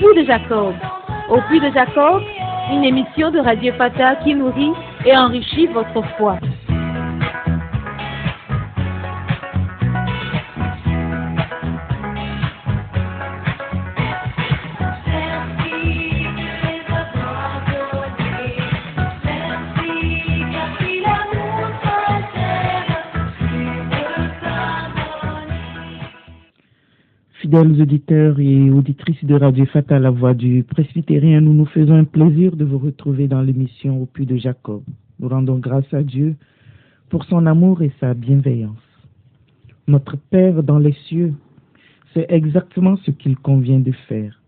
Au Puits de Jacob. Une émission de Radio Fata qui nourrit et enrichit votre foi. Fidèles auditeurs et auditrices de Radio Fata, la voix du presbytérien, nous nous faisons un plaisir de vous retrouver dans l'émission Au Puits de Jacob. Nous rendons grâce à Dieu pour son amour et sa bienveillance. Notre Père dans les cieux, c'est exactement ce qu'il convient de faire.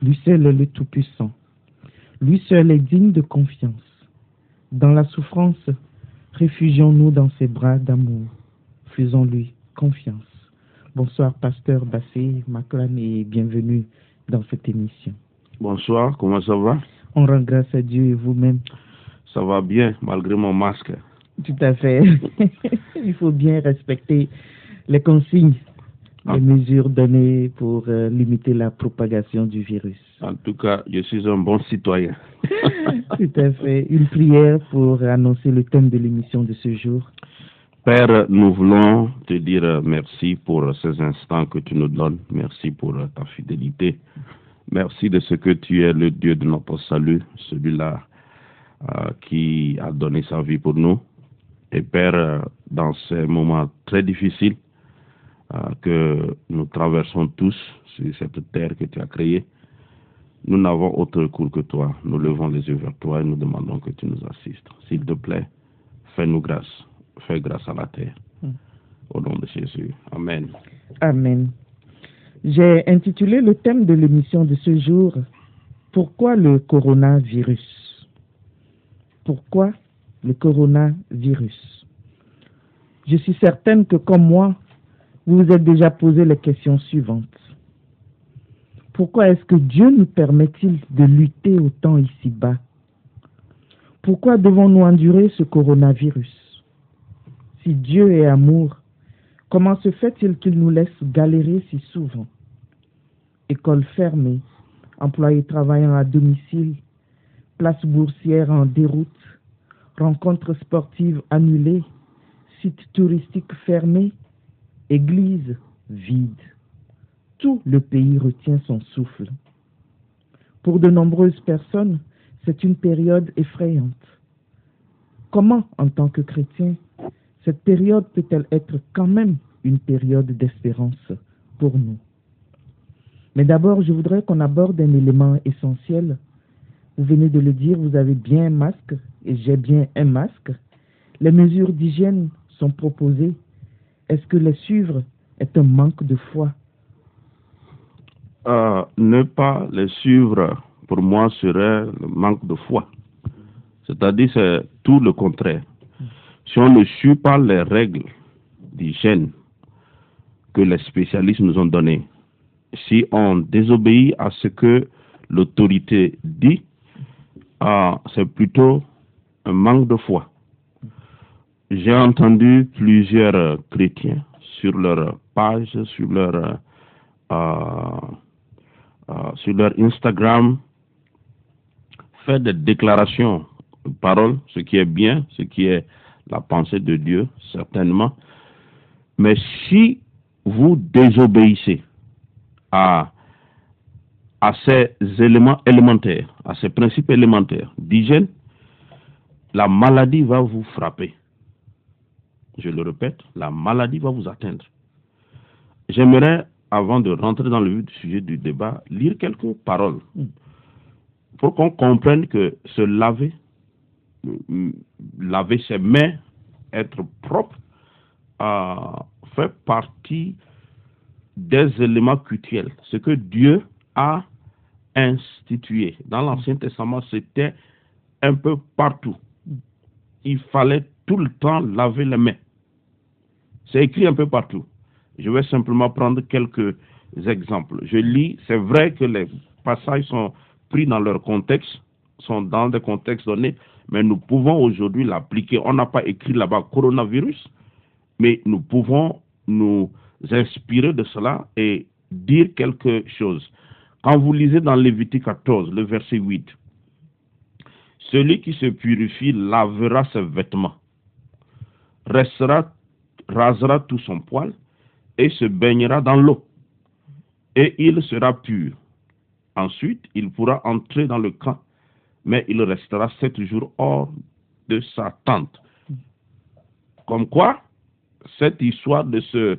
Lui seul est le Tout-Puissant. Lui seul est digne de confiance. Dans la souffrance, réfugions-nous dans ses bras d'amour. Faisons-lui confiance. Bonsoir, pasteur Bassé Maclan, et bienvenue dans cette émission. Bonsoir, comment ça va? On rend grâce à Dieu et vous-même. Ça va bien, malgré mon masque. Tout à fait. Il faut bien respecter les consignes, Ah. les mesures données pour euh, limiter la propagation du virus. En tout cas, je suis un bon citoyen. Tout à fait. Une prière pour annoncer le thème de l'émission de ce jour. Père, nous voulons te dire merci pour ces instants que tu nous donnes. Merci pour ta fidélité. Merci de ce que tu es le Dieu de notre salut, celui-là euh, qui a donné sa vie pour nous. Et Père, dans ces moments très difficiles euh, que nous traversons tous sur cette terre que tu as créée, nous n'avons autre recours que toi. Nous levons les yeux vers toi et nous demandons que tu nous assistes. S'il te plaît, fais-nous grâce. Fais grâce à la terre. Mm. Au nom de Jésus. Amen. Amen. J'ai intitulé le thème de l'émission de ce jour Pourquoi le coronavirus? Pourquoi le coronavirus? Je suis certaine que comme moi, vous vous êtes déjà posé les questions suivantes. Pourquoi est-ce que Dieu nous permet-il de lutter autant ici-bas? Pourquoi devons-nous endurer ce coronavirus? Si Dieu est amour, Comment se fait-il qu'il nous laisse galérer si souvent? École fermée, employés travaillant à domicile, places boursières en déroute, rencontres sportives annulées, sites touristiques fermés, églises vides. Tout le pays retient son souffle. Pour de nombreuses personnes, c'est une période effrayante. Comment, en tant que chrétien, cette période peut-elle être quand même une période d'espérance pour nous? Mais d'abord, je voudrais qu'on aborde un élément essentiel. Vous venez de le dire, vous avez bien un masque et j'ai bien un masque. Les mesures d'hygiène sont proposées. Est-ce que les suivre est un manque de foi? Euh, ne pas les suivre, pour moi, serait le manque de foi. C'est-à-dire, c'est tout le contraire. Si on ne suit pas les règles d'hygiène que les spécialistes nous ont données, si on désobéit à ce que l'autorité dit, ah, c'est plutôt un manque de foi. J'ai entendu plusieurs chrétiens sur leur page, sur leur, euh, euh, sur leur Instagram, faire des déclarations paroles, ce qui est bien, ce qui est la pensée de Dieu, certainement. Mais si vous désobéissez à, à ces éléments élémentaires, à ces principes élémentaires d'hygiène, la maladie va vous frapper. Je le répète, la maladie va vous atteindre. J'aimerais, avant de rentrer dans le sujet du débat, lire quelques paroles pour qu'on comprenne que se laver, laver ses mains, être propre, euh, fait partie des éléments cultuels. Ce que Dieu a institué. Dans l'Ancien Testament, c'était un peu partout. Il fallait tout le temps laver les mains. C'est écrit un peu partout. Je vais simplement prendre quelques exemples. Je lis, c'est vrai que les passages sont pris dans leur contexte, sont dans des contextes donnés, mais nous pouvons aujourd'hui l'appliquer. On n'a pas écrit là-bas coronavirus, mais nous pouvons nous inspirer de cela et dire quelque chose. Quand vous lisez dans Lévitique 14, le verset 8, celui qui se purifie lavera ses vêtements, rasera tout son poil et se baignera dans l'eau, et il sera pur. Ensuite, il pourra entrer dans le camp, mais il restera sept jours hors de sa tente. Comme quoi, cette histoire de se euh,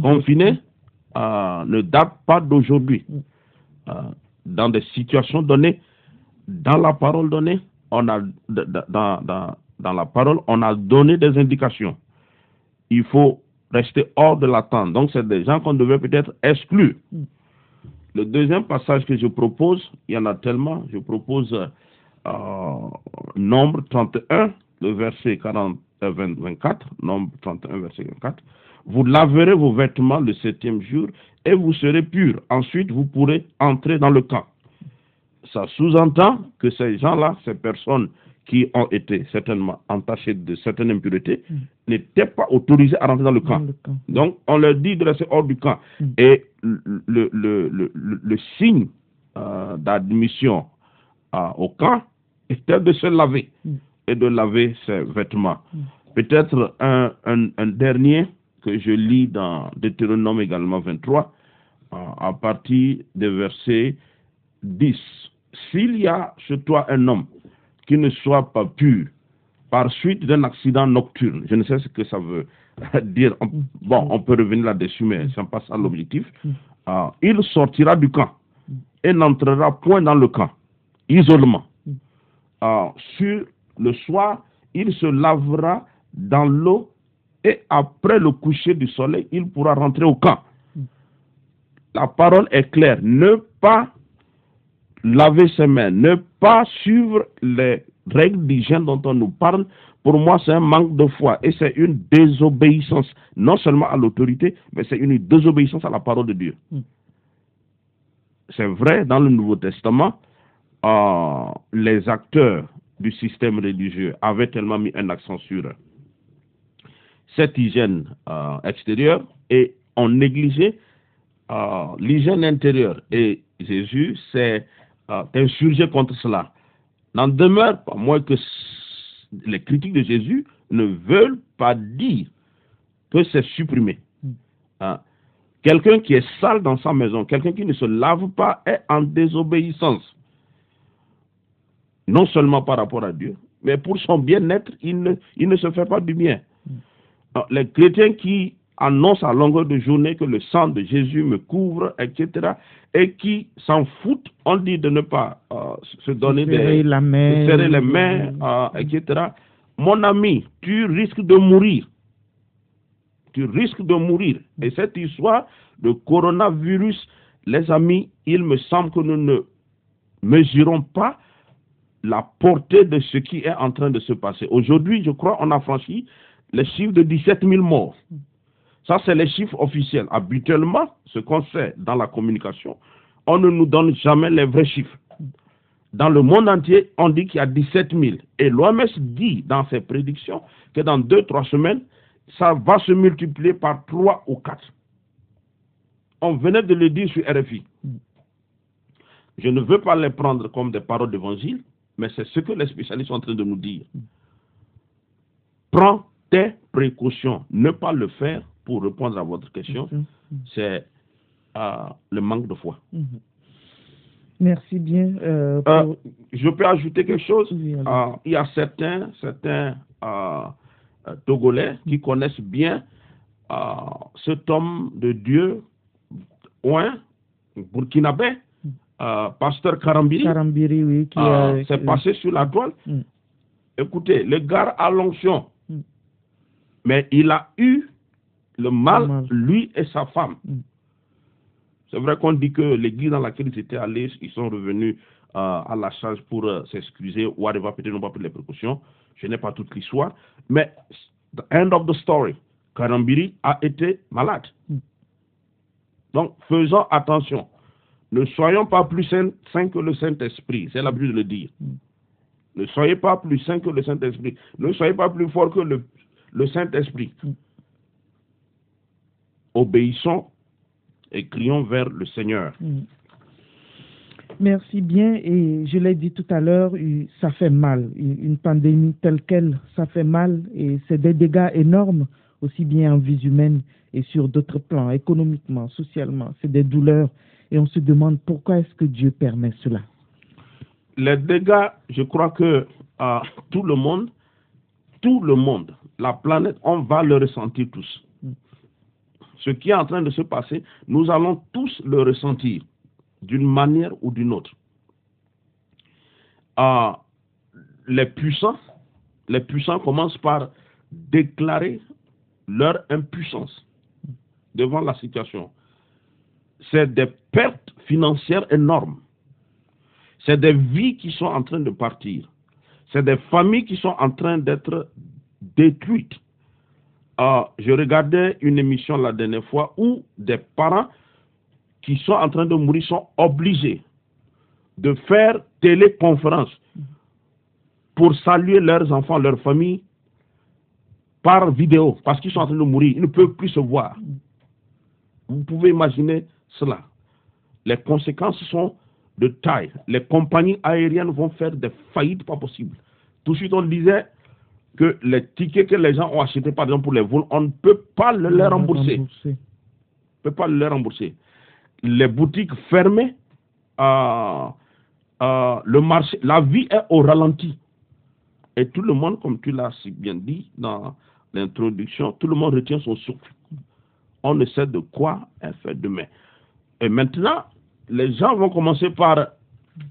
Confiner. euh, ne date pas d'aujourd'hui. Euh, dans des situations données, dans la parole donnée, on a, dans, dans- dans la parole, on a donné des indications. Il faut rester hors de la tente. Donc, c'est des gens qu'on devait peut-être exclure. Le deuxième passage que je propose, il y en a tellement, je propose euh, Nombre 31, le verset 40, euh, 20, 24, Nombre 31, verset 24. Vous laverez vos vêtements le septième jour et vous serez purs. Ensuite, vous pourrez entrer dans le camp. Ça sous-entend que ces gens-là, ces personnes qui ont été certainement entachées de certaines impuretés, Mm. n'étaient pas autorisées à rentrer dans le camp. Dans le camp. Donc, on leur dit de rester hors du camp. Mm. Et le, le, le, signe euh, d'admission euh, au camp était de se laver Mm. et de laver ses vêtements. Peut-être un, un, un dernier que je lis dans Deutéronome également 23, euh, à partir des versets 10. S'il y a chez toi un homme ne soit pas pur par suite d'un accident nocturne, je ne sais ce que ça veut dire. On- bon, on peut revenir là-dessus, mais ce n'est pas ça l'objectif. Euh, il sortira du camp et n'entrera point dans le camp, isolement. Euh, sur le soir, il se lavera dans l'eau et après le coucher du soleil, il pourra rentrer au camp. La parole est claire. Ne pas laver ses mains, ne pas suivre les règles d'hygiène dont on nous parle, pour moi, c'est un manque de foi et c'est une désobéissance, non seulement à l'autorité, mais c'est une désobéissance à la parole de Dieu. Mm. C'est vrai, dans le Nouveau Testament, euh, les acteurs du système religieux avaient tellement mis un accent sur cette hygiène euh, extérieure et ont négligé euh, l'hygiène intérieure. Et Jésus s'est euh, insurgé contre cela. N'en demeure pas moins que les critiques de Jésus ne veulent pas dire que c'est supprimé. Mm. Hein. Quelqu'un qui est sale dans sa maison, quelqu'un qui ne se lave pas est en désobéissance. Non seulement par rapport à Dieu, mais pour son bien-être, il ne, il ne se fait pas du bien. Alors, Les chrétiens qui annoncent à longueur de journée que le sang de Jésus me couvre, etc., et qui s'en foutent, on dit de ne pas euh, se donner serrer des, la de main. serrer les mains, euh, etc. Mon ami, tu risques de mourir. Tu risques de mourir. Et cette histoire de coronavirus, les amis, il me semble que nous ne mesurons pas la portée de ce qui est en train de se passer. Aujourd'hui, je crois, on a franchi les chiffres de 17 000 morts. Ça, c'est les chiffres officiels. Habituellement, ce qu'on sait dans la communication, on ne nous donne jamais les vrais chiffres. Dans le monde entier, on dit qu'il y a 17 000. Et l'OMS dit dans ses prédictions que dans 2-3 semaines, ça va se multiplier par 3 ou 4. On venait de le dire sur RFI. Je ne veux pas les prendre comme des paroles d'évangile, mais c'est ce que les spécialistes sont en train de nous dire. Prends tes précautions. Ne pas le faire, pour répondre à votre question, Mhm. c'est euh, le manque de foi. Mhm. Merci bien. euh, Euh, pour- je peux ajouter quelque chose? Oui, Il y a certains, certains Togolais qui connaissent bien cet homme de Dieu, Ouin, burkinabé, euh, pasteur Karambiri. Karambiri, oui, c'est passé sur la toile. Mm. Écoutez, le gars a l'onction, Mm. mais il a eu le mal, lui et sa femme. Mm. C'est vrai qu'on dit que l'église dans laquelle ils étaient allés, ils sont revenus euh, à la charge pour euh, s'excuser, ou arriver peut-être n'ont pas pris les précautions. Je n'ai pas toute l'histoire. Mais, the end of the story, Karambiri a été malade. Mm. Donc, faisons attention. Ne soyons pas plus saints, saints que le Saint-Esprit. C'est l'habitude de le dire. Mm. Ne soyez pas plus saints que le Saint-Esprit. Ne soyez pas plus forts que le, le Saint-Esprit. Mm. Obéissons et crions vers le Seigneur. Mhm. Merci bien et je l'ai dit tout à l'heure, ça fait mal. Une une pandémie telle qu'elle, ça fait mal et c'est des dégâts énormes, aussi bien en vie humaine et sur d'autres plans, économiquement, socialement. C'est des douleurs et on se demande pourquoi est-ce que Dieu permet cela. Les dégâts, je crois que euh, tout le monde, tout le monde, la planète, on va le ressentir tous. Ce qui est en train de se passer, nous allons tous le ressentir d'une manière ou d'une autre. Euh, les puissants, les puissants commencent par déclarer leur impuissance devant la situation. C'est des pertes financières énormes. C'est des vies qui sont en train de partir. C'est des familles qui sont en train d'être détruites. Euh, je regardais une émission la dernière fois où des parents qui sont en train de mourir sont obligés de faire téléconférence pour saluer leurs enfants, leurs familles par vidéo parce qu'ils sont en train de mourir. Ils ne peuvent plus se voir. Vous pouvez imaginer cela. Les conséquences sont de taille. Les compagnies aériennes vont faire des faillites pas possibles. Tout de suite, on disait que les tickets que les gens ont achetés, par exemple, pour les vols, on ne peut pas le les rembourser. On ne peut pas le rembourser. Les boutiques fermées, euh, euh, le marché, la vie est au ralenti. Et tout le monde, comme tu l'as si bien dit dans l'introduction, tout le monde retient son souffle. On ne sait de quoi est fait demain. Et maintenant, les gens vont commencer par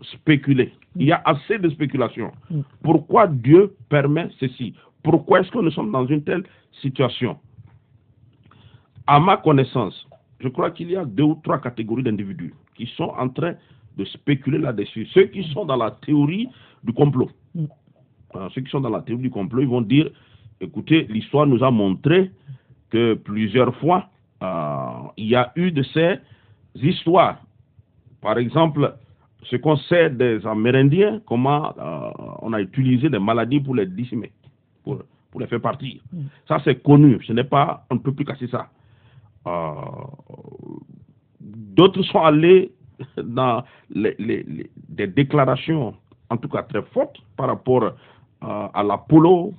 spéculer. Il y a assez de spéculation. Pourquoi Dieu permet ceci? Pourquoi est-ce que nous sommes dans une telle situation? À ma connaissance, je crois qu'il y a deux ou trois catégories d'individus qui sont en train de spéculer là-dessus. Ceux qui sont dans la théorie du complot. ceux qui sont dans la théorie du complot, ils vont dire, écoutez, l'histoire nous a montré que plusieurs fois, euh, il y a eu de ces histoires par exemple, ce qu'on sait des Amérindiens, comment euh, on a utilisé des maladies pour les décimer, pour, pour les faire partir. Mm. Ça, c'est connu. Ce n'est pas, on ne peut plus casser ça. Euh, d'autres sont allés dans les, des déclarations, en tout cas très fortes, par rapport euh, à l'Apollo.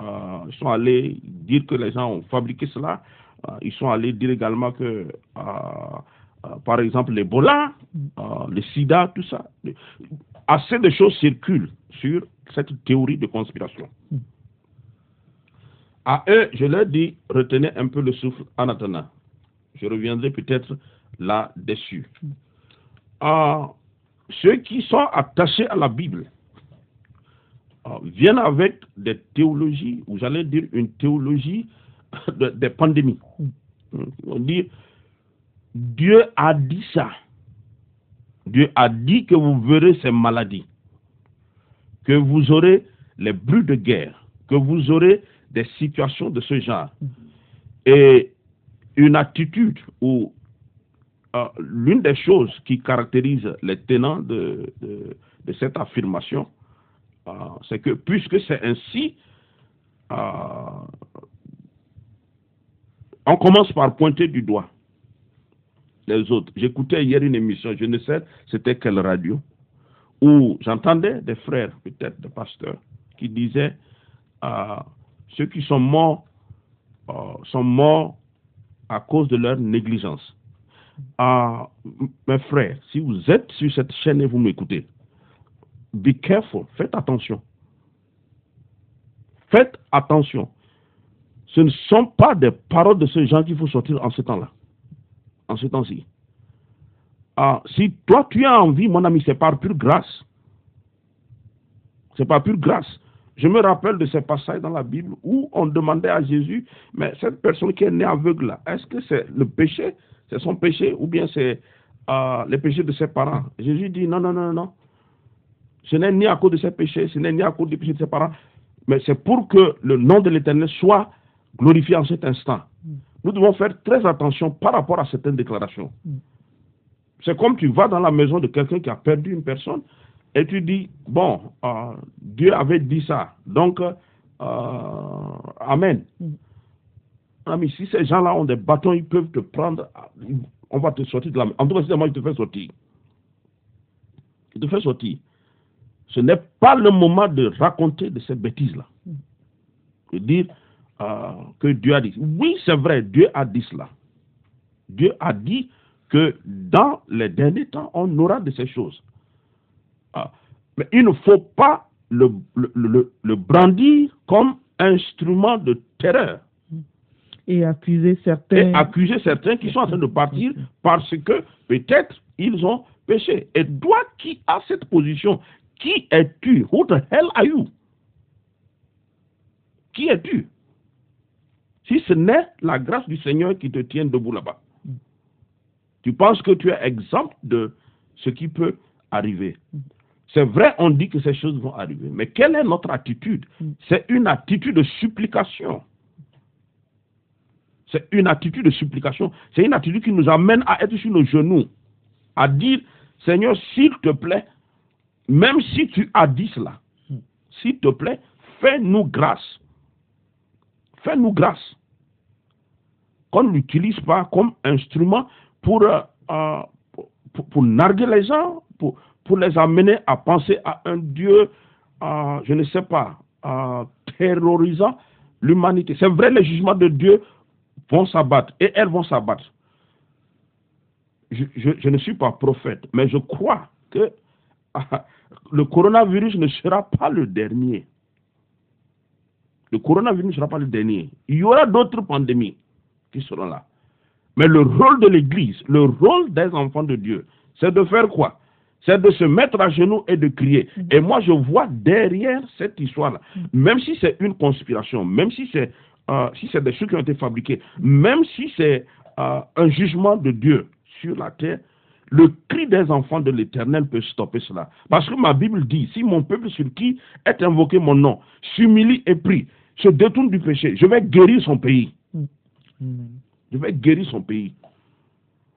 ils sont allés dire que les gens ont fabriqué cela. ils sont allés dire également que par exemple l'Ebola, euh, le sida, tout ça. Assez de choses circulent sur cette théorie de conspiration. À eux, je leur dis, retenez un peu le souffle en attendant. Je reviendrai peut-être là-dessus. Euh, ceux qui sont attachés à la Bible viennent avec des théologies, ou j'allais dire une théologie des pandémies. On dit Dieu a dit ça. Dieu a dit que vous verrez ces maladies, que vous aurez les bruits de guerre, que vous aurez des situations de ce genre. Et une attitude ou euh, l'une des choses qui caractérise les tenants de, cette affirmation, euh, c'est que puisque c'est ainsi, euh, on commence par pointer du doigt les autres. J'écoutais hier une émission, je ne sais c'était quelle radio, où j'entendais des frères, peut-être des pasteurs, qui disaient euh, ceux qui sont morts euh, sont morts à cause de leur négligence. Euh, mes frères, si vous êtes sur cette chaîne et vous m'écoutez, be careful, faites attention. Faites attention. Ce ne sont pas des paroles de ce genre qu'il faut sortir en ce temps-là en ce temps-ci. Ah, si toi tu as envie, mon ami, c'est par pure grâce. C'est par pure grâce. Je me rappelle de ces passages dans la Bible où on demandait à Jésus, mais cette personne qui est née aveugle est-ce que c'est le péché, c'est son péché, ou bien c'est euh, le péché de ses parents? Jésus dit non, non, non, non. Ce n'est ni à cause de ses péchés, ce n'est ni à cause du péché de ses parents, mais c'est pour que le nom de l'Éternel soit glorifié en cet instant nous devons faire très attention par rapport à certaines déclarations. C'est comme tu vas dans la maison de quelqu'un qui a perdu une personne et tu dis, bon, euh, Dieu avait dit ça, donc, euh, Amen. Ami, si ces gens-là ont des bâtons, ils peuvent te prendre, on va te sortir de la maison. En tout cas, c'est moi qui te fais sortir. qui te fait sortir, ce n'est pas le moment de raconter de ces bêtises-là. De dire euh, que Dieu a dit. Oui, c'est vrai, Dieu a dit cela. Dieu a dit que dans les derniers temps, on aura de ces choses. Ah, mais il ne faut pas le, le, brandir comme instrument de terreur. Et accuser certains. Et accuser certains qui sont en train de partir parce que peut-être ils ont péché. Et toi qui as cette position, qui es-tu? Who the hell are you? Qui es-tu? Si ce n'est la grâce du Seigneur qui te tient debout là-bas. Tu penses que tu es exemple de ce qui peut arriver. C'est vrai, on dit que ces choses vont arriver, mais quelle est notre attitude? C'est une attitude de supplication. C'est une attitude de supplication. C'est une attitude qui nous amène à être sur nos genoux, à dire, Seigneur, s'il te plaît, même si tu as dit cela, s'il te plaît, fais-nous grâce. Fais-nous grâce. Qu'on ne l'utilise pas comme instrument pour, euh, euh, pour, narguer les gens, pour, pour les amener à penser à un Dieu, euh, je ne sais pas, terrorisant l'humanité. C'est vrai, les jugements de Dieu vont s'abattre et elles vont s'abattre. Je, ne suis pas prophète, mais je crois que le coronavirus ne sera pas le dernier. Le coronavirus ne sera pas le dernier. Il y aura d'autres pandémies qui seront là. Mais le rôle de l'Église, le rôle des enfants de Dieu, c'est de faire quoi? C'est de se mettre à genoux et de crier. Mm. Et moi, je vois derrière cette histoire-là, mm. même si c'est une conspiration, même si c'est euh, si c'est des choses qui ont été fabriquées, même si c'est euh, un jugement de Dieu sur la terre, le cri des enfants de l'Éternel peut stopper cela. Parce que ma Bible dit, si mon peuple sur qui est invoqué mon nom s'humilie et prie, se détourne du péché, je vais guérir son pays. Je vais guérir son pays.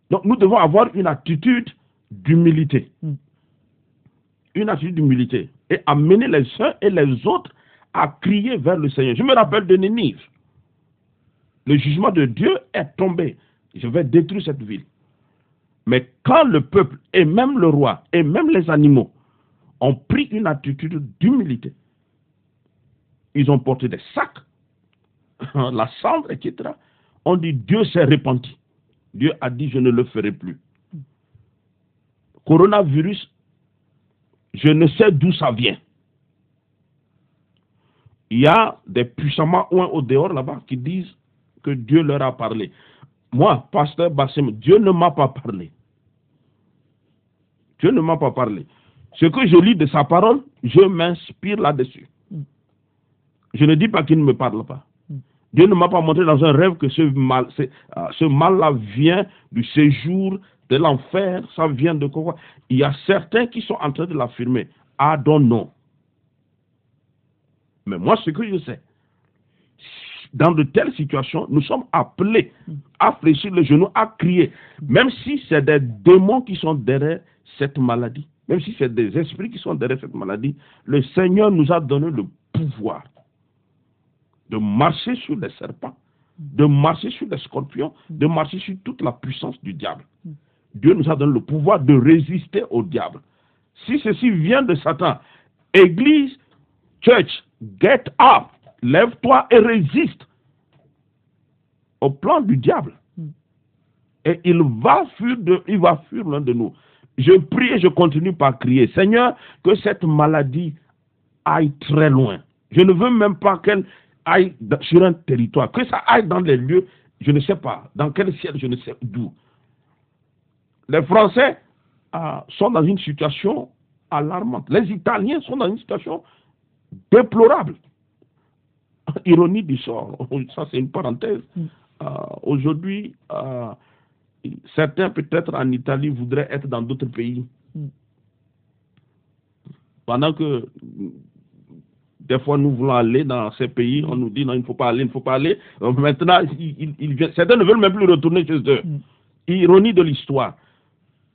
Donc nous devons avoir une attitude d'humilité. Une attitude d'humilité. Et amener les uns et les autres à crier vers le Seigneur. Je me rappelle de Nénive. Le jugement de Dieu est tombé. Je vais détruire cette ville. Mais quand le peuple, et même le roi, et même les animaux, ont pris une attitude d'humilité, ils ont porté des sacs, la cendre, etc. On dit Dieu s'est repenti. Dieu a dit je ne le ferai plus. Coronavirus, je ne sais d'où ça vient. Il y a des puissamment au dehors là-bas qui disent que Dieu leur a parlé. Moi, pasteur Bassim, Dieu ne m'a pas parlé. Dieu ne m'a pas parlé. Ce que je lis de sa parole, je m'inspire là-dessus. Je ne dis pas qu'il ne me parle pas. Dieu ne m'a pas montré dans un rêve que ce mal, euh, ce mal-là vient du séjour de l'enfer, ça vient de quoi? Il y a certains qui sont en train de l'affirmer. I don't know. Mais moi, ce que je sais, dans de telles situations, nous sommes appelés à fléchir le genou, à crier, même si c'est des démons qui sont derrière cette maladie, même si c'est des esprits qui sont derrière cette maladie, le Seigneur nous a donné le pouvoir de marcher sur les serpents, de marcher sur les scorpions, de marcher sur toute la puissance du diable. Dieu nous a donné le pouvoir de résister au diable. Si ceci vient de Satan, Église, church, get up, lève-toi et résiste au plan du diable. Et il va fuir, de, il va fuir l'un de nous. Je prie et je continue par crier, Seigneur, que cette maladie aille très loin. Je ne veux même pas qu'elle aille sur un territoire, que ça aille dans les lieux, je ne sais pas, dans quel ciel, je ne sais d'où. Les Français euh, sont dans une situation alarmante. Les Italiens sont dans une situation déplorable. Ironie du sort, ça c'est une parenthèse. Mm. Euh, aujourd'hui, euh, certains peut-être en Italie voudraient être dans d'autres pays. Mm. Pendant que des fois nous voulons aller dans ces pays, on nous dit non, il ne faut pas aller, il ne faut pas aller. Maintenant, certains ne veulent même plus retourner chez eux. Mm. Ironie de l'histoire.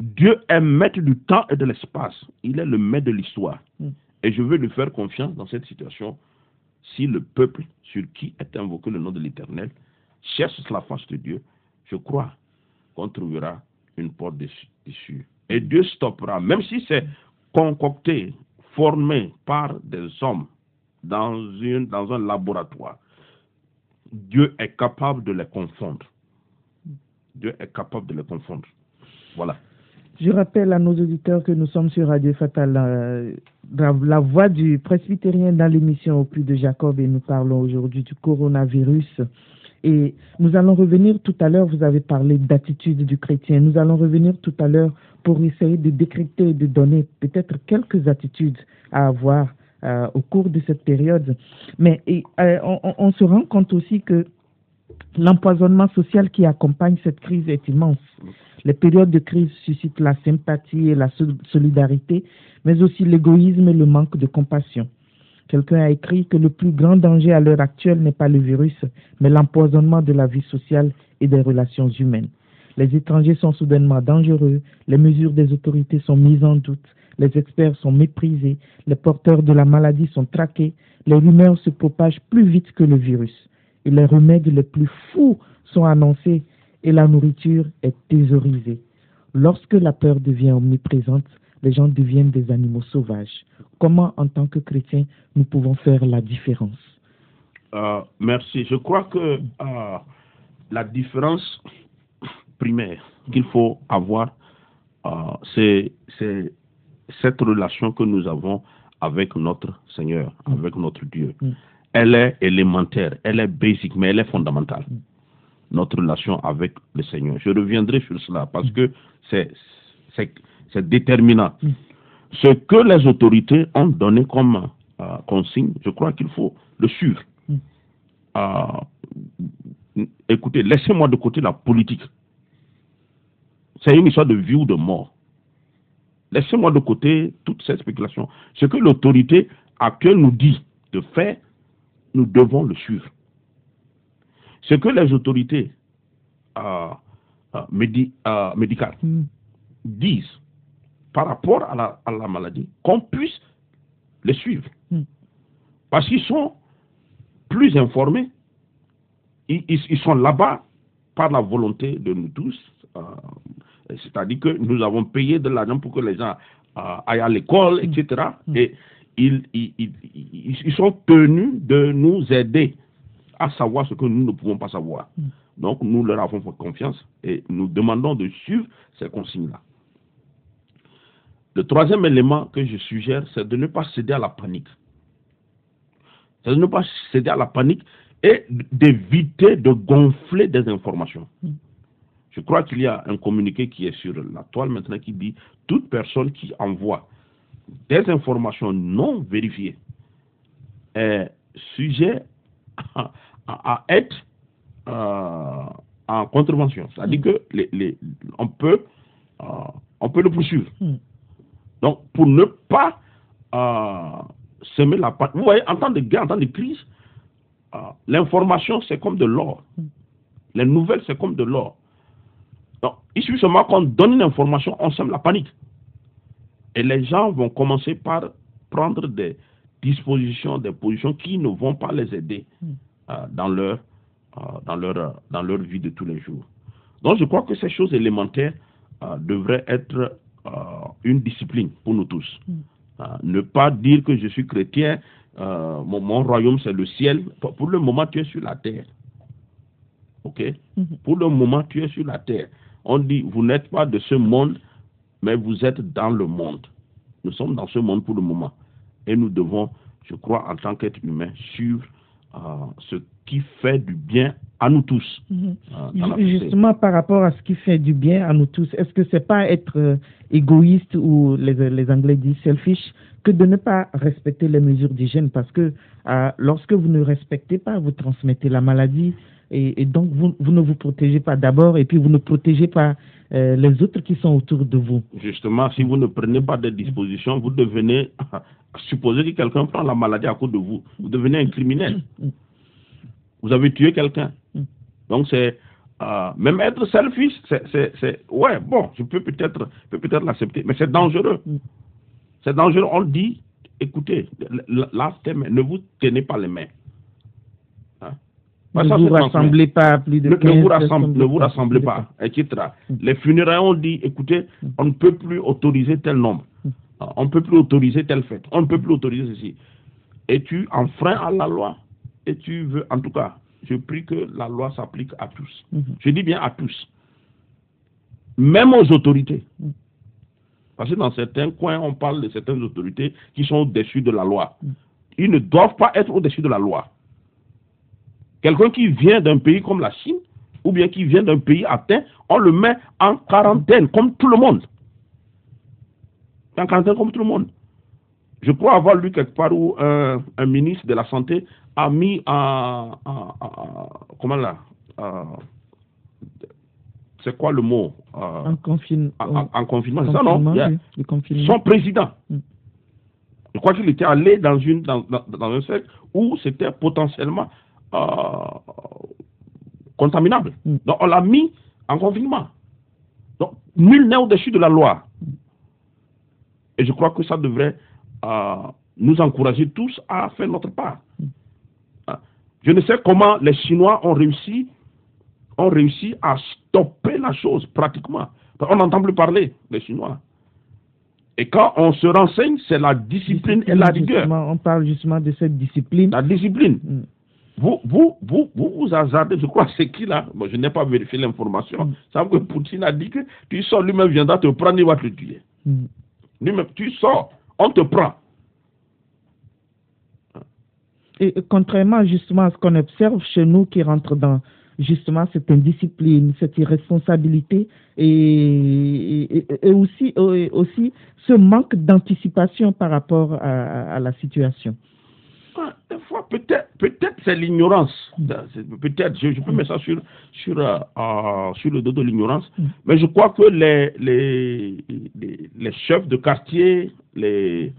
Dieu est maître du temps et de l'espace. Il est le maître de l'histoire. Et je veux lui faire confiance dans cette situation si le peuple sur qui est invoqué le nom de l'Éternel cherche la face de Dieu, je crois qu'on trouvera une porte d'issue. Et Dieu stoppera, même si c'est concoctée, formée par des hommes dans, une, dans un laboratoire, Dieu est capable de les confondre. Dieu est capable de les confondre. Voilà. Je rappelle à nos auditeurs que nous sommes sur Radio Fatal, la, la voix du presbytérien dans l'émission au plus de Jacob et nous parlons aujourd'hui du coronavirus. Et nous allons revenir tout à l'heure, vous avez parlé d'attitude du chrétien, nous allons revenir tout à l'heure pour essayer de décrypter et de donner peut-être quelques attitudes à avoir euh, au cours de cette période. Mais euh, on, on, se rend compte aussi que l'empoisonnement social qui accompagne cette crise est immense. Les périodes de crise suscitent la sympathie et la solidarité, mais aussi l'égoïsme et le manque de compassion. Quelqu'un a écrit que le plus grand danger à l'heure actuelle n'est pas le virus, mais l'empoisonnement de la vie sociale et des relations humaines. Les étrangers sont soudainement dangereux, les mesures des autorités sont mises en doute, les experts sont méprisés, les porteurs de la maladie sont traqués, les rumeurs se propagent plus vite que le virus, et les remèdes les plus fous sont annoncés et la nourriture est thésaurisée. Lorsque la peur devient omniprésente, les gens deviennent des animaux sauvages. Comment, en tant que chrétiens, nous pouvons faire la différence? Euh, Merci. Je crois que euh, la différence primaire qu'il faut avoir, euh, c'est cette relation que nous avons avec notre Seigneur, mm. avec notre Dieu. Mm. Elle est élémentaire, elle est basique, mais elle est fondamentale. Mm. Notre relation avec le Seigneur. Je reviendrai sur cela parce que c'est c'est déterminant. Ce que les autorités ont donné comme euh, consigne, je crois qu'il faut le suivre. Euh, écoutez, laissez-moi de côté la politique. C'est une histoire de vie ou de mort. Laissez-moi de côté toutes ces spéculations. Ce que l'autorité actuelle nous dit de faire, nous devons le suivre. Ce que les autorités euh, médicales mm. disent par rapport à la, à la maladie, qu'on puisse les suivre. Hmm. Parce qu'ils sont plus informés, ils, ils, sont là-bas par la volonté de nous tous. C'est-à-dire que nous avons payé de l'argent pour que les gens euh, aillent à l'école, etc. Et ils, ils, ils, sont tenus de nous aider à savoir ce que nous ne pouvons pas savoir. Hmm. Donc nous leur avons confiance et nous demandons de suivre ces consignes-là. Le troisième élément que je suggère, c'est de ne pas céder à la panique. C'est de ne pas céder à la panique et d'éviter de gonfler des informations. Je crois qu'il y a un communiqué qui est sur la toile maintenant qui dit toute personne qui envoie des informations non vérifiées est sujet à, être euh, en contravention. C'est-à-dire que les, on, peut, euh, on peut le poursuivre. Hmm. Donc, pour ne pas euh, semer la pâte. Vous voyez, en temps de guerre, en temps de crise, l'information, c'est comme de l'or. Les nouvelles, c'est comme de l'or. Il suffit seulement qu'on donne une information, on sème la panique. Et les gens vont commencer par prendre des dispositions, des positions qui ne vont pas les aider euh, dans, leur, dans, leur, dans leur vie de tous les jours. Donc, je crois que ces choses élémentaires devraient être euh, une discipline pour nous tous. Mm. Euh, ne pas dire que je suis chrétien, euh, mon, royaume c'est le ciel. Pour le moment, tu es sur la terre. OK? Mm-hmm. Pour le moment, tu es sur la terre. On dit, vous n'êtes pas de ce monde, mais vous êtes dans le monde. Nous sommes dans ce monde pour le moment. Et nous devons, je crois, en tant qu'être humain, suivre ce qui fait du bien à nous tous. Mhm. Justement, par rapport à ce qui fait du bien à nous tous, est-ce que c'est pas être euh, égoïste ou les, les, Anglais disent selfish que de ne pas respecter les mesures d'hygiène? Parce que euh, lorsque vous ne respectez pas, vous transmettez la maladie et, donc vous, ne vous protégez pas d'abord et puis vous ne protégez pas euh, les autres qui sont autour de vous. Justement, si vous ne prenez pas de dispositions, vous devenez, supposez que quelqu'un prend la maladie à cause de vous, vous devenez un criminel. Mm. Vous avez tué quelqu'un. Mm. Donc c'est euh, même être selfish, c'est ouais bon, je peux peut-être peut peut-être l'accepter, mais c'est dangereux. Mm. C'est dangereux. On dit, écoutez, ne vous tenez pas les mains. Ne vous rassemblez pas plus de ne, ne vous, rassemblez, ne vous rassemblez pas, etc. Les funérailles ont dit, écoutez, on ne peut plus autoriser tel nombre. on ne peut plus autoriser telle fête, on ne peut plus autoriser ceci. Et tu enfreins à la loi, et tu veux, en tout cas, je prie que la loi s'applique à tous. Mhm. Je dis bien à tous. Même aux autorités. Mhm. Parce que dans certains coins, on parle de certaines autorités qui sont au-dessus de la loi. Ils ne doivent pas être au-dessus de la loi. Quelqu'un qui vient d'un pays comme la Chine, ou bien qui vient d'un pays atteint, on le met en quarantaine, comme tout le monde. En quarantaine, comme tout le monde. Je crois avoir lu quelque part où un, un ministre de la Santé a mis en. en- en- comment là C'est quoi le mot Euh, En, confine- en, en- en confinement, c'est ça, non? Yeah. oui, le confinement. Son président. Mm. Je crois qu'il était allé dans, une, dans, dans, dans un cercle où c'était potentiellement contaminable. Mm. Donc on l'a mis en confinement. Donc nul n'est au-dessus de la loi. Et je crois que ça devrait euh, nous encourager tous à faire notre part. Ah. Je ne sais comment les Chinois ont réussi, ont réussi à stopper la chose pratiquement. On n'entend plus parler des Chinois. Et quand on se renseigne, c'est la discipline et la rigueur. on parle justement de cette discipline. La discipline. Mm. Vous, vous, vous, vous, vous hasardez, je crois, c'est qui là? Bon, je n'ai pas vérifié l'information. Mm. Ça veut que Poutine a dit que tu sors, lui-même viendra te prendre, il va te tuer. Mm. Lui-même, tu sors, on te prend. Et contrairement justement à ce qu'on observe chez nous qui rentre dans justement cette indiscipline, cette irresponsabilité et, et, et aussi, et aussi ce manque d'anticipation par rapport à la situation. Des fois, peut-être, peut-être c'est l'ignorance. C'est- Peut-être, je, je peux mettre ça sur, sur, euh, euh, sur le dos de l'ignorance. Mm. Mais je crois que les, les, les, les chefs de quartier, les,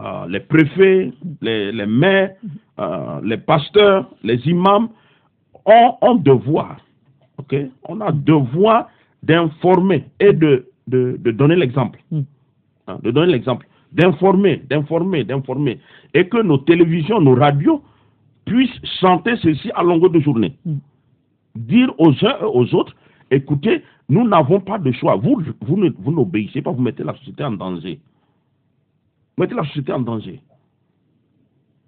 euh, les préfets, les, les maires, euh, les pasteurs, les imams ont, ont devoir. ok On a devoir d'informer et de, de, de donner l'exemple. Mm. Hein, de donner l'exemple. D'informer, d'informer, d'informer. Et que nos télévisions, nos radios puissent chanter ceci à longueur de journée. Mm. Dire aux uns et aux autres, écoutez, nous n'avons pas de choix. Vous, vous ne- vous n'obéissez pas, vous mettez la société en danger. Vous mettez la société en danger.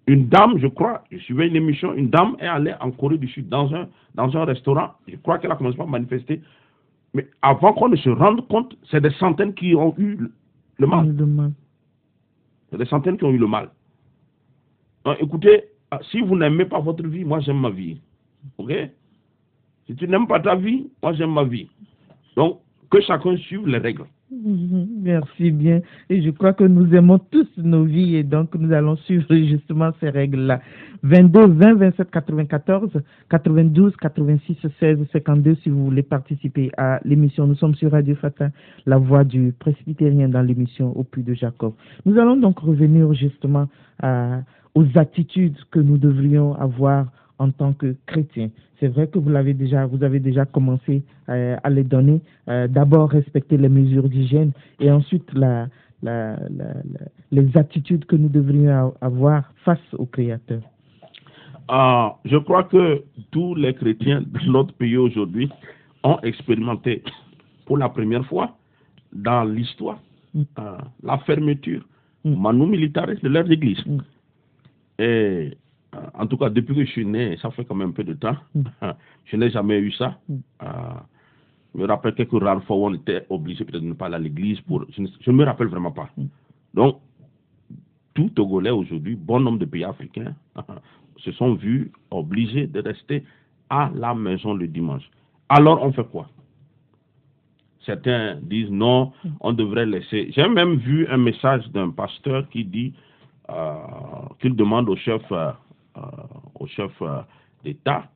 Une dame, je crois, je suivais une émission, une dame est allée en Corée du Sud dans un, dans un restaurant. Je crois qu'elle a commencé par manifester. Mais avant qu'on ne se rende compte, c'est des centaines qui ont eu le mal. Le mal. Il y a des centaines qui ont eu le mal. Écoutez, ah, si vous n'aimez pas votre vie, moi j'aime ma vie. Ok? Si tu n'aimes pas ta vie, moi j'aime ma vie. Donc, que chacun suive les règles. Merci bien. Et je crois que nous aimons tous nos vies et donc nous allons suivre justement ces règles-là. 22 20 27 94 92 86 16 52 si vous voulez participer à l'émission. Nous sommes sur Radio Fata, la voix du presbytérien dans l'émission au puits de Jacob. Nous allons donc revenir justement à- aux attitudes que nous devrions avoir en tant que chrétiens. C'est vrai que vous l'avez déjà, vous avez déjà commencé euh, à les donner. Euh, D'abord respecter les mesures d'hygiène et ensuite la, la, la- la- les attitudes que nous devrions avoir face au Créateur. Ah, je crois que tous les chrétiens de notre pays aujourd'hui ont expérimenté pour la première fois dans l'histoire Mm. ah, la fermeture Mm. manu de leurs églises. Mm. Et euh, en tout cas, depuis que je suis né, ça fait quand même un peu de temps, Mm. je n'ai jamais eu ça. Mm. Ah, je me rappelle quelques rares fois où on était obligé peut-être de ne pas aller à l'église. pour. Je ne je me rappelle vraiment pas. Mm. Donc, tout Togolais aujourd'hui, bon nombre de pays africains, se sont vus obligés de rester à la maison le dimanche. Alors, on fait quoi? Certains disent non, on devrait laisser. J'ai même vu un message d'un pasteur qui dit euh, qu'il demande au chef, euh, euh, au chef euh, d'État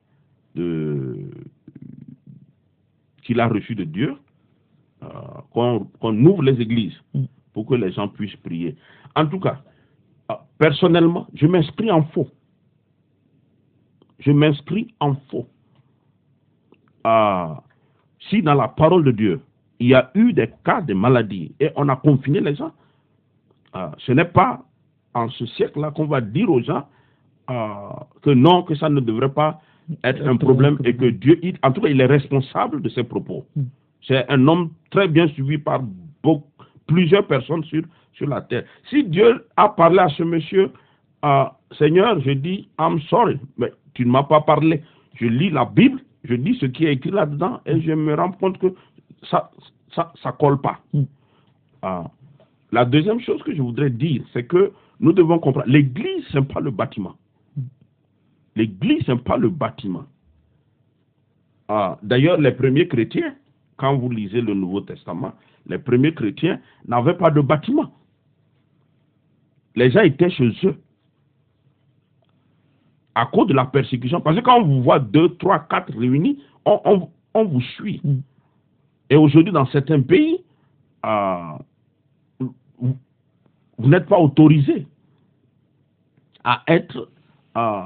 qu'il a reçu de Dieu euh, qu'on ouvre les églises pour que les gens puissent prier. En tout cas, euh, personnellement, je m'inscris en faux. Je m'inscris en faux. Si dans la parole de Dieu, il y a eu des cas de maladie et on a confiné les gens, ce n'est pas en ce siècle-là qu'on va dire aux gens que non, que ça ne devrait pas être un problème et que Dieu, en tout cas, il est responsable de ses propos. Mm. C'est un homme très bien suivi par beaucoup- plusieurs personnes sur sur la terre. Si Dieu a parlé à ce monsieur, euh, Seigneur, je dis, I'm sorry, mais tu ne m'as pas parlé. Je lis la Bible, je dis ce qui est écrit là-dedans et je me rends compte que ça ça, ça colle pas. Mm. Ah. La deuxième chose que je voudrais dire, c'est que nous devons comprendre, l'Église, ce n'est pas le bâtiment. L'Église, n'est pas le bâtiment. Ah, D'ailleurs, les premiers chrétiens, quand vous lisez le Nouveau Testament, les premiers chrétiens n'avaient pas de bâtiment. Les gens étaient chez eux. À cause de la persécution. Parce que quand on vous voit deux, trois, quatre réunis, on, vous suit. Et aujourd'hui, dans certains pays, euh, vous, n'êtes pas autorisé à être euh,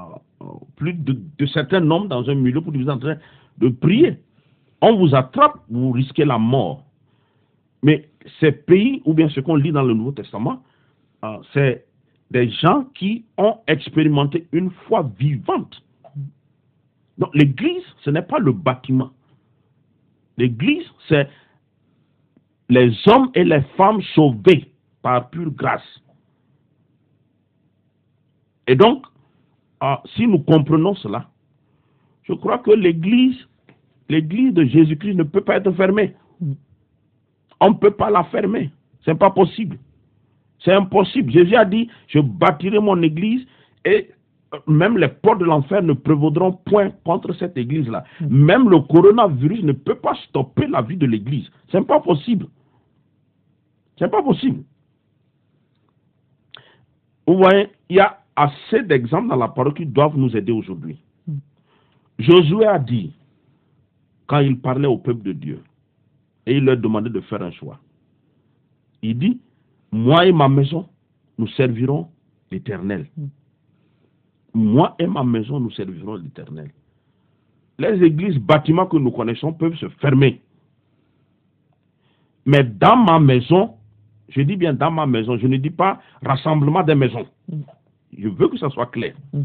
plus de, certains nombres dans un milieu pour vous en train de prier. On vous attrape, vous risquez la mort. Mais ces pays, ou bien ce qu'on lit dans le Nouveau Testament, euh, c'est des gens qui ont expérimenté une foi vivante. Donc l'Église, ce n'est pas le bâtiment. L'Église, c'est les hommes et les femmes sauvés par pure grâce. Et donc, euh, si nous comprenons cela, je crois que l'Église, l'Église de Jésus-Christ ne peut pas être fermée. On ne peut pas la fermer. Ce n'est pas possible. C'est impossible. Jésus a dit, je bâtirai mon Église et euh, même les portes de l'enfer ne prévaudront point contre cette Église-là. Même le coronavirus ne peut pas stopper la vie de l'Église. Ce n'est pas possible. Ce n'est pas possible. Vous voyez, il y a assez d'exemples dans la parole qui doivent nous aider aujourd'hui. Mm. Josué a dit, quand il parlait au peuple de Dieu, et il leur demandait de faire un choix, il dit, moi et ma maison, nous servirons l'Éternel. Mm. Moi et ma maison, nous servirons l'Éternel. Les églises, bâtiments que nous connaissons peuvent se fermer. Mais dans ma maison, je dis bien dans ma maison, je ne dis pas rassemblement des maisons. Mm. Je veux que ça soit clair. Mm.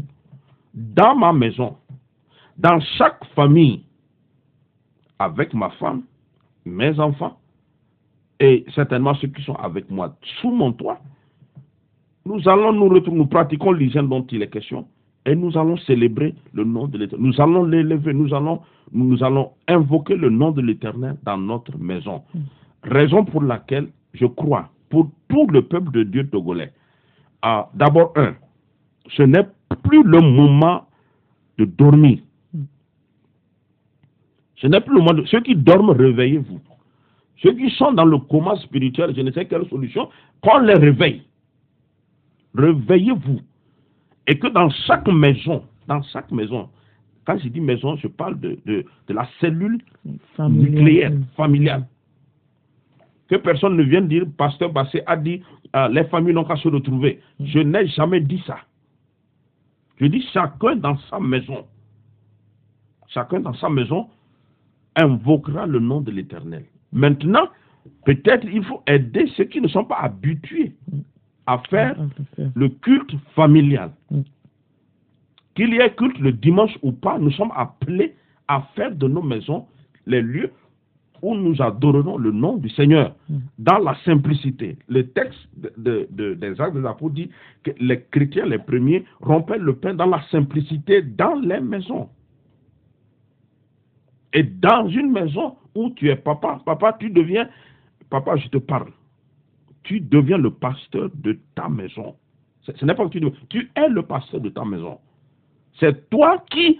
Dans ma maison, dans chaque famille, avec ma femme, mes enfants, et certainement ceux qui sont avec moi sous mon toit, nous allons nous retrouver, nous pratiquons l'hygiène dont il est question, et nous allons célébrer le nom de l'Éternel. Nous allons l'élever, nous allons, nous allons invoquer le nom de l'Éternel dans notre maison. Raison pour laquelle je crois, pour tout le peuple de Dieu togolais, ah, d'abord, un, ce n'est plus le moment de dormir. Ce n'est plus le moment de... Ceux qui dorment, réveillez-vous. Ceux qui sont dans le coma spirituel, je ne sais quelle solution, qu'on les réveille. Réveillez-vous. Et que dans chaque maison, dans chaque maison, quand je dis maison, je parle de, de, de la cellule nucléaire, Mm. familiale. Que personne ne vienne dire, pasteur Bassé a dit, euh, les familles n'ont qu'à se retrouver. Je n'ai jamais dit ça. Je dis chacun dans sa maison. Chacun dans sa maison invoquera le nom de l'Éternel. Maintenant, peut-être il faut aider ceux qui ne sont pas habitués à faire le culte familial. Mm. Qu'il y ait culte le dimanche ou pas, nous sommes appelés à faire de nos maisons les lieux où nous adorerons le nom du Seigneur Mm. dans la simplicité. Le texte de- de- de- des actes des apôtres dit que les chrétiens, les premiers, rompaient le pain dans la simplicité dans les maisons. Et dans une maison où tu es papa, papa, tu deviens, papa, je te parle, tu deviens le pasteur de ta maison. Ce ce n'est pas que tu deviens, tu es le pasteur de ta maison. C'est toi qui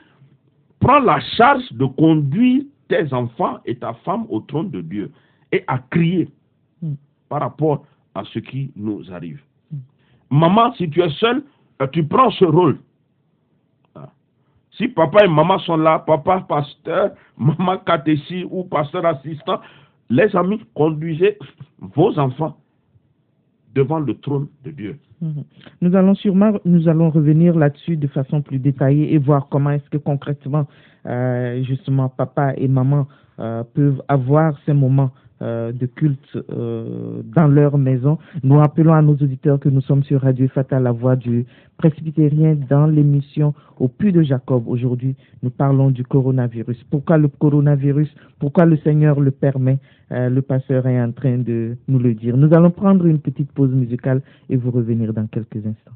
prends la charge de conduire tes enfants et ta femme au trône de Dieu et à crier Mm. par rapport à ce qui nous arrive. Maman, si tu es seule, euh, tu prends ce rôle. Ah. Si papa et maman sont là, papa pasteur, maman catéchiste ou pasteur assistant, les amis, conduisez vos enfants devant le trône de Dieu. Mhm. Nous allons sûrement nous allons revenir là-dessus de façon plus détaillée et voir comment est-ce que concrètement euh, justement papa et maman euh, peuvent avoir ces moments de culte euh, dans leur maison. Nous rappelons à nos auditeurs que nous sommes sur Radio Fata, la voix du presbytérien, dans l'émission Au Puy de Jacob. Aujourd'hui, nous parlons du coronavirus. Pourquoi le coronavirus? Pourquoi le Seigneur le permet? Euh, Le pasteur est en train de nous le dire. Nous allons prendre une petite pause musicale et vous revenir dans quelques instants.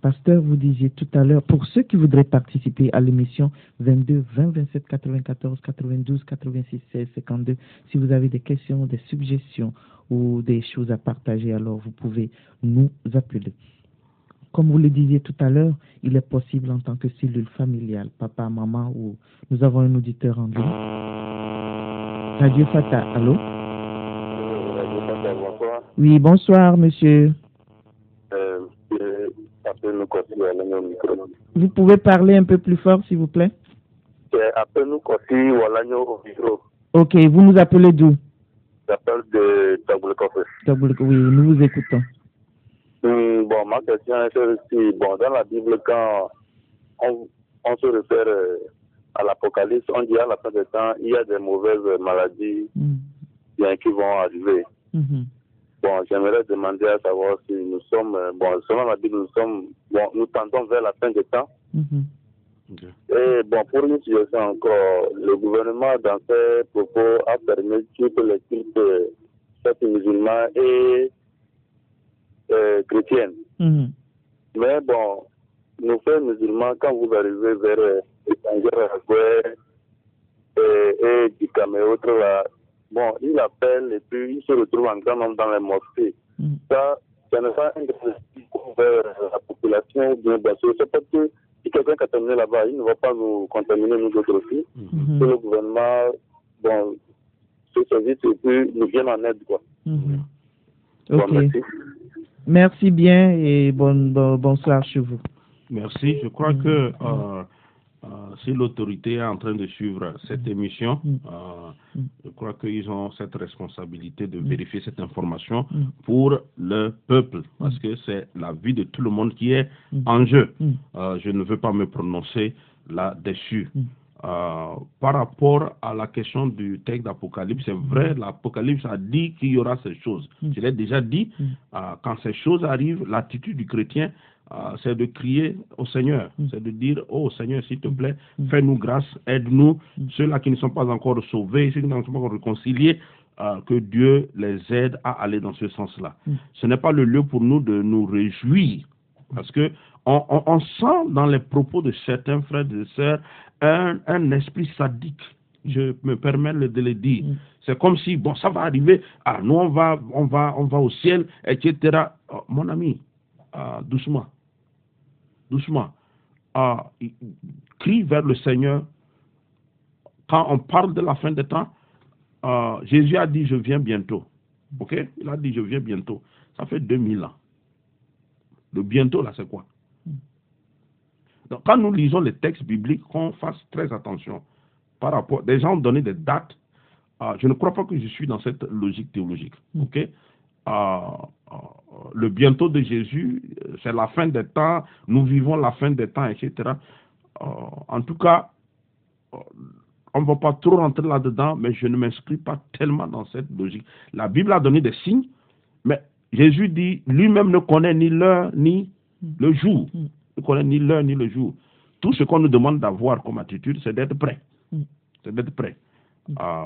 Pasteur, vous disiez tout à l'heure, pour ceux qui voudraient participer à l'émission 22 20 27 94 92 86 16 52, si vous avez des questions, des suggestions ou des choses à partager, alors vous pouvez nous appeler. comme vous le disiez tout à l'heure, il est possible en tant que cellule familiale, papa, maman, ou nous avons un auditeur en ligne. Radio Fata, allô? Oui, bonsoir, monsieur. Euh, micro. Vous pouvez parler un peu plus fort, s'il vous plaît Walagno au micro. Ok, vous nous appelez d'où? J'appelle de Taboulekoffe. Oui, nous vous écoutons. Hum, bon, ma question est celle-ci. Bon, dans la Bible, quand on, on se réfère euh, à l'Apocalypse, on dit à la fin des temps, il y a des mauvaises maladies bien, qui vont arriver. Mhm. Bon, j'aimerais demander à savoir si nous sommes, euh, bon, selon la Bible, nous sommes, bon, nous tendons vers la fin des temps. Mhm. Ok. Et bon, pour une situation encore, le gouvernement, dans ses propos, a permis toutes les cultes, euh, fêtes musulmans et euh, chrétiennes. Mhm. Mais bon, nous faits musulmans, quand vous arrivez vers euh, Étanger, et, et Dikam et autres, là, bon, ils appellent et puis ils se retrouvent en grand nombre dans les mosquées. Mhm. Ça, ça n'est pas un grand vers la population, bien, sûr. C'est parce que si quelqu'un a terminé là-bas, il ne va pas nous contaminer, nous autres aussi. Que le gouvernement, bon, ce service et puis nous vienne en aide, quoi. Mhm. Bon, Ok. merci. Merci bien et bon, bon- bonsoir chez vous. Merci. Je crois que euh, euh, si l'autorité est en train de suivre cette émission, Mm. euh, je crois qu'ils ont cette responsabilité de vérifier cette information Mm. pour le peuple, parce que c'est la vie de tout le monde qui est Mm. en jeu. Mm. Euh, je ne veux pas me prononcer là-dessus. Mm. Euh, par rapport à la question du texte d'Apocalypse, c'est vrai, l'Apocalypse a dit qu'il y aura ces choses. Mm. Je l'ai déjà dit, Mm. euh, quand ces choses arrivent, l'attitude du chrétien, c'est de crier au Seigneur, Mm. c'est de dire, oh Seigneur, s'il te plaît, Mm. fais-nous grâce, aide-nous, Mm. ceux-là qui ne sont pas encore sauvés, ceux qui ne sont pas encore réconciliés, euh, que Dieu les aide à aller dans ce sens-là. Mm. Ce n'est pas le lieu pour nous de nous réjouir, parce que on, on- on sent dans les propos de certains frères et sœurs un, un esprit sadique. Je me permets de le dire. Mm. C'est comme si, bon, ça va arriver, ah, nous on va, on va, on va au ciel, etc. Oh, mon ami, ah, doucement, doucement. Ah, crie vers le Seigneur. Quand on parle de la fin des temps, ah, Jésus a dit, je viens bientôt. Ok? Il a dit, je viens bientôt. Ça fait 2000 ans. Le bientôt, là, c'est quoi? Donc, quand nous lisons les textes bibliques, qu'on fasse très attention par rapport. Des gens ont donné des dates. Ah, je ne crois pas que je suis dans cette logique théologique. Ok? Le bientôt de Jésus, euh, c'est la fin des temps. Nous vivons la fin des temps, etc. En tout cas, euh, on ne va pas trop rentrer là-dedans, mais je ne m'inscris pas tellement dans cette logique. La Bible a donné des signes, mais Jésus dit lui-même ne connaît ni l'heure ni le jour. Mm. Ne connaît ni l'heure ni le jour. Tout ce qu'on nous demande d'avoir comme attitude, c'est d'être prêt. Mm. C'est d'être prêt. Euh,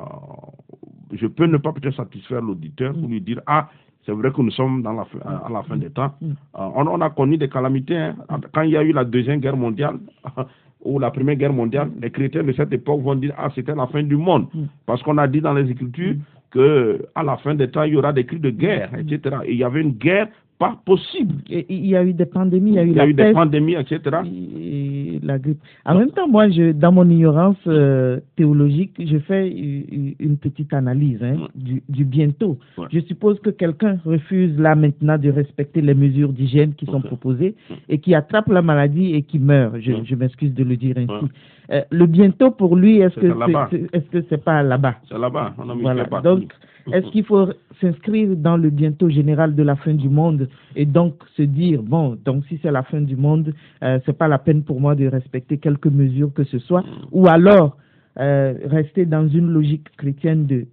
je peux ne pas peut-être satisfaire l'auditeur pour lui dire Ah, c'est vrai que nous sommes dans la fin, à la fin des temps. Mm. Euh, on, on a connu des calamités. hein. Quand il y a eu la Deuxième Guerre mondiale, ou la Première Guerre mondiale, les chrétiens de cette époque vont dire Ah, c'était la fin du monde. Mm. Parce qu'on a dit dans les Écritures que à la fin des temps, il y aura des cris de guerre, Mm. etc. Et il y avait une guerre pas possible. Il y a eu des pandémies, il y a eu Il y a la eu des pandémies, etc. et la grippe. En même temps, moi, je, dans mon ignorance euh, théologique, je fais une petite analyse hein, du, du bientôt. Ouais. Je suppose que quelqu'un refuse là maintenant de respecter les mesures d'hygiène qui sont proposées et qui attrape la maladie et qui meurt. Je, Ouais. je m'excuse de le dire ainsi. Euh, le bientôt pour lui, est-ce que là-bas. c'est est-ce que c'est pas là-bas? C'est là-bas. On a mis Voilà. fait partie. Donc, est-ce qu'il faut s'inscrire dans le bientôt général de la fin du monde et donc se dire bon, donc si c'est la fin du monde, euh, c'est pas la peine pour moi de respecter quelques mesures que ce soit, ou alors euh, rester dans une logique chrétienne de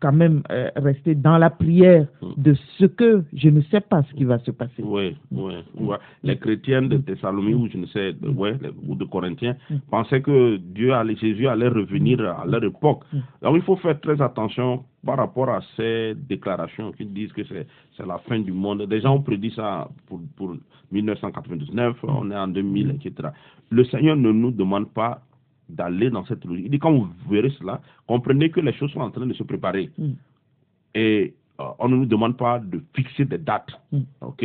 quand même euh, rester dans la prière de ce que je ne sais pas ce qui va se passer. Oui, oui. Les chrétiens de Thessalonique ou je ne sais, de- ouais, ou de Corinthiens pensaient que Dieu allait, Jésus allait revenir à leur époque. Donc il faut faire très attention par rapport à ces déclarations qui disent que c'est c'est la fin du monde. Des gens ont prédit ça pour, pour 1999, on est en 2000, etc. Le Seigneur ne nous demande pas d'aller dans cette logique. Il dit quand vous verrez cela, comprenez que les choses sont en train de se préparer Mm. et euh, on ne nous demande pas de fixer des dates. Mm. Ok?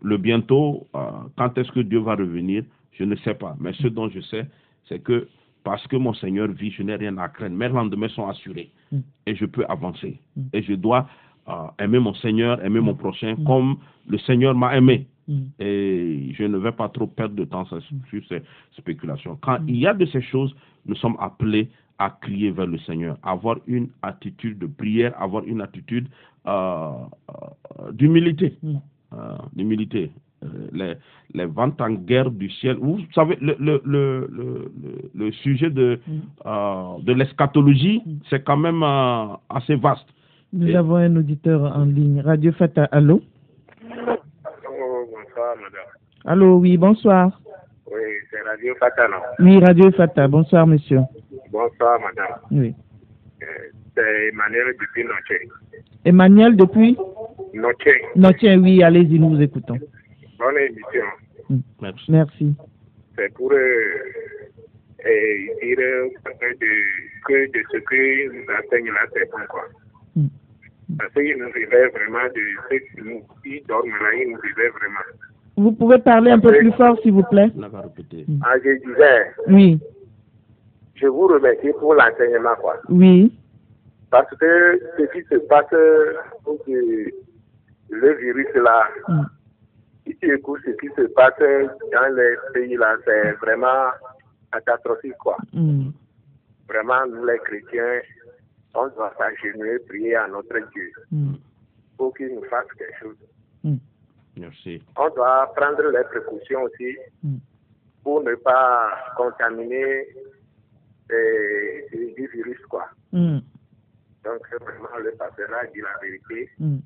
le bientôt, euh, quand est-ce que Dieu va revenir, je ne sais pas. Mais ce dont je sais, c'est que parce que mon Seigneur vit, je n'ai rien à craindre. Mes lendemains sont assurés Mm. et je peux avancer. Mm. Et je dois euh, aimer mon Seigneur, aimer mon prochain comme le Seigneur m'a aimé. Mm. Et je ne vais pas trop perdre de temps sur sur ces spéculations. Quand il y a de ces choses, nous sommes appelés à crier vers le Seigneur, avoir une attitude de prière, avoir une attitude euh, euh, d'humilité. Mm. Euh, d'humilité. Euh, les, les ventes en guerre du ciel. Vous savez, le, le, le, le, le- le sujet de, Mm. de l'eschatologie, c'est quand même assez vaste. Nous Et- avons un auditeur en ligne. Radio Fata, allô? Bonsoir, madame. Allô, oui, bonsoir. Oui, c'est Radio Fatana. Oui, Radio Fata, bonsoir, monsieur. Bonsoir, madame. Oui. Euh, c'est Emmanuel depuis Noche. Emmanuel, depuis? Noche, Non, tiens, oui, allez-y, nous vous écoutons. bonne émission. Merci. Merci. C'est pour euh, euh, dire euh, de, que de ce que nous enseigne là, c'est bon, quoi. Mm. Parce qu'il nous révèle vraiment de ce qui nous qui dorment là, il nous révèle vraiment. Vous pouvez parler un peu plus fort, s'il vous plaît. Ah, je disais, Oui, je vous remercie pour l'enseignement, quoi. oui, Parce que ce qui se passe, que le virus là, Mm. si tu écoutes ce qui se passe dans les pays là, c'est vraiment catastrophique quoi. Mm. Vraiment, nous les chrétiens, on doit s'agenouiller, prier à notre Dieu Mm. pour qu'il nous fasse quelque chose. Mm. Merci. On doit prendre les précautions aussi Mm. pour ne pas contaminer euh, du virus quoi. Mm. Donc vraiment, le a dit la vérité. Mm.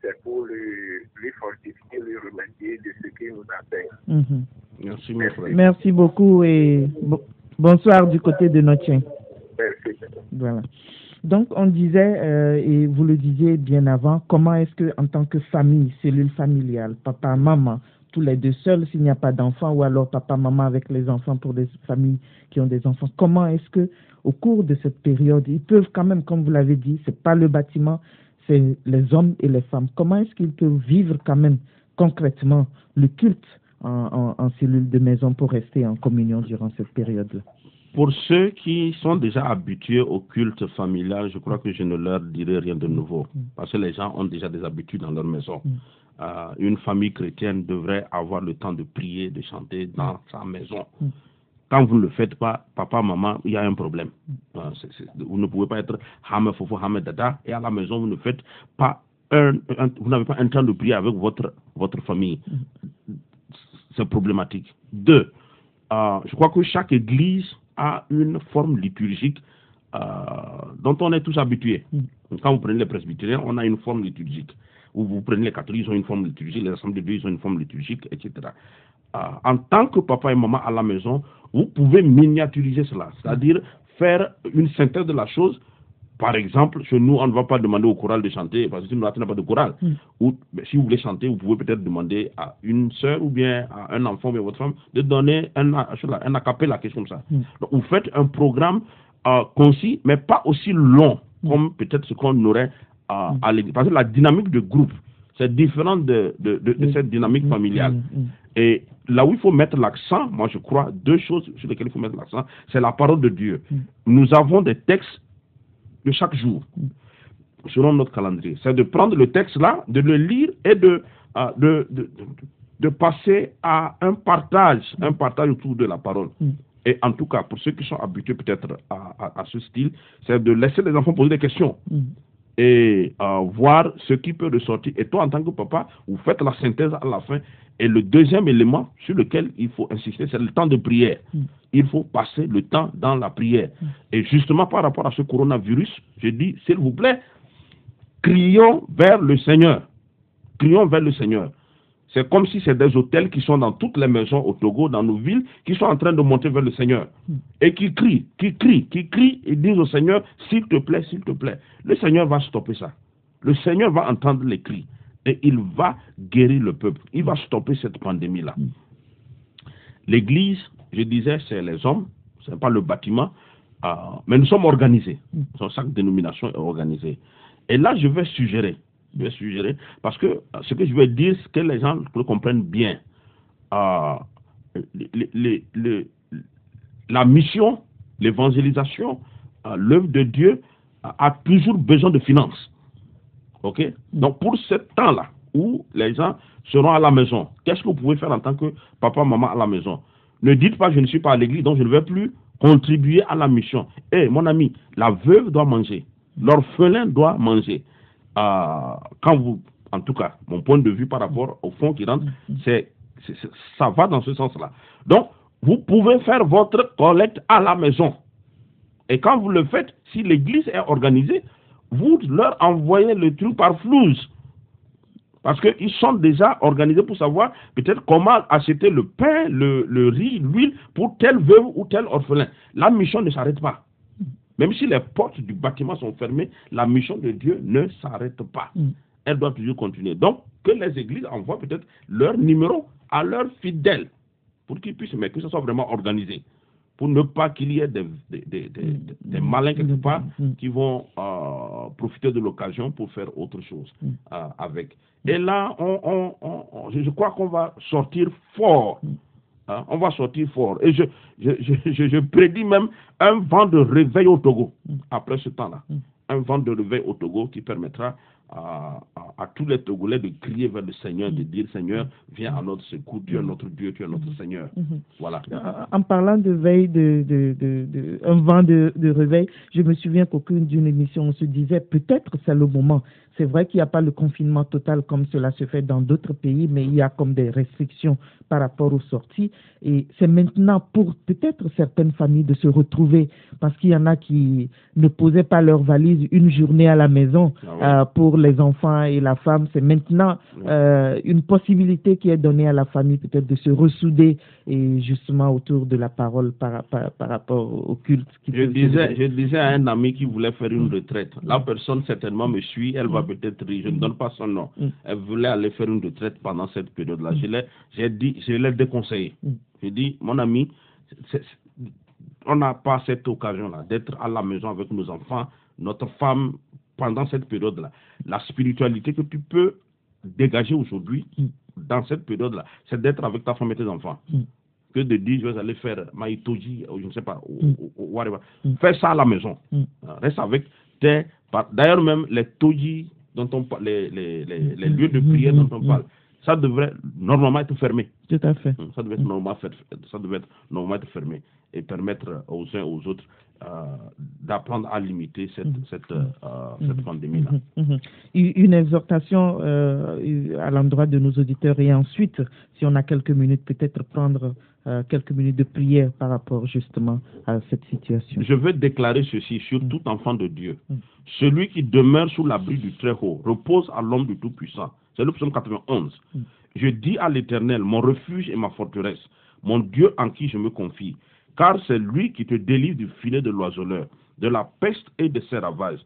c'est pour lui, lui fortifier, lui remercier de ce qu'il nous enseigne. Mhm. Merci, mon frère. Merci beaucoup et bo- bonsoir du côté de notre chien. Merci. Voilà. Donc, on disait, euh, et vous le disiez bien avant, comment est-ce que, en tant que famille, cellule familiale, papa, maman, tous les deux seuls s'il n'y a pas d'enfants, ou alors papa, maman avec les enfants pour des familles qui ont des enfants, comment est-ce que, au cours de cette période, ils peuvent quand même, comme vous l'avez dit, c'est pas le bâtiment, c'est les hommes et les femmes. Comment est-ce qu'ils peuvent vivre quand même concrètement le culte en, en, en cellule de maison pour rester en communion durant cette période-là? Pour ceux qui sont déjà habitués au culte familial, je crois que je ne leur dirai rien de nouveau. Parce que les gens ont déjà des habitudes dans leur maison. Mm. Euh, une famille chrétienne devrait avoir le temps de prier, de chanter dans sa maison. Mm. Quand vous ne le faites pas, papa, maman, il y a un problème. Euh, vous ne pouvez pas être Hame Fofo, Hame Dada, et à la maison, vous ne faites pas un, un- vous n'avez pas un temps de prier avec votre, votre famille. C'est problématique. Deux, euh, je crois que chaque église a une forme liturgique euh, dont on est tous habitués. Quand vous prenez les presbytériens, on a une forme liturgique. Ou vous prenez les catholiques, ils ont une forme liturgique, les assemblées de Dieu, ils ont une forme liturgique, etc. Euh, en tant que papa et maman à la maison, vous pouvez miniaturiser cela, c'est-à-dire faire une synthèse de la chose. Par exemple, chez nous, on ne va pas demander au choral de chanter, parce que sinon, n'a pas de chorale. Ou ben, si vous voulez chanter, vous pouvez peut-être demander à une sœur ou bien à un enfant ou bien votre femme de donner un, un, acapella, quelque chose comme ça. Donc, vous faites un programme euh, concis, mais pas aussi long comme peut-être ce qu'on aurait euh, à l'église. Parce que la dynamique de groupe, c'est différent de, de, de, de cette dynamique familiale. Et là où il faut mettre l'accent, moi je crois, deux choses sur lesquelles il faut mettre l'accent, c'est la parole de Dieu. Nous avons des textes de chaque jour, selon notre calendrier. C'est de prendre le texte là, de le lire et de, euh, de, de, passer à un partage, un partage autour de la parole. Mm. Et en tout cas, pour ceux qui sont habitués peut-être à, à- à ce style, c'est de laisser les enfants poser des questions Mm. Et euh, voir ce qui peut ressortir. Et toi, en tant que papa, vous faites la synthèse à la fin. Et le deuxième élément sur lequel il faut insister, c'est le temps de prière. Mm. Il faut passer le temps dans la prière. Et justement, par rapport à ce coronavirus, je dis, s'il vous plaît, crions vers le Seigneur. Crions vers le Seigneur. C'est comme si c'est des hôtels qui sont dans toutes les maisons au Togo, dans nos villes, qui sont en train de monter vers le Seigneur. Et qui crient, qui crient, qui crient et disent au Seigneur, s'il te plaît, s'il te plaît. Le Seigneur va stopper ça. Le Seigneur va entendre les cris. Et il va guérir le peuple. Il va stopper cette pandémie-là. L'Église, je disais, c'est les hommes, ce n'est pas le bâtiment, euh, mais nous sommes organisés. Chaque dénomination est organisée. Et là, je vais suggérer Je vais suggérer. Parce que ce que je veux dire, c'est que les gens comprennent bien. Euh, la mission, l'évangélisation, euh, l'œuvre de Dieu a toujours besoin de finances. OK? Donc, pour ce temps-là, où les gens seront à la maison, qu'est-ce que vous pouvez faire en tant que papa, maman à la maison? Ne dites pas, je ne suis pas à l'église, donc je ne vais plus contribuer à la mission. Eh, mon ami, la veuve doit manger. L'orphelin doit manger. Euh, quand vous, en tout cas, mon point de vue par rapport au fonds qui rentre, c'est, ça va dans ce sens-là. Donc, vous pouvez faire votre collecte à la maison. Et quand vous le faites, si l'église est organisée, vous leur envoyez le truc par flouze. Parce qu'ils sont déjà organisés pour savoir peut-être comment acheter le pain, le, riz, l'huile pour telle veuve ou tel orphelin. La mission ne s'arrête pas. Même si les portes du bâtiment sont fermées, la mission de Dieu ne s'arrête pas. Mm. Elle doit toujours continuer. Donc, que les églises envoient peut-être leur numéro à leurs fidèles pour qu'ils puissent, mais que ce soit vraiment organisé pour ne pas qu'il y ait des, des, des, mm. malins quelque part mm. qui vont euh, profiter de l'occasion pour faire autre chose euh, avec. Et là, on, on, je crois qu'on va sortir fort. Hein, on va sortir fort. Et je, je, je, je, prédis même un vent de réveil au Togo après ce temps-là. Un vent de réveil au Togo qui permettra à, tous les Togolais de crier vers le Seigneur, de dire Seigneur, viens à notre secours, Dieu est notre Dieu, tu es notre Seigneur. Mhm. Voilà. En parlant de veille, de, de, de, un vent de, réveil, je me souviens qu'aucune d'une émission, on se disait peut-être c'est le moment. C'est vrai qu'il n'y a pas le confinement total comme cela se fait dans d'autres pays, mais il y a comme des restrictions par rapport aux sorties. Et c'est maintenant pour peut-être certaines familles de se retrouver, parce qu'il y en a qui ne posaient pas leur valise une journée à la maison ah euh, pour les enfants et la femme. C'est maintenant euh, une possibilité qui est donnée à la famille peut-être de se ressouder et justement autour de la parole par, par, rapport au culte. je, disais, je disais à un ami qui voulait faire une retraite, la personne certainement me suit, elle va peut-être rire, je ne donne pas son nom. Mm. Elle voulait aller faire une retraite pendant cette période-là. Mm. J'ai dit, je l'ai déconseillé. Mm. J'ai dit, mon ami, on n'a pas cette occasion-là d'être à la maison avec nos enfants, notre femme, pendant cette période-là. La spiritualité que tu peux dégager aujourd'hui, mm. dans cette période-là, c'est d'être avec ta femme et tes enfants. Mm. Que de dire, je vais aller faire maïtoji, ou je ne sais pas, ou, whatever. Fais ça à la maison. Reste avec tes. D'ailleurs, même les toji dont on parle, les, les, les, les lieux de prière dont on parle, ça devrait normalement être fermé. Tout à fait. Ça devait être normalement, ça devait être normalement être fermé et permettre aux uns aux autres d'apprendre à limiter cette, mhm. cette, euh, mhm. cette pandémie-là. Mhm. Une exhortation euh, à l'endroit de nos auditeurs et ensuite, si on a quelques minutes, peut-être prendre quelques minutes de prière par rapport justement à cette situation. Je veux déclarer ceci sur tout enfant de Dieu. Celui qui demeure sous l'abri du Très-Haut repose à l'homme du Tout-Puissant. C'est le psaume 91. Je dis à l'Éternel, mon refuge et ma forteresse, mon Dieu en qui je me confie car c'est lui qui te délivre du filet de l'oiseleur, de la peste et de ses ravages.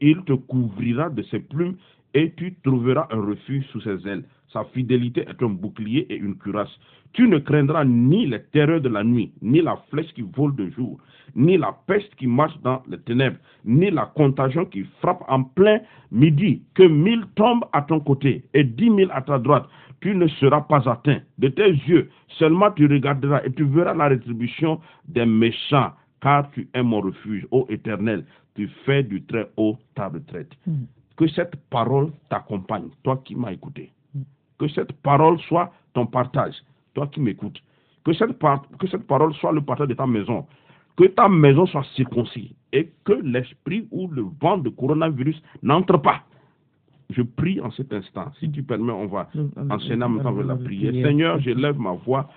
Il te couvrira de ses plumes et tu trouveras un refuge sous ses ailes. Sa fidélité est un bouclier et une cuirasse. Tu ne craindras ni les terreurs de la nuit, ni la flèche qui vole de jour, ni la peste qui marche dans les ténèbres, ni la contagion qui frappe en plein midi. Que mille tombent à ton côté et dix mille à ta droite, tu ne seras pas atteint. De tes yeux, seulement tu regarderas et tu verras la rétribution des méchants, car tu es mon refuge, ô éternel. Tu fais du très haut ta retraite. Hmm. Que cette parole t'accompagne, toi qui m'as écouté. Hmm. Que cette parole soit ton partage, toi qui m'écoutes. Que cette, que cette parole soit le partage de ta maison. Que ta maison soit circoncis et que l'esprit ou le vent de coronavirus n'entre pas je prie en cet instant. Si tu permets, on va enchaîner en même temps la prière. Seigneur, je lève ma voix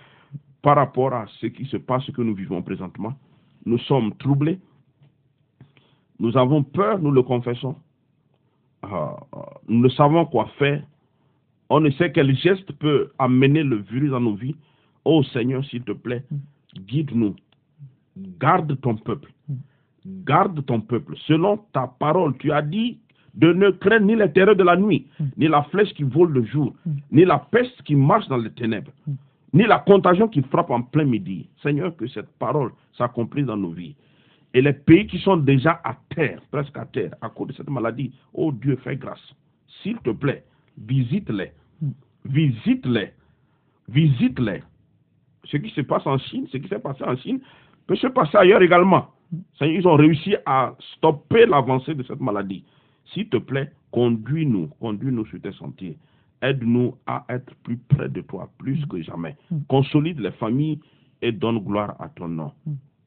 par rapport à ce qui se passe, ce que nous vivons présentement. Nous sommes troublés. Nous avons peur, nous le confessons. Ah, nous ne savons quoi faire. On ne sait quel geste peut amener le virus dans nos vies. Oh Seigneur, s'il te plaît, guide-nous. Garde ton peuple. Garde ton peuple. Selon ta parole, tu as dit de ne craindre ni les terreurs de la nuit, mm. ni la flèche qui vole le jour, mm. ni la peste qui marche dans les ténèbres, mm. ni la contagion qui frappe en plein midi. Seigneur, que cette parole s'accomplisse dans nos vies. Et les pays qui sont déjà à terre, presque à terre, à cause de cette maladie, oh Dieu, fais grâce. s'il te plaît, visite-les. Visite-les. Visite-les. Ce qui se passe en Chine, ce qui s'est passé en Chine, peut se passer ailleurs également. Ils ont réussi à stopper l'avancée de cette maladie. S'il te plaît, conduis-nous, conduis-nous sur tes sentiers. Aide-nous à être plus près de toi, plus que jamais. Consolide les familles et donne gloire à ton nom.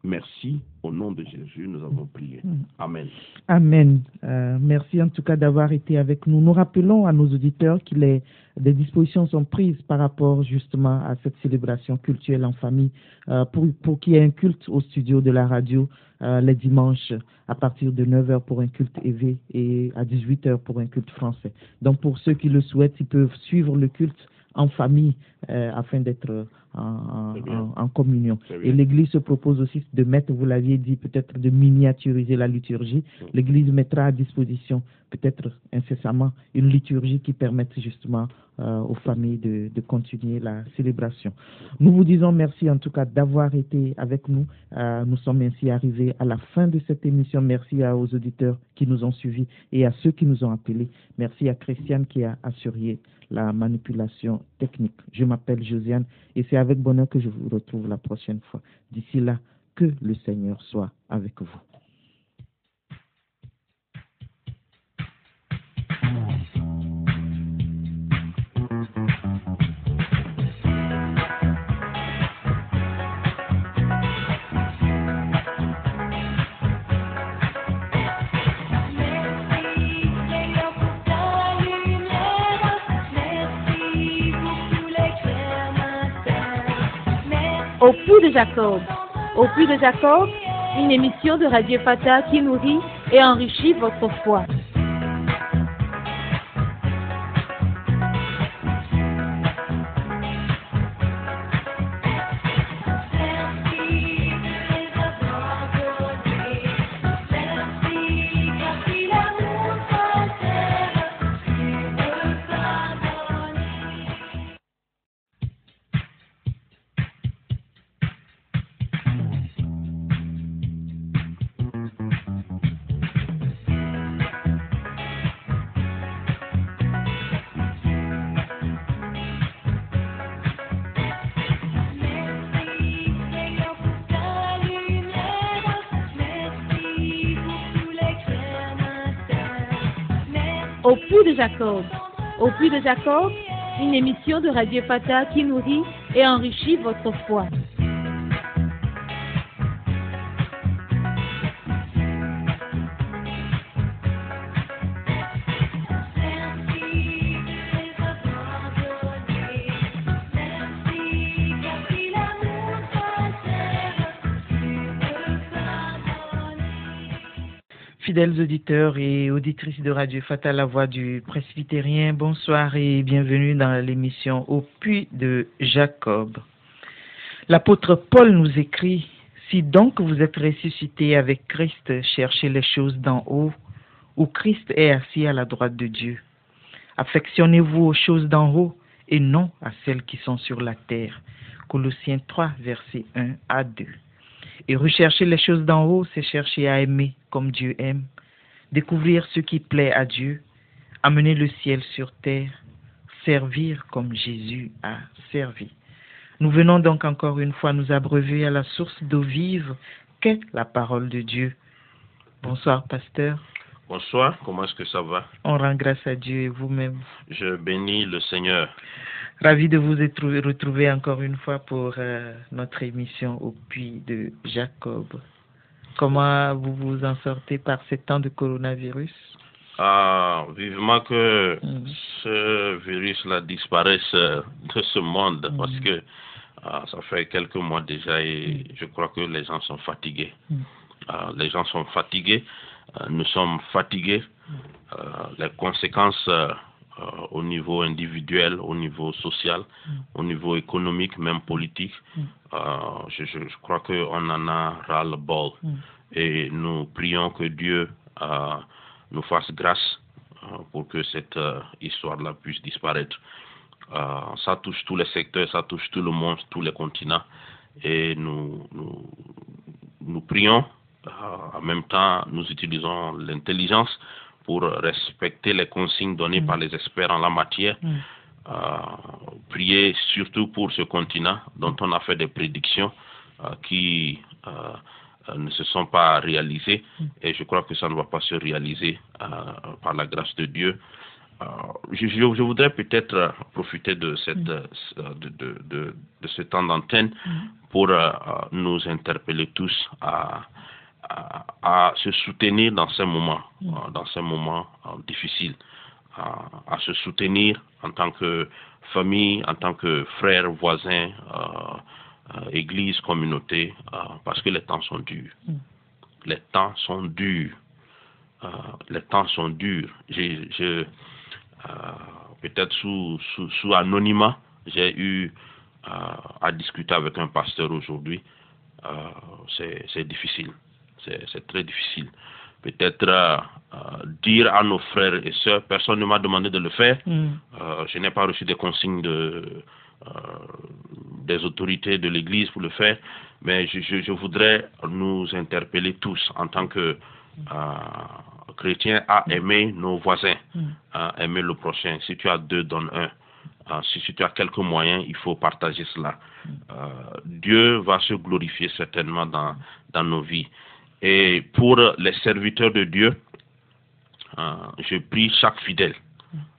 Merci. Au nom de Jésus, nous avons prié. Amen. Amen. Euh, merci en tout cas d'avoir été avec nous. Nous rappelons à nos auditeurs que les, des dispositions sont prises par rapport justement à cette célébration culturelle en famille euh, pour, pour qu'il y ait un culte au studio de la radio euh, les dimanches à partir de 9h pour un culte éveillé et à 18h pour un culte français. Donc pour ceux qui le souhaitent, ils peuvent suivre le culte en famille afin d'être en, communion. Et l'Église se propose aussi de mettre, vous l'aviez dit, peut-être de miniaturiser la liturgie. Mm. L'Église mettra à disposition peut-être incessamment une liturgie qui permette justement euh, aux familles de, de continuer la célébration. Nous vous disons merci en tout cas d'avoir été avec nous. Euh, nous sommes ainsi arrivés à la fin de cette émission. Merci à, aux auditeurs qui nous ont suivis et à ceux qui nous ont appelés. Merci à Christiane qui a assuré la manipulation technique. Je m'appelle Josiane et c'est avec bonheur que je vous retrouve la prochaine fois. D'ici là, que le Seigneur soit avec vous. Au puits de Jacob. Au de Jacob, une émission de Radio Fata qui nourrit et enrichit votre foi. Au puits de Jacob, une émission de Radio Fata qui nourrit et enrichit votre foi. Fidèles auditeurs et auditrices de Radio Fata, la voix du presbytérien, bonsoir et bienvenue dans l'émission Au puits de Jacob. L'apôtre Paul nous écrit Si donc vous êtes ressuscité avec Christ, cherchez les choses d'en haut, où Christ est assis à la droite de Dieu. Affectionnez-vous aux choses d'en haut et non à celles qui sont sur la terre. Colossiens 3, versets 1 à 2. Et rechercher les choses d'en haut, c'est chercher à aimer comme Dieu aime, découvrir ce qui plaît à Dieu, amener le ciel sur terre, servir comme Jésus a servi. Nous venons donc encore une fois nous abreuver à la source d'eau vive qu'est la parole de Dieu. Bonsoir, pasteur. Bonsoir, comment est-ce que ça va? On rend grâce à Dieu et vous-même. Je bénis le Seigneur. Ravi de vous retrouver encore une fois pour euh, notre émission au puits de Jacob. Comment vous vous en sortez par ces temps de coronavirus? Ah, vivement que Mhm. ce virus-là disparaisse euh, de ce monde Mhm. parce que ah, ça fait quelques mois déjà et je crois que les gens sont fatigués. Ah, les gens sont fatigués, nous sommes fatigués. Euh, les conséquences euh, euh, au niveau individuel, au niveau social, au niveau économique, même politique, euh, je, je, je crois qu'on en a ras-le-bol. Mhm. Et nous prions que Dieu euh, nous fasse grâce euh, pour que cette euh, histoire-là puisse disparaître. Euh, ça touche tous les secteurs, ça touche tout le monde, tous les continents. Et nous, nous, nous prions, euh, en même temps, nous utilisons l'intelligence pour respecter les consignes données Mm. par les experts en la matière. Mm. Euh, prier surtout pour ce continent dont on a fait des prédictions euh, qui euh, euh, ne se sont pas réalisées Mm. et je crois que ça ne va pas se réaliser euh, par la grâce de Dieu. Euh, je, voudrais peut-être euh, profiter de, cette, Mm. euh, de, de, de, de ce temps d'antenne Mm. pour euh, euh, nous interpeller tous à, à, à se soutenir dans ces moments, Mm. euh, dans ces moments euh, difficiles, à, à se soutenir en tant que famille, en tant que euh, euh, église, communauté, euh, parce que les temps sont durs. Mm. Les temps sont durs. Euh, les temps sont durs. J'ai, je, euh, peut-être sous, sous, sous anonymat, j'ai eu euh, à discuter avec un pasteur aujourd'hui. Euh, c'est difficile. C'est, très difficile. Peut-être euh, euh, dire à nos frères et sœurs, personne ne m'a demandé de le faire. Mm. Euh, je n'ai pas reçu des consignes de, euh, des autorités de l'Église pour le faire, mais je, je, je voudrais nous interpeller tous en tant que chrétiens à aimer nos voisins, Mm. à aimer le prochain. Si tu as deux, donne un. Si, si tu as quelques moyens, il faut partager cela. Dieu va se glorifier certainement dans, dans nos vies. Et pour les serviteurs de Dieu, euh, je prie chaque fidèle.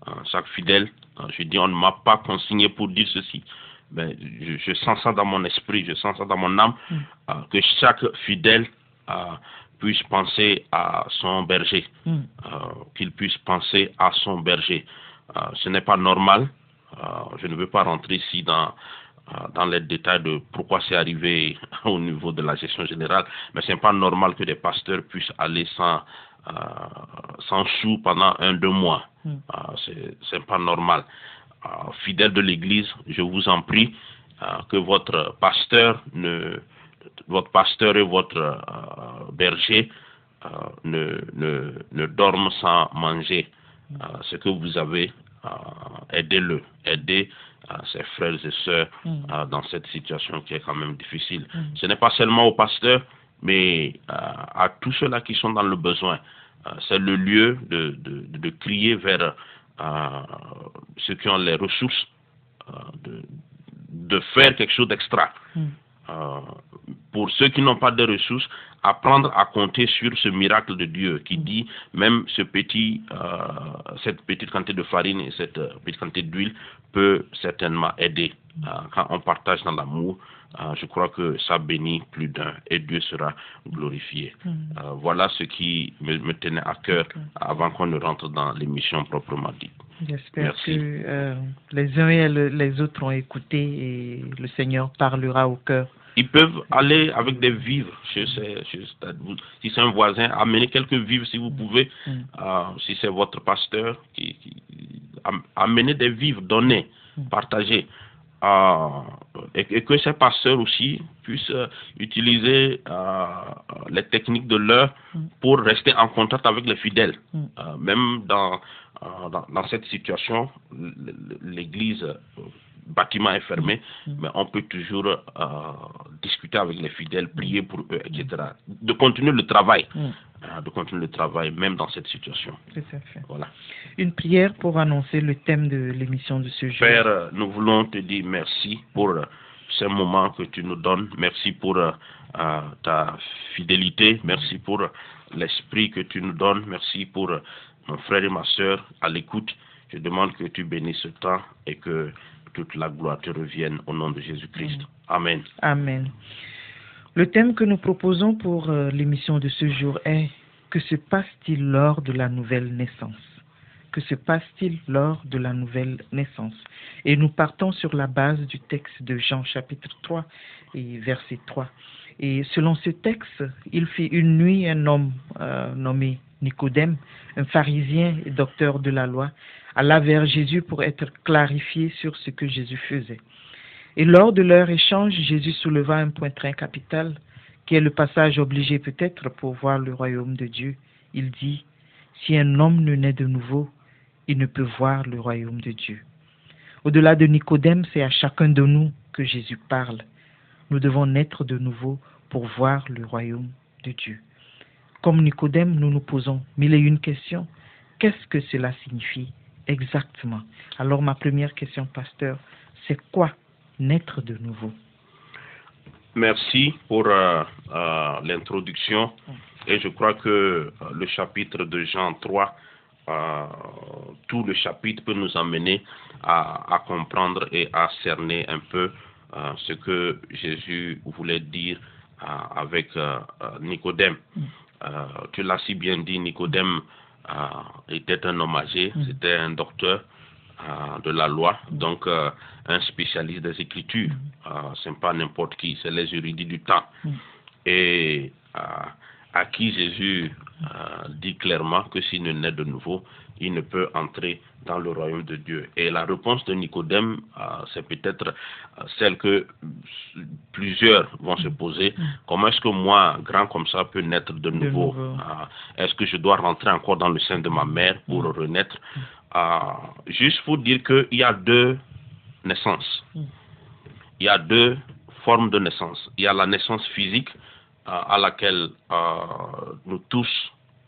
Euh, chaque fidèle, euh, je dis, on ne m'a pas consigné pour dire ceci. Mais je, je sens ça dans mon esprit, je sens ça dans mon âme, Mm. que chaque fidèle puisse penser à son berger, Mm. qu'il puisse penser à son berger. Ce n'est pas normal. je ne veux pas rentrer ici dans, dans les détails de pourquoi c'est arrivé au niveau de la gestion générale, mais ce n'est pas normal que des pasteurs puissent aller sans, euh, sans sous pendant un, deux mois. Mm. Euh, c'est- c'est pas normal. Euh, fidèles de l'Église, je vous en prie euh, que votre pasteur ne, votre pasteur et votre euh, berger euh, ne, ne, ne dorment sans manger. Euh, ce que vous avez, euh, aidez-le, aidez ses frères et sœurs Mm. dans cette situation qui est quand même difficile. Mm. Ce n'est pas seulement aux pasteurs, mais à tous ceux-là qui sont dans le besoin. Euh, c'est le lieu de, de, de crier vers ceux qui ont les ressources euh, de, de faire quelque chose d'extra. Mm. Euh, pour ceux qui n'ont pas de ressources, apprendre à compter sur ce miracle de Dieu qui dit même ce petit, euh, cette petite quantité de farine et cette euh, petite quantité d'huile peut certainement aider. Euh, quand on partage dans l'amour, euh, je crois que ça bénit plus d'un et Dieu sera glorifié. Mm. Euh, voilà ce qui me, me tenait à cœur avant qu'on ne rentre dans l'émission proprement dite. J'espère que euh, les uns et le- les autres ont écouté et le Seigneur parlera au cœur. Ils peuvent aller avec des vivres si c'est un voisin, amener quelques vivres si vous pouvez. Mm. Euh, si c'est votre pasteur, qui, qui- am- amener des vivres, donner, Mm. partager. Euh, et, et que ces pasteurs aussi puissent euh, utiliser euh, les techniques de l'heure Mm. pour rester en contact avec les fidèles. Mm. Euh, même dans, dans, dans cette situation, l'église, bâtiment est fermé, Mm. mais on peut toujours euh, discuter avec les fidèles, prier pour eux, etc. De continuer le travail, Mm. euh, de continuer le travail, même dans cette situation. Voilà. Une prière pour annoncer le thème de l'émission de ce jour. Père, euh, nous voulons te dire merci pour euh, ces moments que tu nous donnes. Merci pour euh, ta fidélité. Merci pour l'esprit que tu nous donnes. Merci pour mon frère et ma soeur à l'écoute. Je demande que tu bénisses ce temps et que toute la gloire te revienne au nom de Jésus-Christ. Amen. Amen. Le thème que nous proposons pour euh, l'émission de ce jour est Que se passe-t-il lors de la nouvelle naissance? Que se passe-t-il lors de la nouvelle naissance? Et nous partons sur la base du texte de Jean chapitre 3 et verset 3. Et selon ce texte, il fit une nuit un homme euh, nommé Nicodème, un pharisien et docteur de la loi, alla vers Jésus pour être clarifié sur ce que Jésus faisait. Et lors de leur échange, Jésus souleva un point très capital, qui est le passage obligé peut-être pour voir le royaume de Dieu. Il dit, si un homme ne naît de nouveau, il ne peut voir le royaume de Dieu. Au-delà de Nicodème, c'est à chacun de nous que Jésus parle. Nous devons naître de nouveau pour voir le royaume de Dieu. Comme Nicodème, nous nous posons mille et une questions. qu'est-ce que cela signifie? Exactement Alors ma première question, pasteur, c'est quoi naître de nouveau? Merci pour euh, euh, l'introduction. Et je crois que euh, le chapitre de Jean 3, euh, tout le chapitre peut nous amener à, à comprendre et à cerner un peu ce que Jésus voulait dire avec Nicodème. Euh, tu l'as si bien dit, Nicodème euh, était un homme âgé, Mm. c'était un docteur euh, de la loi, donc euh, un spécialiste des Écritures. Euh, c'est pas n'importe qui, c'est les érudits du temps. Mm. Et euh, à qui Jésus euh, dit clairement que s'il ne naît de nouveau, il ne peut entrer dans le royaume de Dieu. Et la réponse de Nicodème, euh, c'est peut-être euh, celle que plusieurs vont se poser. Comment est-ce que moi, grand comme ça, peux naître de nouveau, nouveau. Euh, Est-ce que je dois rentrer encore dans le sein de ma mère pour renaître? Euh, Juste pour dire qu'il y a deux naissances. Mm. Il y a deux formes de naissance. Il y a la naissance physique à laquelle euh, nous tous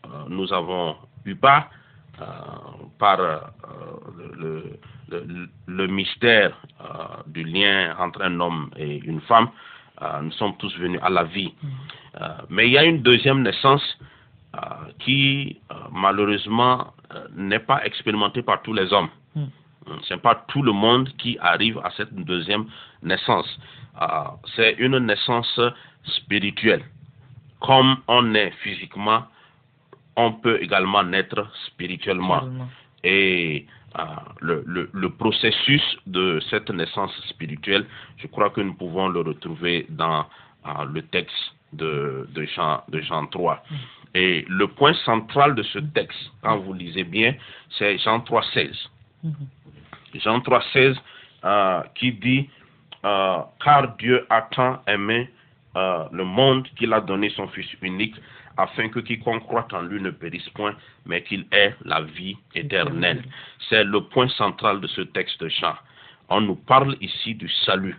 euh, nous avons eu part euh, par euh, le, le- le mystère euh, du lien entre un homme et une femme. Euh, nous sommes tous venus à la vie. Euh, mais il y a une deuxième naissance euh, qui, euh, malheureusement, euh, n'est pas expérimentée par tous les hommes. Mm. Ce n'est pas tout le monde qui arrive à cette deuxième naissance. Euh, c'est une naissance spirituelle. Comme on est physiquement, on peut également naître spirituellement. Et euh, le, le- le processus de cette naissance spirituelle, je crois que nous pouvons le retrouver dans euh, le texte de, de, Jean, de Jean 3. Et le point central de ce texte, quand vous lisez bien, c'est Jean 3, 16. Mhm. Jean 3, 16, euh, qui dit euh, Car Dieu a tant aimé euh, le monde qu'il a donné son Fils unique, afin que quiconque croit en lui ne périsse point, mais qu'il ait la vie éternelle. C'est le point central de ce texte de Jean. On nous parle ici du salut.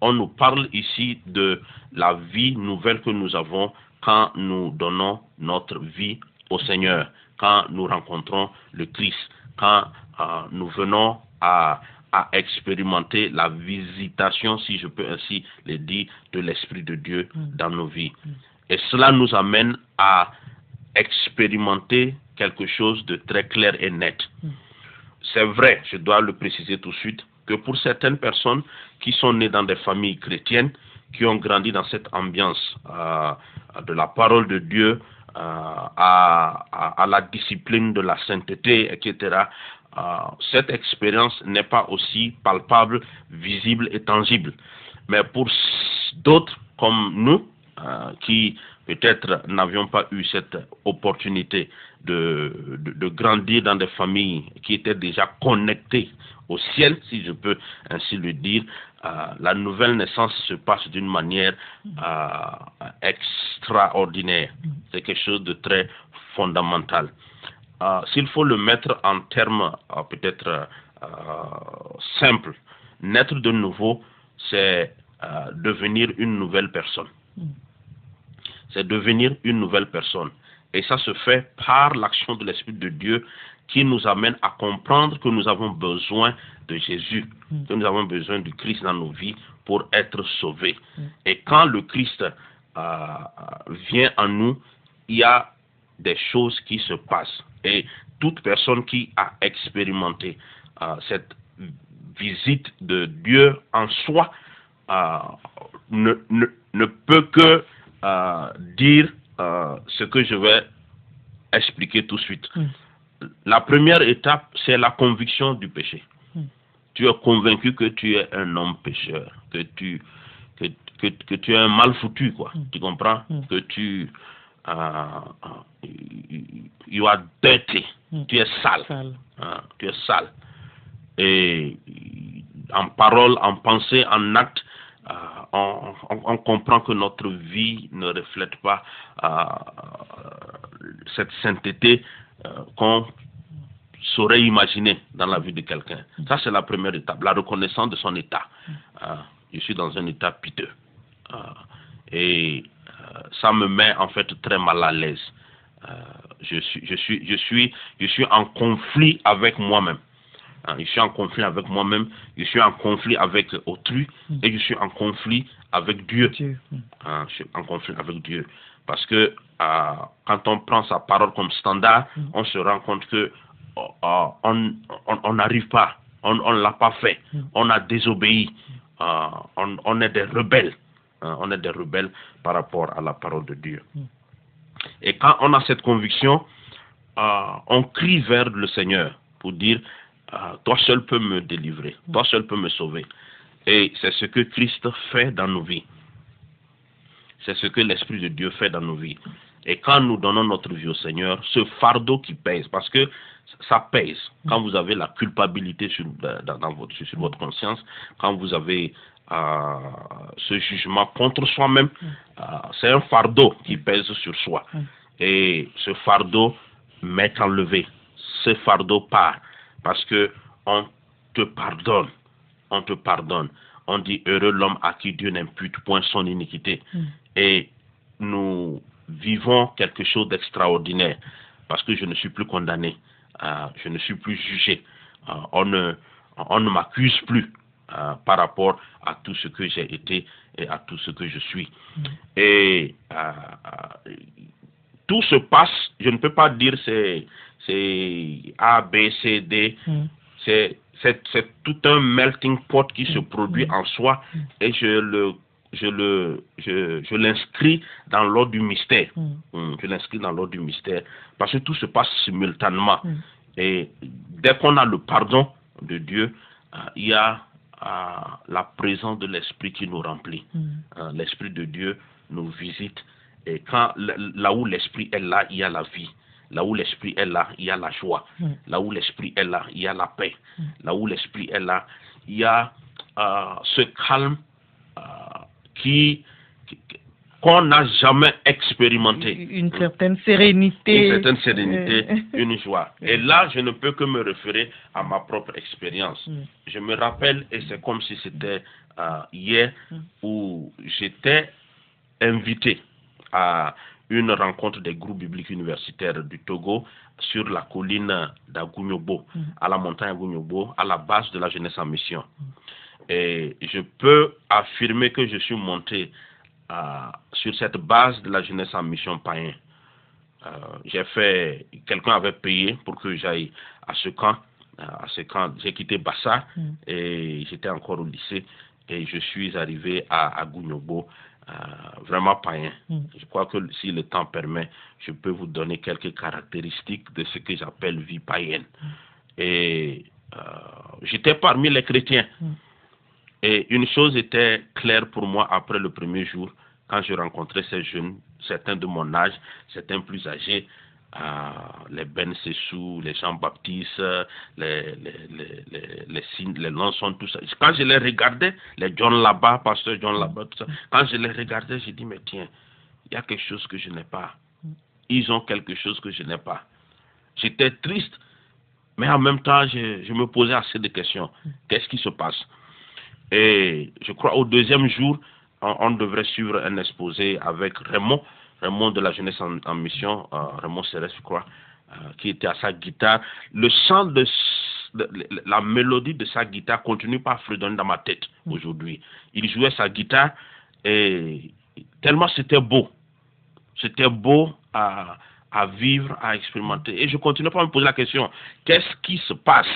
On nous parle ici de la vie nouvelle que nous avons quand nous donnons notre vie au Seigneur, quand nous rencontrons le Christ, quand euh, nous venons à, à expérimenter la visitation, si je peux ainsi le dire, de l'Esprit de Dieu dans nos vies. Et cela nous amène à expérimenter quelque chose de très clair et net. C'est vrai, je dois le préciser tout de suite, que pour certaines personnes qui sont nées dans des familles chrétiennes, qui ont grandi dans cette ambiance euh, de la parole de Dieu, euh, à, à- à la discipline de la sainteté, etc., cette expérience n'est pas aussi palpable, visible et tangible. Mais pour d'autres comme nous, euh, qui peut-être n'avions pas eu cette opportunité de, grandir dans des familles qui étaient déjà connectées au ciel, si je peux ainsi le dire, euh, la nouvelle naissance se passe d'une manière euh, extraordinaire. C'est quelque chose de très fondamental. Euh, S'il faut le mettre en termes euh, peut-être euh, simples, naître de nouveau, c'est devenir une nouvelle personne. C'est devenir une nouvelle personne. Et ça se fait par l'action de l'Esprit de Dieu qui nous amène à comprendre que nous avons besoin de Jésus, que nous avons besoin du Christ dans nos vies pour être sauvés. Et quand le Christ euh, vient en nous, il y a des choses qui se passent. Et toute personne qui a expérimenté euh, cette visite de Dieu en soi euh, ne, ne, ne peut que euh, dire ce que je vais expliquer tout de suite. Mm. La première étape, c'est la conviction du péché. Mm. Tu es convaincu que tu es un homme pécheur, que tu, que, que, que tu es un mal foutu, quoi. Mm. Tu comprends? Que tu... euh, you are dirty. Mm. Tu es sale. Sale. Hein, tu es sale. Et en parole, en pensée, en acte, euh, on, on- on comprend que notre vie ne reflète pas cette sainteté qu'on saurait imaginer dans la vie de quelqu'un. Ça, c'est la première étape, la reconnaissance de son état. Euh, je suis dans un état piteux. Et ça me met en fait très mal à l'aise. Euh, je suis, je suis, je suis, je suis en conflit avec moi-même. Hein, je suis en conflit avec moi-même, je suis en conflit avec autrui et je suis en conflit avec Dieu. Dieu. Mm. Hein, je suis en conflit avec Dieu. Parce que euh, quand on prend sa parole comme standard, on se rend compte que euh, euh, on on- on n'arrive pas, on ne l'a pas fait, on a désobéi, euh, on, on est des rebelles, hein, on est des rebelles par rapport à la parole de Dieu. Et quand on a cette conviction, euh, on crie vers le Seigneur pour dire, euh, toi seul peux me délivrer, toi seul peux me sauver. Et c'est ce que Christ fait dans nos vies. C'est ce que l'Esprit de Dieu fait dans nos vies. Et quand nous donnons notre vie au Seigneur, ce fardeau qui pèse, parce que ça pèse, quand vous avez la culpabilité sur, dans, dans votre, sur votre conscience, quand vous avez ce jugement contre soi-même, euh, c'est un fardeau qui pèse sur soi. Et ce fardeau m'est enlevé. Ce fardeau part parce que on te pardonne. On te pardonne. On dit heureux l'homme à qui Dieu n'impute point son iniquité. Et nous vivons quelque chose d'extraordinaire parce que je ne suis plus condamné, euh, je ne suis plus jugé, Euh, on ne, on ne m'accuse plus euh, par rapport à tout ce que j'ai été et à tout ce que je suis. Et euh, euh, tout se passe, je ne peux pas dire c'est A, B, C, D, Mm. c'est tout un melting pot qui se produit en soi et je le je le je, je l'inscris dans l'ordre du mystère. Mm. Mm, Je l'inscris dans l'ordre du mystère parce que tout se passe simultanément. Mm. Et dès qu'on a le pardon de Dieu, il y a euh, la présence de l'Esprit qui nous remplit. Mm. Euh, L'Esprit de Dieu nous visite. Et quand là où l'Esprit est là, il y a la vie. Là où l'Esprit est là, il y a la joie. Mm. Là où l'Esprit est là, il y a la paix. Là où l'Esprit est là, il y a euh, ce calme euh, qui qui- qu'on n'a jamais expérimenté. Une certaine sérénité. Une certaine sérénité, Euh, une joie. Et là, je ne peux que me référer à ma propre expérience. Mm. Je me rappelle, et c'est comme si c'était euh, hier, Mm. où j'étais invité à une rencontre des groupes bibliques universitaires du Togo sur la colline d'Agounyobo, Mm. à la montagne Agounyobo, à la base de la jeunesse en mission. Et je peux affirmer que je suis monté euh, sur cette base de la jeunesse en mission païen. Euh, j'ai fait, quelqu'un avait payé pour que j'aille à ce camp. À ce camp, j'ai quitté Bassa Mm. et j'étais encore au lycée et je suis arrivé à, à euh, vraiment païen. Mm. Je crois que si le temps permet, je peux vous donner quelques caractéristiques de ce que j'appelle vie païenne. Et euh, j'étais parmi les chrétiens. Et une chose était claire pour moi après le premier jour, quand je rencontrais ces jeunes, certains de mon âge, certains plus âgés, euh, les Ben Sessou, les Jean-Baptiste, les, les, les, Lanson, tout ça. Quand je les regardais, les John là-bas, pasteur John là-bas, tout ça, quand je les regardais, j'ai dit, mais tiens, il y a quelque chose que je n'ai pas. Ils ont quelque chose que je n'ai pas. J'étais triste, mais en même temps, je me posais assez de questions. Qu'est-ce qui se passe? Et je crois au deuxième jour, on, on devrait suivre un exposé avec Raymond, Raymond de la jeunesse en, en mission, euh, Raymond Céleste, je crois, euh, qui était à sa guitare. Le chant de, la mélodie de sa guitare continue par fredonner dans ma tête aujourd'hui. Il jouait sa guitare et tellement c'était beau. C'était beau à, à vivre, à expérimenter. Et je continue pas à me poser la question, qu'est-ce qui se passe?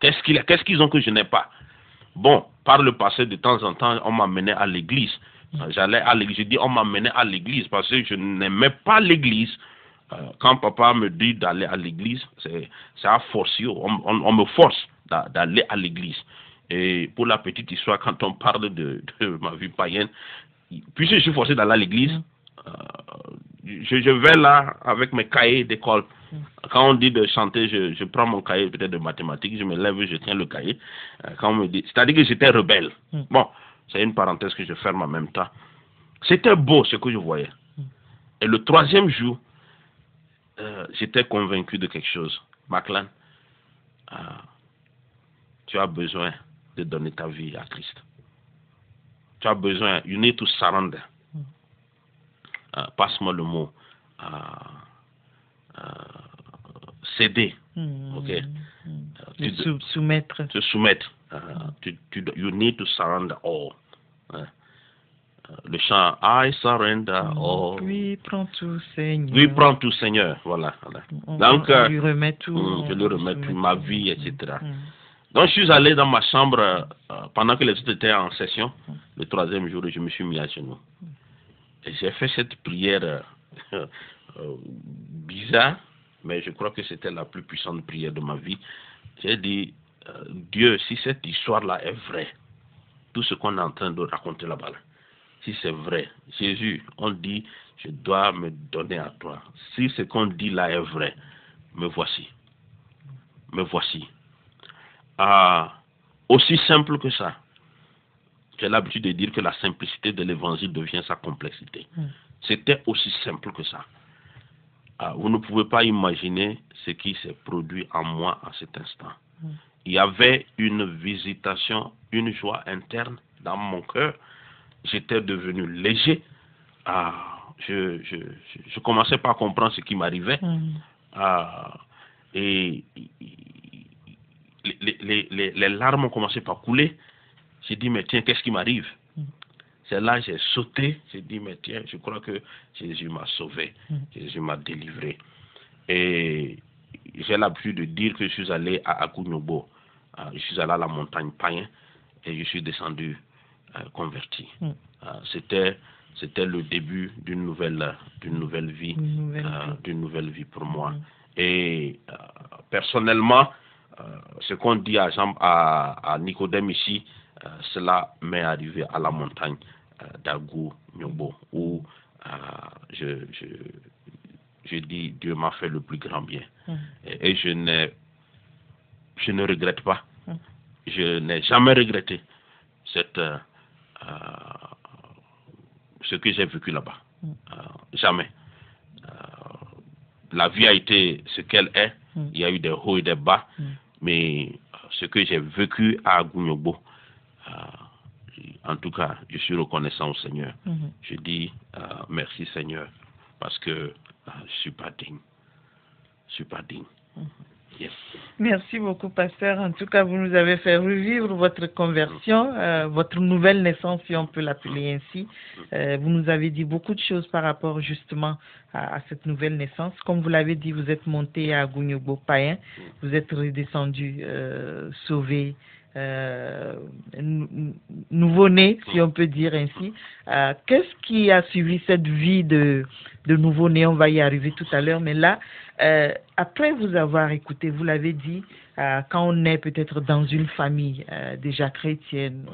Qu'est-ce qu'ils ont que je n'ai pas? Bon, par le passé, de temps en temps, on m'amenait à l'église. J'allais à l'église. Je dis on m'amenait à l'église parce que je n'aimais pas l'église. Euh, quand papa me dit d'aller à l'église, c'est à force. On, on- on me force d'a- d'aller à l'église. Et pour la petite histoire, quand on parle de, de ma vie païenne, puisque je suis forcé d'aller à l'église, euh, je, je vais là avec mes cahiers d'école. Quand on dit de chanter, je, je prends mon cahier peut-être de mathématiques, je me lève, je tiens le cahier. Euh, quand on me dit, c'est-à-dire que j'étais rebelle. Mm. Bon, c'est une parenthèse que je ferme en même temps. C'était beau ce que je voyais. Et le troisième jour, euh, j'étais convaincu de quelque chose. Maclan, euh, tu as besoin de donner ta vie à Christ. Tu as besoin, you need to surrender. Euh, Passe-moi le mot. Euh, céder, Mm, Ok. mm. euh, Le tu- sou- soumettre. te soumettre. Euh, tu, tu, you need to surrender all. Euh, Le chant I surrender all. Lui prend tout, Seigneur. Lui prend tout, Seigneur. Voilà. voilà. On, Donc, on euh, lui remet tout. Mm, on je lui remets tout, ma vie, etc. Donc, je suis allé dans ma chambre euh, pendant que les autres étaient en session. Le troisième jour, je me suis mis à genoux. J'ai fait cette prière euh, euh, bizarre, mais je crois que c'était la plus puissante prière de ma vie. J'ai dit, euh, Dieu, si cette histoire-là est vraie, tout ce qu'on est en train de raconter là-bas, là, si c'est vrai, Jésus, on dit, je dois me donner à toi. Si ce qu'on dit là est vrai, me voici. Me voici. Ah, aussi simple que ça. J'ai l'habitude de dire que la simplicité de l'évangile devient sa complexité. Mm. C'était aussi simple que ça. Ah, vous ne pouvez pas imaginer ce qui s'est produit en moi à cet instant. Mm. Il y avait une visitation, une joie interne dans mon cœur. J'étais devenu léger. Ah, je, je, je, je commençais pas à comprendre ce qui m'arrivait. Mm. Ah, et les, les, les, les larmes ont commencé par couler. J'ai dit, mais tiens, qu'est-ce qui m'arrive? Mm. C'est là j'ai sauté. J'ai dit, mais tiens, je crois que Jésus m'a sauvé. Mm. Jésus m'a délivré. Et j'ai l'habitude de dire que je suis allé à Akunyobo. Ah, je suis allé à la montagne Païen et je suis descendu euh, converti. Mm. Ah, C'était c'était le début d'une nouvelle d'une nouvelle vie nouvelle euh, vie. d'une nouvelle vie pour moi. Et euh, personnellement, euh, ce qu'on dit à, Jean, à, à Nicodème ici, euh, cela m'est arrivé à la montagne euh, d'Agou Nyobo, où euh, je, je, je dis Dieu m'a fait le plus grand bien. Mm. Et, et je, n'ai, je ne regrette pas. Mm. Je n'ai jamais regretté cette, euh, euh, ce que j'ai vécu là-bas. Mm. Euh, jamais. Euh, la vie a été ce qu'elle est. Il y a eu des hauts et des bas. Mais euh, ce que j'ai vécu à Agunyobo, euh, en tout cas, je suis reconnaissant au Seigneur. Mhm. Je dis euh, merci Seigneur parce que euh, je suis pas digne. Je suis pas digne. Yes. Merci beaucoup, pasteur. En tout cas, vous nous avez fait revivre votre conversion, euh, votre nouvelle naissance, si on peut l'appeler ainsi. Euh, vous nous avez dit beaucoup de choses par rapport justement à, à cette nouvelle naissance. Comme vous l'avez dit, vous êtes monté à Gounyobo Païen, vous êtes redescendu euh, sauvé, euh, nou- nou- nouveau-né, si on peut dire ainsi. Euh, Qu'est-ce qui a suivi cette vie de, nouveau-né? On va y arriver tout à l'heure, mais là, euh, après vous avoir écouté, vous l'avez dit, quand on est peut-être dans une famille déjà chrétienne,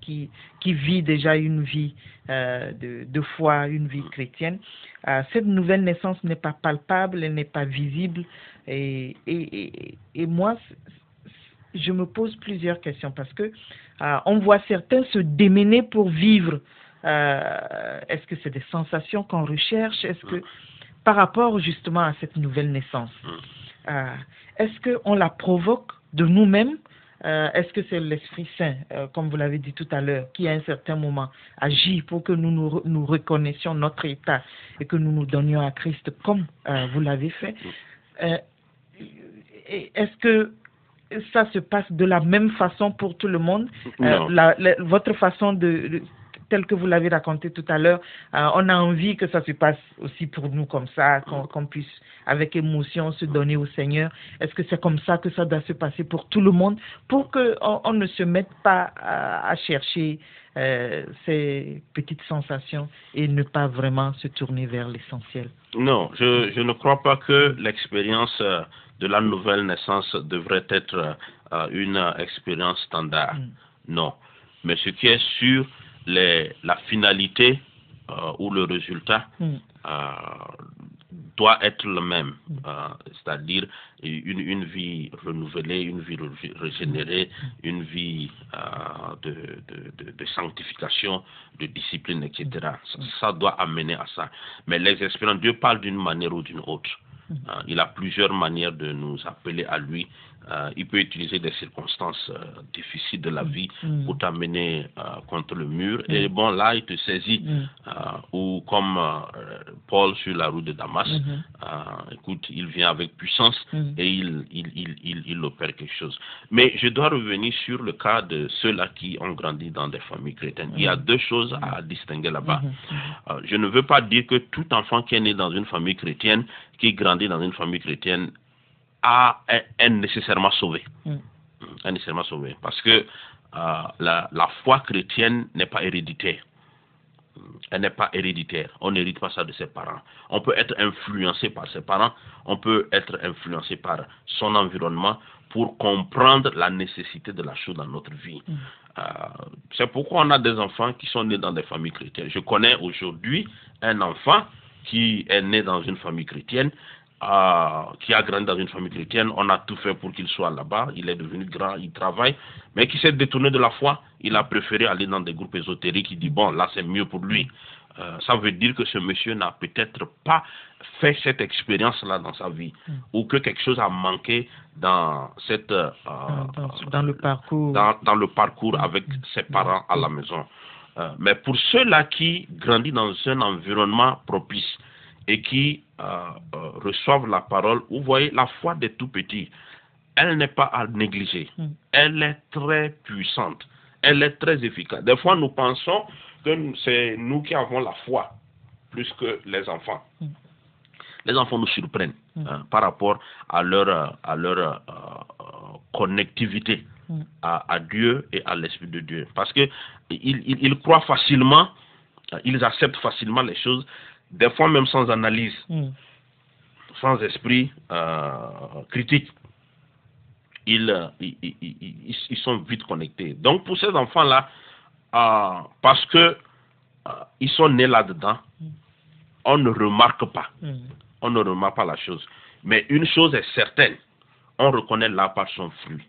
qui, qui vit déjà une vie de, de foi, une vie chrétienne, cette nouvelle naissance n'est pas palpable, elle n'est pas visible. Et, et, et, moi, je me pose plusieurs questions parce que euh, on voit certains se démener pour vivre. Euh, Est-ce que c'est des sensations qu'on recherche? Est-ce que par rapport justement à cette nouvelle naissance, euh, est-ce qu'on la provoque de nous-mêmes? Euh, Est-ce que c'est l'Esprit Saint, euh, comme vous l'avez dit tout à l'heure, qui à un certain moment agit pour que nous nous, nous reconnaissions notre état et que nous nous donnions à Christ comme vous l'avez fait? Et Est-ce que ça se passe de la même façon pour tout le monde Euh, Non. la- la- votre façon de, de- telle que vous l'avez raconté tout à l'heure, euh, on a envie que ça se passe aussi pour nous comme ça, qu'on qu'on puisse avec émotion se donner au Seigneur. Est-ce que c'est comme ça que ça doit se passer pour tout le monde, pour que on, on ne se mette pas à, à chercher euh, ces petites sensations et ne pas vraiment se tourner vers l'essentiel. Non, je, je ne crois pas que l'expérience euh, de la nouvelle naissance devrait être euh, une expérience standard. Mm. Non. Mais ce qui est sûr, les, la finalité euh, ou le résultat Mm. Doit être le même, euh, c'est-à-dire une, vie renouvelée, une vie ré- régénérée, une vie euh, de, sanctification, de discipline, etc. Ça, doit amener à ça. Mais les expériences, Dieu parle d'une manière ou d'une autre. Euh, il a plusieurs manières de nous appeler à lui. Euh, il peut utiliser des circonstances euh, difficiles de la vie Mm. pour t'amener euh, contre le mur. Et bon, là, il te saisit. Mm. Ou comme Paul sur la route de Damas. Mhm. Euh, écoute, il vient avec puissance et il, il, il, il, opère quelque chose. Mais je dois revenir sur le cas de ceux-là qui ont grandi dans des familles chrétiennes. Il y a deux choses à distinguer là-bas. Mhm. Euh, je ne veux pas dire que tout enfant qui est né dans une famille chrétienne, qui grandit dans une famille chrétienne, a, est, est nécessairement sauvé. Est nécessairement sauvé. Parce que euh, la, la foi chrétienne n'est pas héréditaire. Elle n'est pas héréditaire. On n'hérite pas ça de ses parents. On peut être influencé par ses parents, on peut être influencé par son environnement pour comprendre la nécessité de la chose dans notre vie. Euh, c'est pourquoi on a des enfants qui sont nés dans des familles chrétiennes. Je connais aujourd'hui un enfant qui est né dans une famille chrétienne, qui a grandi dans une famille chrétienne. On a tout fait pour qu'il soit là-bas. Il est devenu grand, il travaille, mais qui s'est détourné de la foi. Il a préféré aller dans des groupes ésotériques. Il dit bon, là c'est mieux pour lui. Euh, ça veut dire que ce monsieur n'a peut-être pas fait cette expérience-là dans sa vie, ou que quelque chose a manqué dans cette euh, Dans, le parcours. dans, dans le parcours avec ses parents à la maison. Euh, mais pour ceux-là qui grandissent dans un environnement propice et qui euh, euh, reçoivent la parole, vous voyez, la foi des tout petits, elle n'est pas à négliger. Mm. Elle est très puissante. Elle est très efficace. Des fois, nous pensons que c'est nous qui avons la foi plus que les enfants. Mm. Les enfants nous surprennent Mm. hein, par rapport à leur, à leur euh, connectivité à, à Dieu et à l'Esprit de Dieu. Parce que ils, croient facilement, ils acceptent facilement les choses, des fois même sans analyse, Mm. sans esprit euh, critique. Ils, euh, ils, ils- ils- ils sont vite connectés. Donc pour ces enfants-là, euh, parce que euh, ils sont nés là-dedans, on ne remarque pas Mm. on ne remarque pas la chose. Mais une chose est certaine, on reconnaît l'arbre par son fruit.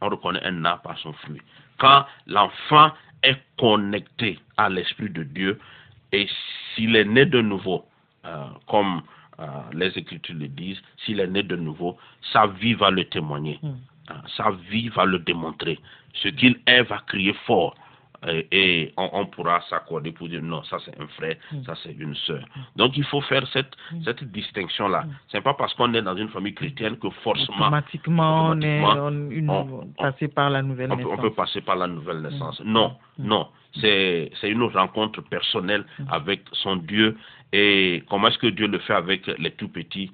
On reconnaît un arbre par son fruit. Quand l'enfant est connecté à l'Esprit de Dieu et s'il est né de nouveau, euh, comme euh, les Écritures le disent, s'il est né de nouveau, sa vie va le témoigner. Mm. Euh, sa vie va le démontrer. Ce qu'il est va crier fort. Et on, on pourra s'accorder pour dire non, ça c'est un frère, Mm. ça c'est une sœur. Donc il faut faire cette, cette distinction-là. C'est pas parce qu'on est dans une famille chrétienne que forcément Automatiquement, on est automatiquement, on- passé par la nouvelle peut, on naissance. peut passer par la nouvelle naissance. Mm. Non, Mm. non. C'est une rencontre personnelle Mm. avec son Dieu. Et comment est-ce que Dieu le fait avec les tout petits?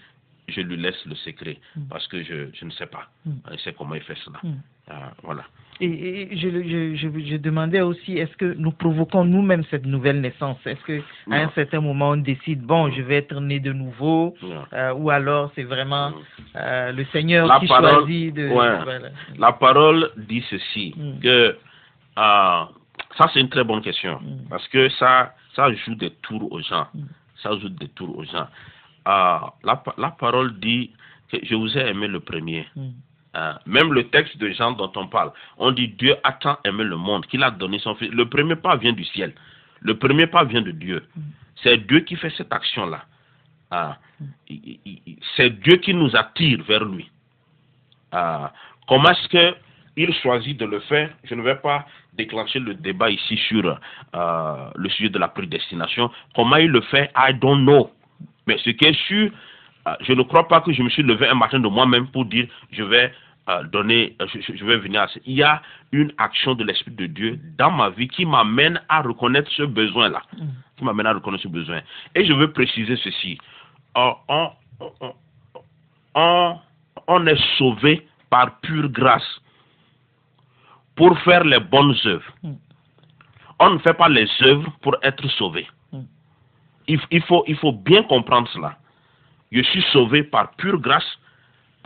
Je lui laisse le secret Mm. parce que je, je ne sais pas. Mm. Je sais comment il fait cela. Mm. Euh, voilà. Et, et je, je, je, je demandais aussi, est-ce que nous provoquons nous-mêmes cette nouvelle naissance? Est-ce que à un certain moment on décide, bon, je vais être né de nouveau, euh, ou alors c'est vraiment euh, le Seigneur La qui parole- choisit de. ouais. voilà. La parole dit ceci, Mm. que euh, ça c'est une très bonne question, Mm. parce que ça, ça joue des tours aux gens. Mm. Ça joue des tours aux gens. La, la parole dit que je vous ai aimé le premier. Euh, même le texte de Jean dont on parle, on dit Dieu a tant aimé le monde qu'il a donné son fils. Le premier pas vient du ciel. Le premier pas vient de Dieu. C'est Dieu qui fait cette action-là. Ah, c'est Dieu qui nous attire vers lui. Ah, comment est-ce que il choisit de le faire? Je ne vais pas déclencher le débat ici sur euh, le sujet de la prédestination. Comment il le fait? I don't know. Mais ce qui est sûr, je ne crois pas que je me suis levé un matin de moi-même pour dire je vais euh, donner, euh, je, vais venir à ce. Il y a une action de l'Esprit de Dieu dans ma vie qui m'amène à reconnaître ce besoin-là. Mm. Qui m'amène à reconnaître ce besoin. Et je veux préciser ceci. Euh, on, on- on- on est sauvé par pure grâce pour faire les bonnes œuvres. Mm. On ne fait pas les œuvres pour être sauvé. Mm. Il, il faut, il faut bien comprendre cela. Je suis sauvé par pure grâce.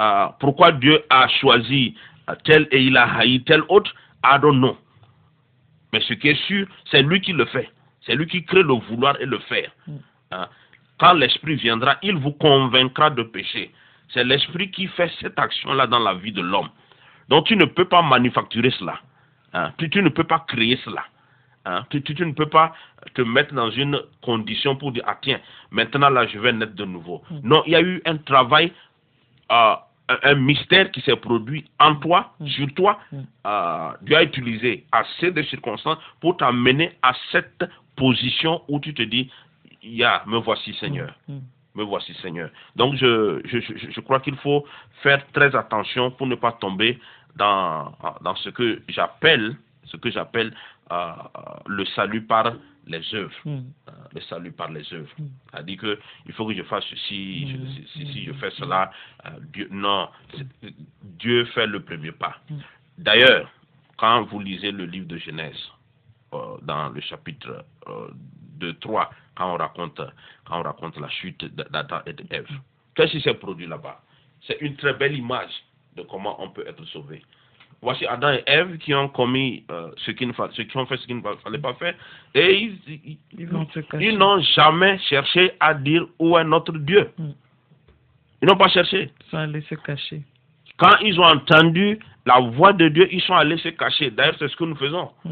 Euh, pourquoi Dieu a choisi euh, tel et il a haï tel autre, I don't know. Mais ce qui est sûr, c'est lui qui le fait. C'est lui qui crée le vouloir et le faire. Mm. Hein. Quand l'Esprit viendra, il vous convaincra de péché. C'est l'Esprit qui fait cette action-là dans la vie de l'homme. Donc tu ne peux pas manufacturer cela. Hein. Tu, tu ne peux pas créer cela. Hein. Tu, tu- tu ne peux pas te mettre dans une condition pour dire, ah tiens, maintenant là, je vais naître de nouveau. Mm. Non, il y a eu un travail, euh, un, un mystère qui s'est produit en toi, Mm. sur toi. Mm. Euh, Dieu a utilisé assez de circonstances pour t'amener à cette position où tu te dis, il y a, me voici Seigneur. Mm. Me voici Seigneur. Donc je, je, je, je crois qu'il faut faire très attention pour ne pas tomber dans, dans ce que j'appelle ce que j'appelle le salut par les œuvres. Mm. Euh, le salut par les œuvres. Mm. C'est-à-dire que il faut que je fasse ceci, je- Mm. si, si- si je fais cela, euh, Dieu, non, Dieu fait le premier pas. D'ailleurs, quand vous lisez le livre de Genèse, euh, dans le chapitre euh, 2, 3, quand on raconte, quand on raconte la chute d'Adam et d'Ève, qu'est-ce qui s'est produit là-bas? C'est une très belle image de comment on peut être sauvé. Voici Adam et Ève qui ont commis euh, ce qu'il ne fa- ce qui ont fait ce qu'il ne fa- fallait pas faire et ils, ils- n'ont jamais cherché à dire où est notre Dieu. Mm. Ils n'ont pas cherché. Ils sont allés se cacher. Quand ils ont entendu la voix de Dieu, ils sont allés se cacher. D'ailleurs, c'est ce que nous faisons. Mm.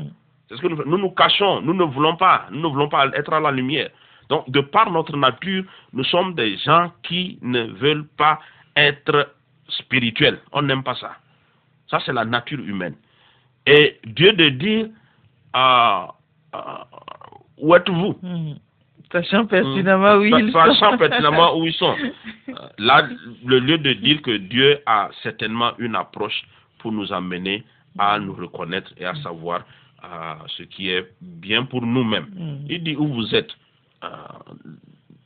C'est ce que nous. Nous nous cachons. Nous ne voulons pas. Nous ne voulons pas être à la lumière. Donc, de par notre nature, nous sommes des gens qui ne veulent pas être spirituels. On n'aime pas ça. Ça, c'est la nature humaine. Et Dieu de dire, ah, ah, où êtes-vous? Mm. Sachant pertinemment où ils sont. Sachant pertinemment où ils sont. Euh, Là, le lieu de dire que Dieu a certainement une approche pour nous amener à nous reconnaître et à savoir euh, ce qui est bien pour nous-mêmes. Mm. Il dit où vous êtes. Euh,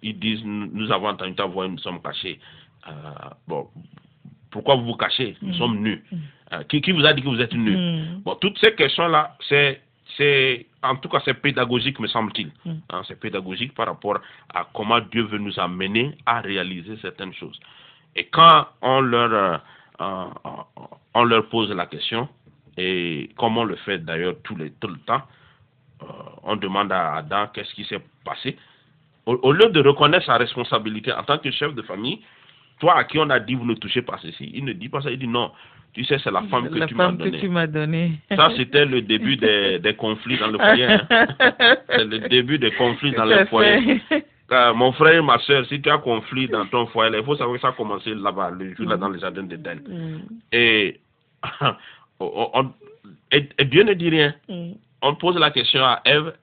ils disent nous avons entendu ta voix nous sommes cachés. Euh, bon, pourquoi vous vous cachez Nous Mm. sommes nus. Mm. Euh, qui, qui vous a dit que vous êtes nus Mm. Bon, toutes ces questions-là, c'est, c'est, en tout cas, c'est pédagogique, me semble-t-il. Mm. Hein, c'est pédagogique par rapport à comment Dieu veut nous amener à réaliser certaines choses. Et quand on leur, euh, euh, on leur pose la question, et comme on le fait d'ailleurs tout, le temps, euh, on demande à Adam qu'est-ce qui s'est passé. Au, au lieu de reconnaître sa responsabilité en tant que chef de famille, toi à qui on a dit vous ne touchez pas ceci, il ne dit pas ça, il dit non, tu sais, c'est la femme que La tu m'as femme que donnée. tu m'as donnée. Ça, c'était le début des, des conflits dans le foyer. hein. C'est le début des conflits dans le foyer. Euh, mon frère et ma soeur, si tu as conflit dans ton foyer, il faut savoir que ça a commencé là-bas, le jour là Mm. dans les jardins d'Éden. Mm. Et, on- on- et, et Dieu ne dit rien. Mm. On pose la question à Ève.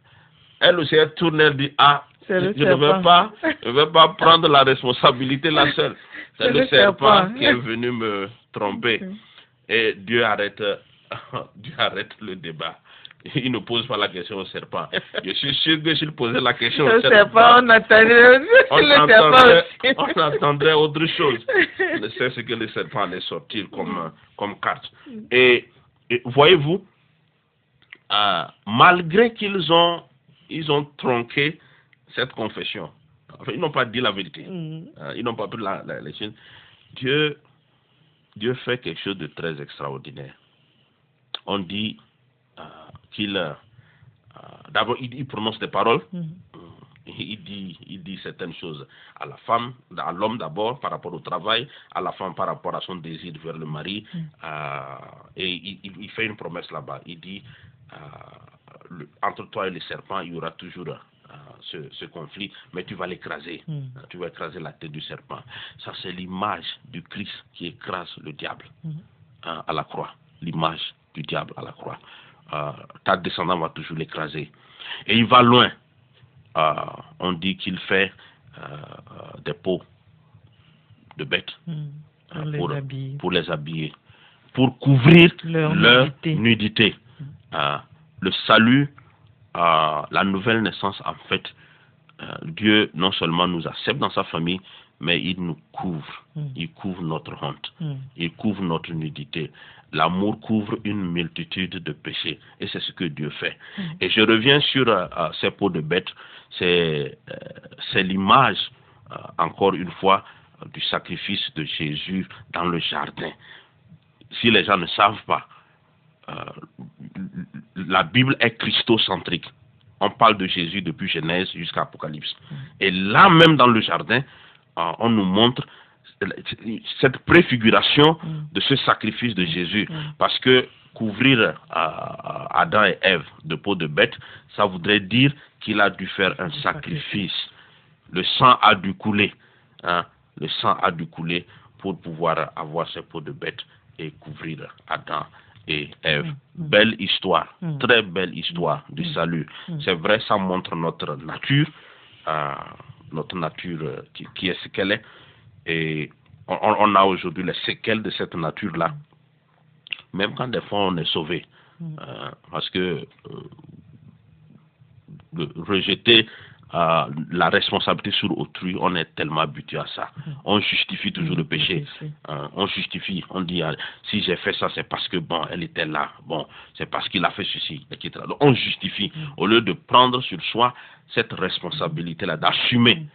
Elle aussi, elle tourne, elle dit Ah, je, ne serpent. pas, je vais pas prendre la responsabilité la seule. C'est le, serpent, qui est venu me tromper. Mm. Et Dieu arrête, Dieu arrête le débat. Il ne pose pas la question au serpent. Je suis sûr que s'il posait la question Le au serpent, serpent, on attendait on, le entendrait, on entendrait autre chose. C'est ce que le serpent allait sortir comme, comme carte. Et, et voyez-vous, euh, malgré qu'ils ont, ils ont tronqué cette confession, enfin, ils n'ont pas dit la vérité. Mm. Euh, ils n'ont pas pris la, la, les. Dieu, Dieu fait quelque chose de très extraordinaire. On dit euh, qu'il. euh, D'abord, il, il prononce des paroles. Mm. Il dit, il dit certaines choses à la femme, à l'homme d'abord par rapport au travail, à la femme par rapport à son désir vers le mari. Mm. euh, et il, fait une promesse là-bas. Il dit le- entre toi et le serpent, il y aura toujours ce, ce conflit, mais tu vas l'écraser. Mm. Euh, Tu vas écraser la tête du serpent. Ça, c'est l'image du Christ qui écrase le diable Mm. hein, à la croix. L'image du diable à la croix. Euh, ta descendant va toujours l'écraser. Et il va loin. Euh, on dit qu'il fait euh, euh, des pots de bêtes Mm. hein, les pour, les habiller, pour couvrir Leur leur nudité. nudité. Euh, le salut, euh, la nouvelle naissance, en fait, euh, Dieu non seulement nous accepte dans sa famille, mais il nous couvre. Mm. Il couvre notre honte. Mm. Il couvre notre nudité. L'amour couvre une multitude de péchés. Et c'est ce que Dieu fait. Et je reviens sur euh, euh, ces peaux de bêtes. C'est euh, l'image, encore une fois, du sacrifice de Jésus dans le jardin. Si les gens ne savent pas, la Bible est christocentrique. On parle de Jésus depuis Genèse jusqu'à Apocalypse. Et là même dans le jardin, euh, on nous montre cette préfiguration de ce sacrifice de Jésus. Parce que couvrir euh, Adam et Ève de peau de bête, ça voudrait dire qu'il a dû faire un sacrifice. Le sang a dû couler. hein. Le sang a dû couler pour pouvoir avoir ces peaux de bête et couvrir Adam et Ève. Mm. Belle histoire, Mm. très belle histoire du salut. Mm. C'est vrai, ça montre notre nature, euh, notre nature euh, qui, qui est ce qu'elle est. Et on, on a aujourd'hui les séquelles de cette nature-là. Même quand des fois on est sauvé. Euh, parce que euh, rejeter euh, la responsabilité sur autrui, on est tellement habitué à ça. On justifie toujours le péché. Euh, on justifie, on dit ah, si j'ai fait ça, c'est parce que bon, elle était là, bon, c'est parce qu'il a fait ceci, etc. Donc on justifie. Au lieu de prendre sur soi cette responsabilité-là, d'assumer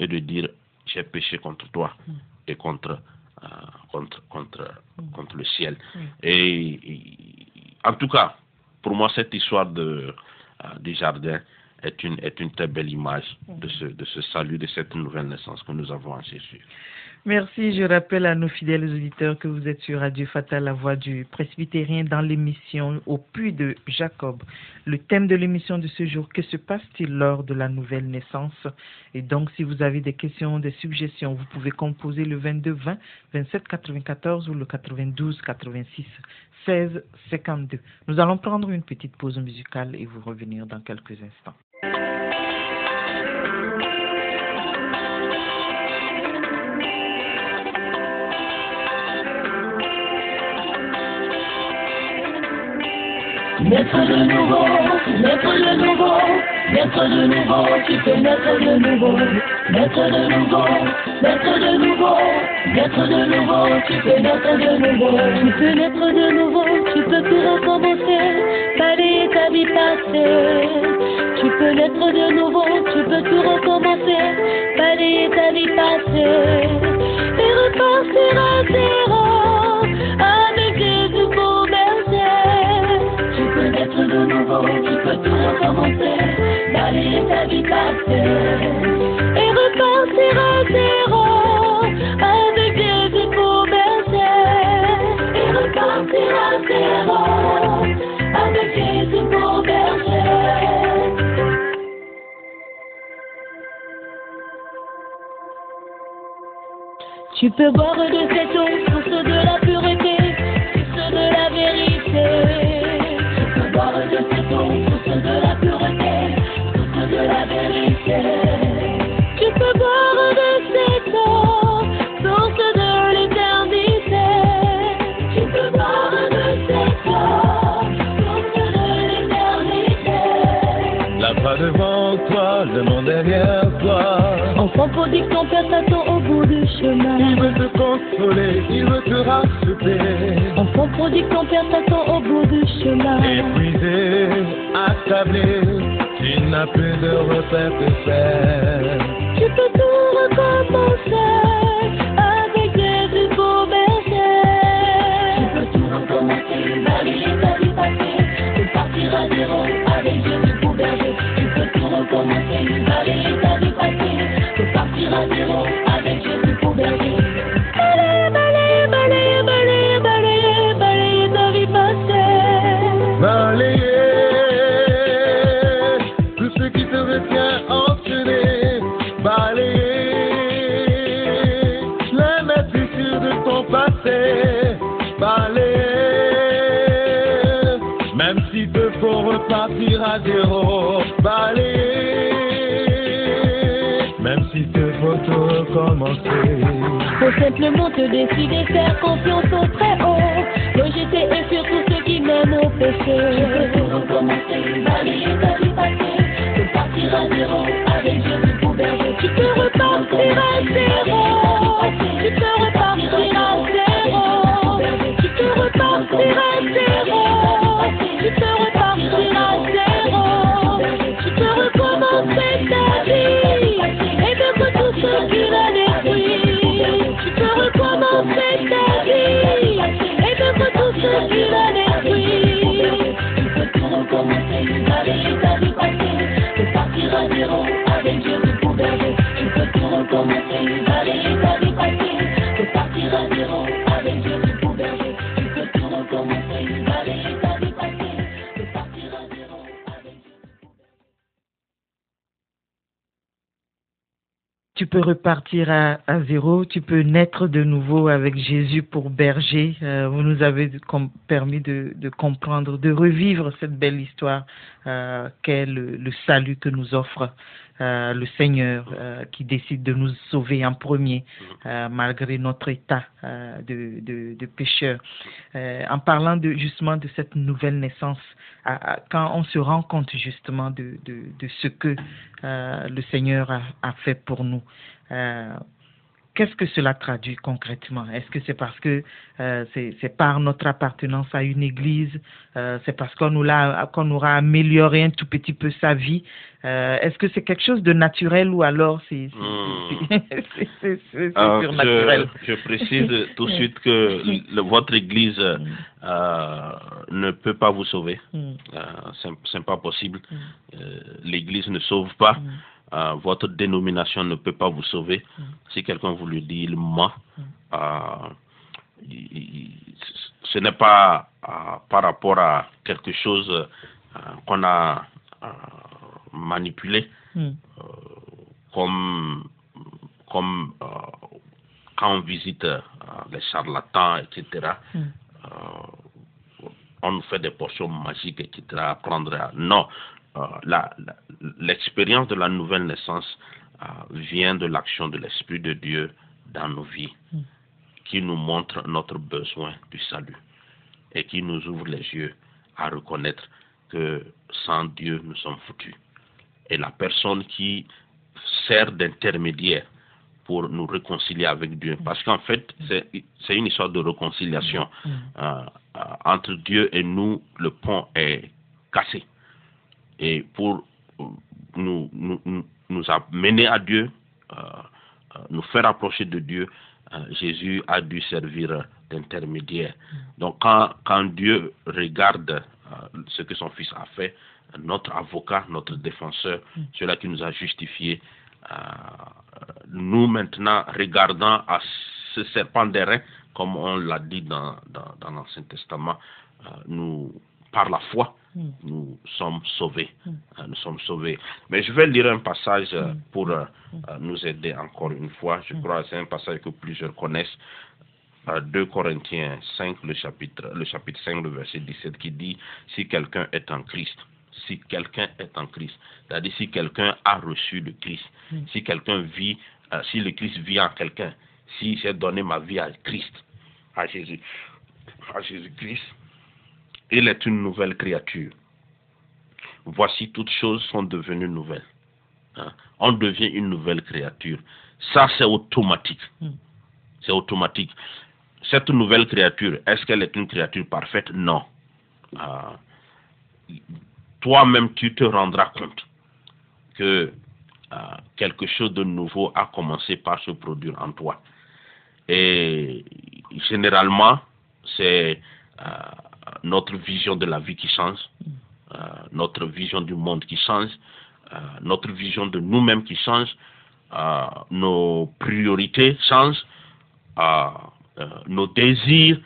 et de dire j'ai péché contre toi et contre euh, contre contre contre le ciel. Et, et- en tout cas, pour moi, cette histoire de euh, du jardin est une est une très belle image de ce de ce salut, de cette nouvelle naissance que nous avons en Jésus. Merci. Je rappelle à nos fidèles auditeurs que vous êtes sur Radio Fatal, la voix du presbytérien, dans l'émission Au puits de Jacob. Le thème de l'émission de ce jour, que se passe-t-il lors de la nouvelle naissance? Et donc, si vous avez des questions, des suggestions, vous pouvez composer le 22 20 27 94 ou le 92 86 16 52. Nous allons prendre une petite pause musicale et vous revenir dans quelques instants. Naître de nouveau, naître de nouveau, naître de nouveau, tu peux naître de nouveau, naître de nouveau, naître de nouveau, naître de nouveau, tu peux naître de nouveau, tu peux naître de nouveau, tu peux tout recommencer, balayer ta vie passée. Tu peux naître de nouveau, tu peux tout recommencer, balayer ta vie passée et repartir à, zéro, tu peux naître de nouveau avec Jésus pour berger. Euh, vous nous avez permis de, comprendre, de revivre cette belle histoire euh, qu'est le, salut que nous offre euh, le Seigneur qui décide de nous sauver en premier, malgré notre état de, pécheur. En parlant justement de cette nouvelle naissance, quand on se rend compte justement de, ce que le Seigneur a fait pour nous, euh, Qu'est-ce que cela traduit concrètement? Est-ce que c'est parce que euh, c'est par notre appartenance à une église euh, C'est parce qu'on nous qu'on aura amélioré un tout petit peu sa vie Euh, Est-ce que c'est quelque chose de naturel ou alors c'est Hmm. surnaturel je, je précise tout de suite que le- votre église ne peut pas vous sauver. Mm. Euh, c'est pas possible. Euh, L'église ne sauve pas. Euh, votre dénomination ne peut pas vous sauver. Si quelqu'un vous le dit, il ment. Euh, il- il- ce n'est pas euh, par rapport à quelque chose euh, qu'on a euh, manipulé Mm. comme, comme euh, quand on visite euh, les charlatans, etc. Mm. euh, on nous fait des portions magiques, etc. à prendre. Non, Euh, l'expérience de la nouvelle naissance euh, vient de l'action de l'Esprit de Dieu dans nos vies, Mm. qui nous montre notre besoin du salut et qui nous ouvre les yeux à reconnaître que sans Dieu, nous sommes foutus. Et la personne qui sert d'intermédiaire pour nous réconcilier avec Dieu. Parce qu'en fait, c'est c'est une histoire de réconciliation. Euh, euh, entre Dieu et nous, le pont est cassé. Et pour euh, nous, amener à Dieu, euh, euh, nous faire approcher de Dieu, Jésus a dû servir d'intermédiaire. Donc quand, Dieu regarde ce que son Fils a fait, notre avocat, notre défenseur, celui qui nous a justifiés, nous maintenant regardant à ce serpent d'airain, comme on l'a dit dans, l'Ancien Testament, nous, par la foi, nous sommes sauvés. Euh, nous sommes sauvés. Mais je vais lire un passage euh, pour euh, nous aider encore une fois. Je crois que c'est un passage que plusieurs connaissent. Euh, 2 Corinthiens 5, le chapitre, le chapitre 5, le verset 17, qui dit Si quelqu'un est en Christ, si quelqu'un est en Christ, c'est-à-dire si quelqu'un a reçu le Christ, si quelqu'un vit, euh, si le Christ vit en quelqu'un, si j'ai donné ma vie à Christ, à Jésus, à Jésus-Christ, il est une nouvelle créature. Voici toutes choses sont devenues nouvelles. Hein. On devient une nouvelle créature. Ça, c'est automatique. Mm. C'est automatique. Cette nouvelle créature, est-ce qu'elle est une créature parfaite? Non. Ah, Toi-même, tu te rendras compte que ah, quelque chose de nouveau a commencé par se produire en toi. Et généralement, c'est ah, notre vision de la vie qui change, euh, notre vision du monde qui change, euh, notre vision de nous-mêmes qui change, euh, nos priorités changent, nos désirs,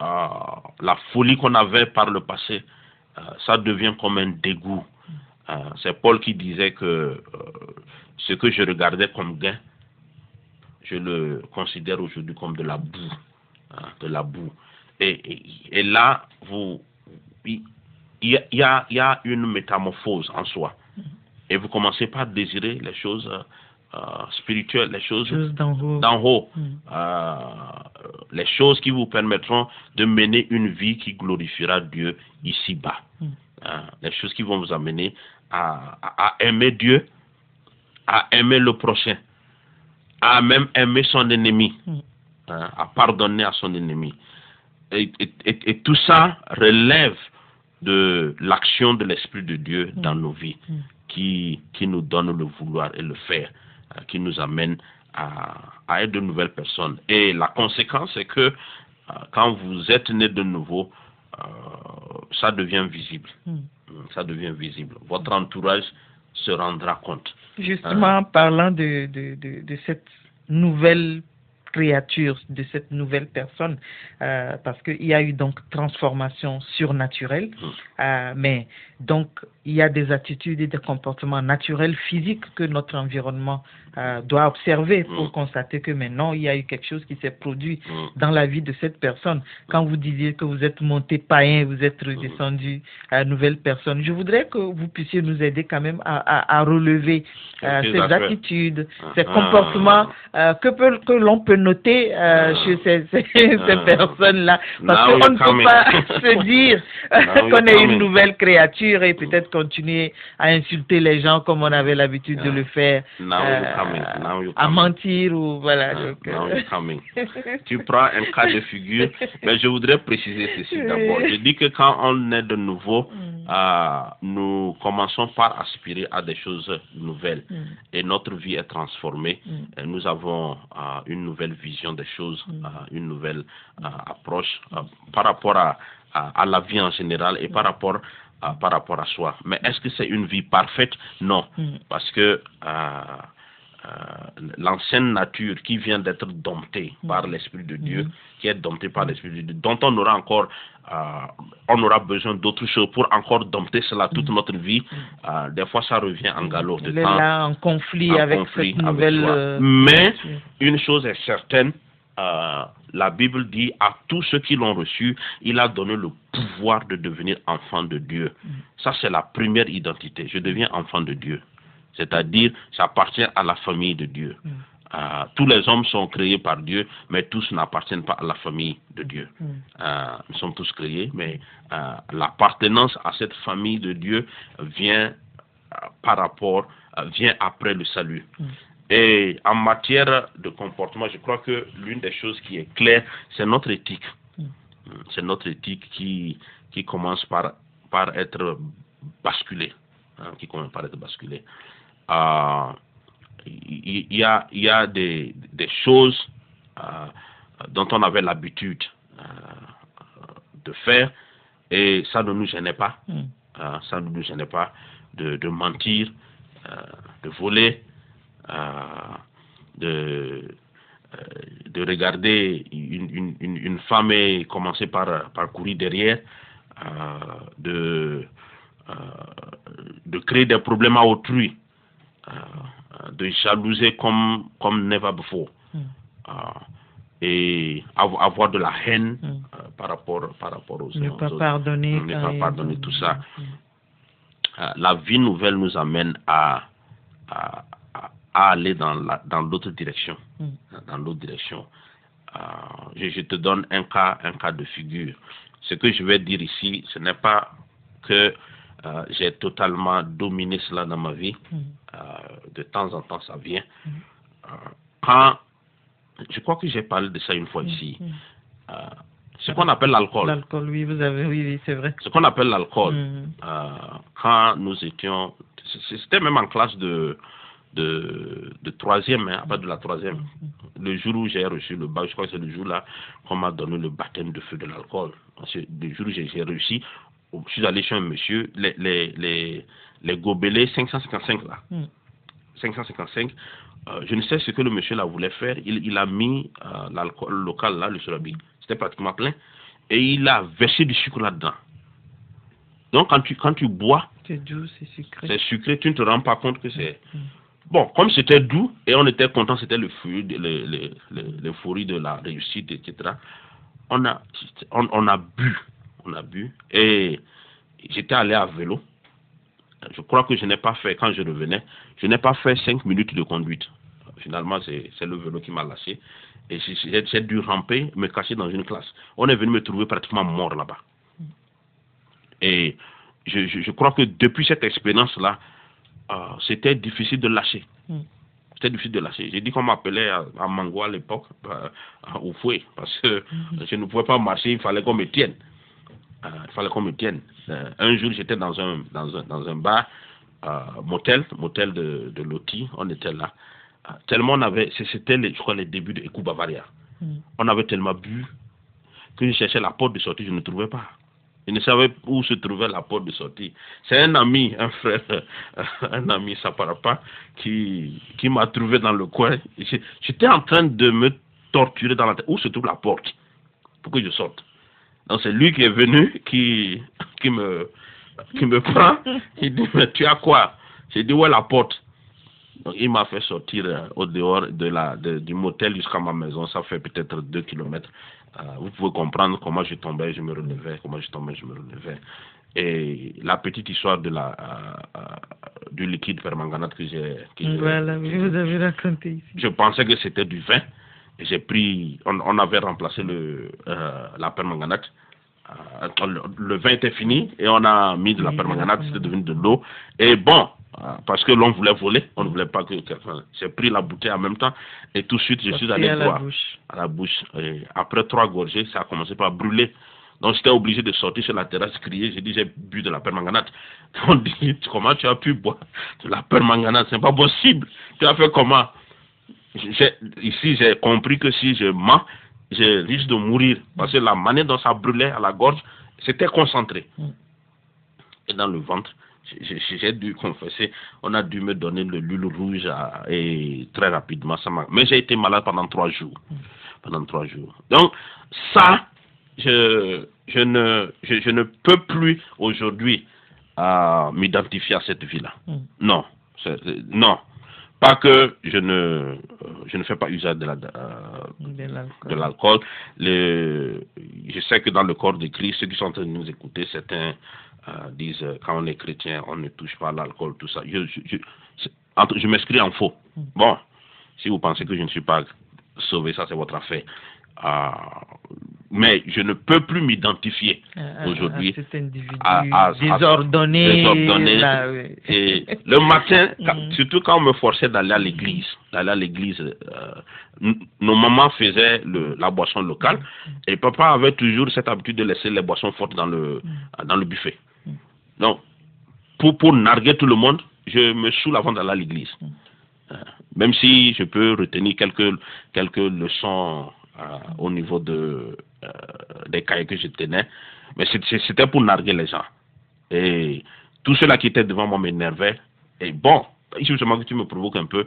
la folie qu'on avait par le passé, ça devient comme un dégoût. C'est Paul qui disait que ce que je regardais comme gain, je le considère aujourd'hui comme de la boue, hein, de la boue. Et, là, vous, il y, a- il y a, il y a une métamorphose en soi. Et vous commencez par désirer les choses euh, euh, spirituelles, les choses Chose d'en haut. Mm. euh, les choses qui vous permettront de mener une vie qui glorifiera Dieu ici-bas. Mm. Hein, les choses qui vont vous amener à, à- à aimer Dieu, à aimer le prochain, à même aimer son ennemi, Mm. hein, à pardonner à son ennemi. Et, et- et- et tout ça relève de l'action de l'Esprit de Dieu dans nos vies, Mm. qui, qui nous donne le vouloir et le faire, euh, qui nous amène à, à être de nouvelles personnes. Et la conséquence, c'est que euh, quand vous êtes né de nouveau, euh, ça devient visible. Mm. Ça devient visible. Votre entourage se rendra compte. Justement, en parlant de, de, de, de cette nouvelle créature, de cette nouvelle personne, euh, parce qu'il y a eu donc transformation surnaturelle, euh, mais donc il y a des attitudes et des comportements naturels, physiques que notre environnement euh, doit observer pour Mm. constater que maintenant il y a eu quelque chose qui s'est produit Mm. dans la vie de cette personne. Quand vous disiez que vous êtes monté païen, vous êtes Mm. redescendu à nouvelle personne, je voudrais que vous puissiez nous aider quand même à, à, à relever euh, ces aspects. attitudes, Ah, ces ah. comportements euh, que, peut- que l'on peut noter euh, Ah. chez ces, ces, ces personnes-là. Parce qu'on ne peut pas se dire euh, qu'on est une nouvelle créature et peut-être continuer à insulter les gens comme on avait l'habitude de le faire, Now euh, à mentir ou voilà. Ah, donc, now euh, you're coming. tu prends un cas de figure, mais je voudrais préciser ceci d'abord. Je dis que quand on est de nouveau, Mm. euh, nous commençons par aspirer à des choses nouvelles Mm. et notre vie est transformée. Mm. Et nous avons euh, une nouvelle vision des choses, une nouvelle approche par rapport à, à, à la vie en général et par rapport à, par rapport à soi. Mais est-ce que c'est une vie parfaite? Non, Mm. parce que euh, euh, l'ancienne nature qui vient d'être domptée par l'Esprit de Dieu, Mm. qui est domptée par l'Esprit de Dieu, dont on aura encore, euh, on aura besoin d'autres choses pour encore dompter cela toute notre vie. Euh, des fois, ça revient en galop de Mm. Elle est temps. là en conflit en avec conflit cette nouvelle. euh, Mais une chose est certaine, euh, la Bible dit à tous ceux qui l'ont reçu, il a donné le pouvoir de devenir enfant de Dieu. Ça, c'est la première identité. Je deviens enfant de Dieu. C'est-à-dire, j'appartiens à la famille de Dieu. Mm. Euh, tous les hommes sont créés par Dieu, mais tous n'appartiennent pas à la famille de Dieu. Mm. Euh, nous sommes tous créés, mais euh, l'appartenance à cette famille de Dieu vient par rapport, vient après le salut. Et en matière de comportement, je crois que l'une des choses qui est claire, c'est notre éthique. Mm. C'est notre éthique qui, qui commence par, par être basculée. hein, qui commence par être basculée. Euh, il il y, a, il y a des, des choses euh, dont on avait l'habitude euh, de faire et ça ne nous gênait pas. Mm. Ça ne nous gênait pas de, de mentir, de voler, de, euh, de regarder une, une, une, une femme et commencer par, par courir derrière, euh, de, euh, de créer des problèmes à autrui, de jalouser comme, comme never before. Mm. Euh, et avo- avoir de la haine Mm. euh, par, rapport, par rapport aux, Ne aux pas autres. pardonner. Ne quand pas pardonner tout ça. Mm. Euh, la vie nouvelle nous amène à, à, à- aller dans la- dans l'autre direction. Mm. Dans l'autre direction. Euh, je, je te donne un cas, un cas de figure. Ce que je vais dire ici, ce n'est pas que euh, j'ai totalement dominé cela dans ma vie. Mm. Euh, de temps en temps, ça vient. Mm. Quand, je crois que j'ai parlé de ça une fois ici. Mm. Ce qu'on appelle l'alcool. L'alcool, oui, vous avez, oui, oui, c'est vrai. Ce qu'on appelle l'alcool. Mm. Quand nous étions, c'était même en classe de de, de troisième, hein, pas de la troisième. Le jour où j'ai reçu le bac, je crois que c'est le jour-là qu'on m'a donné le baptême de feu de l'alcool. Le jour où j'ai réussi, je suis allé chez un monsieur, les, les, les, les gobelets 555 là, Mm. 555, euh, je ne sais ce que le monsieur là voulait faire. Il, il a mis euh, l'alcool local là, le surabi, c'était pratiquement plein, et il a versé du sucre là-dedans. Donc quand tu, quand tu bois, C'est doux, c'est sucré. c'est sucré, tu ne te rends pas compte que c'est... Mm. Bon, comme c'était doux et on était content, c'était le l'euphorie de la réussite, etc. On a, on, on a bu, on a bu et j'étais allé à vélo. Je crois que je n'ai pas fait, quand je revenais, je n'ai pas fait cinq minutes de conduite. Finalement, c'est le vélo qui m'a lâché. Et j'ai- dû ramper, me cacher dans une classe. On est venu me trouver pratiquement mort là-bas. Et je, je crois que depuis cette expérience-là, euh, c'était difficile de lâcher. Mm. C'était difficile de lâcher. J'ai dit qu'on m'appelait à, à Mango à l'époque, au fouet, parce que je ne pouvais pas marcher, il fallait qu'on me tienne. Euh, il fallait qu'on me tienne. Euh, un jour, j'étais dans un, dans un, dans un bar, motel, motel de, de Loti, on était là. Euh, tellement on avait, c'était, je crois, les débuts de Ekou Bavaria. Mm. On avait tellement bu que je cherchais la porte de sortie, je ne trouvais pas. Je ne savais où se trouvait la porte de sortie. C'est un ami, un frère, un ami Saparapa, qui, qui m'a trouvé dans le coin. J'étais en train de me torturer dans la tête. Où se trouve la porte? Pour que je sorte Donc c'est lui qui est venu, qui, qui me qui me prend, il dit, mais tu as quoi? J'ai dit, où est la porte Donc, il m'a fait sortir euh, au dehors de la, de- du motel jusqu'à ma maison. Ça fait peut-être deux kilomètres. Euh, vous pouvez comprendre comment je tombais, je me relevais, comment je tombais, je me relevais. Et la petite histoire de la, euh, du liquide permanganate que j'ai. Voilà, oui, vous avez raconté ici. je pensais que c'était du vin. Et J'ai pris, on, on avait remplacé le, euh, la permanganate. Le, vin était fini et on a mis de la permanganate, c'était devenu de l'eau. Et bon, parce que l'on voulait voler, on ne voulait pas que quelqu'un. J'ai pris la bouteille en même temps et tout de suite je suis allé à boire à la bouche. Et après trois gorgées, ça a commencé par brûler. Donc j'étais obligé de sortir sur la terrasse, crier. J'ai dit j'ai bu de la permanganate. On dit comment tu as pu boire de la permanganate? C'est pas possible. Tu as fait comment? Ici j'ai compris que si je mens, je risque de mourir parce que la manière dont ça brûlait à la gorge, c'était concentré. Et dans le ventre, j'ai- dû confesser, on a dû me donner le lule rouge à- et très rapidement. Ça m'a- Mais j'ai été malade pendant trois jours. Pendant trois jours. Donc, ça, je, je, ne, je, je ne peux plus aujourd'hui euh, m'identifier à cette vie-là. Mm. Non. c'est- non. Pas que je ne, euh, je ne fais pas usage de la, euh, De l'alcool. l'alcool. Le- Je sais que dans le corps de Christ, ceux qui sont en train de nous écouter, certains euh, disent euh, quand on est chrétien, on ne touche pas à l'alcool, tout ça. Je, je, je, c'est- entre- je m'inscris en faux. Bon, si vous pensez que je ne suis pas sauvé, ça c'est votre affaire. Euh, mais je ne peux plus m'identifier À- à- aujourd'hui à à- à- désordonné. désordonné. là, oui. Et le matin, quand- Mhm. surtout quand on me forçait d'aller à l'église, d'aller à l'église, euh, nos mamans faisaient le, la boisson locale et papa avait toujours cette habitude de laisser les boissons fortes dans le, dans le buffet. Donc, pour, pour narguer tout le monde, je me saoule avant d'aller à l'église. Euh, même si je peux retenir quelques, quelques leçons euh, au niveau de, euh, des cahiers que je tenais, mais c'était pour narguer les gens. Et tout cela qui était devant moi m'énervait. Et bon, justement que tu me provoques un peu,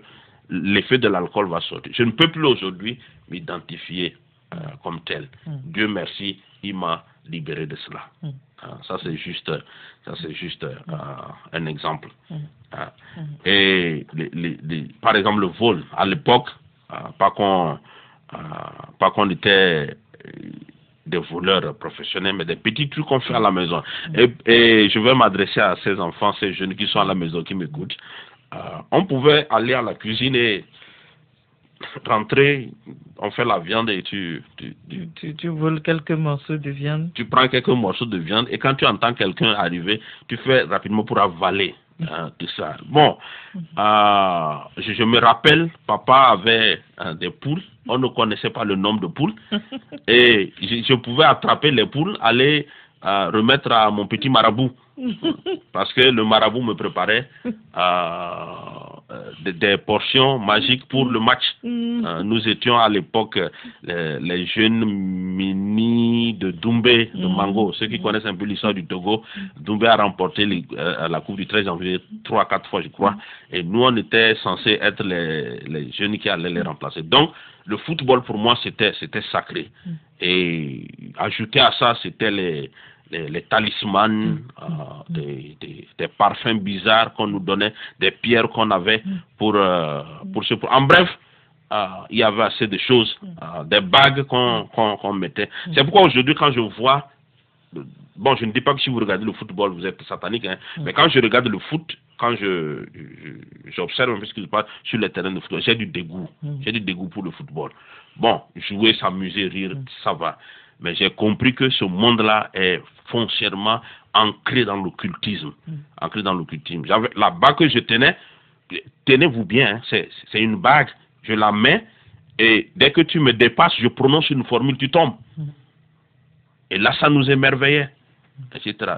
l'effet de l'alcool va sortir. Je ne peux plus aujourd'hui m'identifier euh, comme tel. Mm. Dieu merci, il m'a libéré de cela. Mm. Ah, ça c'est juste, ça c'est juste euh, un exemple. Mm. Ah. Et les- les- les- par exemple le vol, à l'époque, ah, pas qu'on, pas qu'on était euh, des voleurs professionnels, mais des petits trucs qu'on fait à la maison. Et, et je vais m'adresser à ces enfants, ces jeunes qui sont à la maison, qui m'écoutent. On pouvait aller à la cuisine et rentrer, on fait la viande et tu, tu, tu, Tu, tu, voles quelques morceaux de viande. tu prends quelques morceaux de viande et quand tu entends quelqu'un arriver, tu fais rapidement pour avaler hein, tout ça. Bon, euh, je, je me rappelle, papa avait hein, des poules, on ne connaissait pas le nombre de poules et je, je pouvais attraper les poules, aller remettre à mon petit marabout parce que le marabout me préparait euh, euh, des, des portions magiques pour le match. Euh, nous étions à l'époque les, les jeunes mini de Doumbé, de Mango. Ceux qui connaissent un peu l'histoire du Togo, Doumbé a remporté les- euh, la Coupe du 13 janvier trois, quatre fois, je crois. Et nous, on était censés être les, les jeunes qui allaient les remplacer. Donc, le football, pour moi, c'était c'était sacré. Et ajouter à ça, c'était les, les, les talismans, euh, des, des, des parfums bizarres qu'on nous donnait, des pierres qu'on avait pour, euh, pour ce... En bref, euh, il y avait assez de choses, euh, des bagues qu'on mettait. C'est pourquoi aujourd'hui, quand je vois... Bon, je ne dis pas que si vous regardez le football, vous êtes satanique, hein, mais quand je regarde le foot, quand je je- j'observe un peu ce qui se passe sur le terrain de football, j'ai du dégoût. J'ai du dégoût pour le football. Bon, jouer, s'amuser, rire, ça va. Mais j'ai compris que ce monde-là est foncièrement ancré dans l'occultisme. Ancré dans l'occultisme. La bague que je tenais, tenez-vous bien, hein, c'est une bague. Je la mets et dès que tu me dépasses, je prononce une formule, tu tombes. Et là, ça nous émerveillait, etc.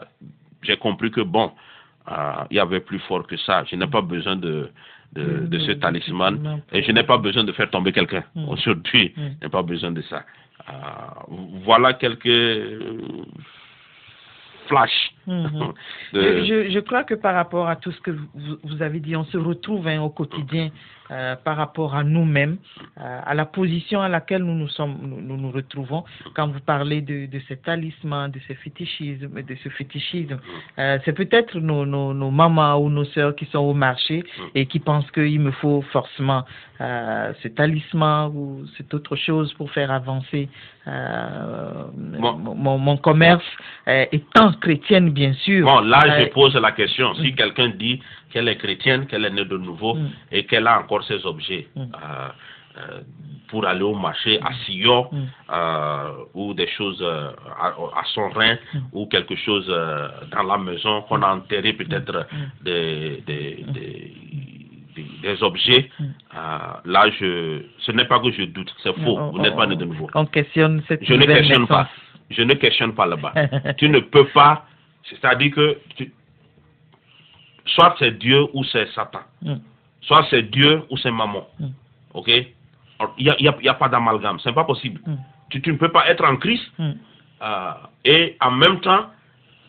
J'ai compris que bon, euh, il y avait plus fort que ça. Je n'ai pas besoin de, de, de ce talisman et je n'ai pas besoin de faire tomber quelqu'un. Aujourd'hui, je n'ai pas besoin de ça. Euh, voilà quelques euh, flashs. Mhm. de- Je, je crois que par rapport à tout ce que vous, vous avez dit, on se retrouve hein, au quotidien euh, par rapport à nous-mêmes, euh, à la position à laquelle nous nous, sommes, nous, nous nous retrouvons. Quand vous parlez de, de ces talismans, de ce fétichisme, de ce fétichisme, euh, c'est peut-être nos, nos, nos mamans ou nos sœurs qui sont au marché et qui pensent qu'il me faut forcément euh, ce talisman ou cette autre chose pour faire avancer euh, Bon. mon, mon- commerce, euh, étant chrétienne bien sûr. Bon, là, je pose la question. Si quelqu'un dit qu'elle est chrétienne, qu'elle est née de nouveau Mm. et qu'elle a encore ses objets Mm. euh, euh, pour aller au marché à Sion Mm. euh, ou des choses à, à son rein ou quelque chose dans la maison qu'on a enterré peut-être des, des, des, des- objets, Mm. euh, là, je, ce n'est pas que je doute, c'est faux. on- Vous n'êtes pas né de nouveau. On questionne cette Je ne questionne pas. Je ne questionne pas là-bas. tu ne peux pas, c'est-à-dire que tu- soit c'est Dieu ou c'est Satan. Mm. Soit c'est Dieu ou c'est maman. Mm. Ok? Il n'y a, y a- il y a pas d'amalgame. C'est pas possible. Mm. Tu, tu ne peux pas être en Christ euh, et en même temps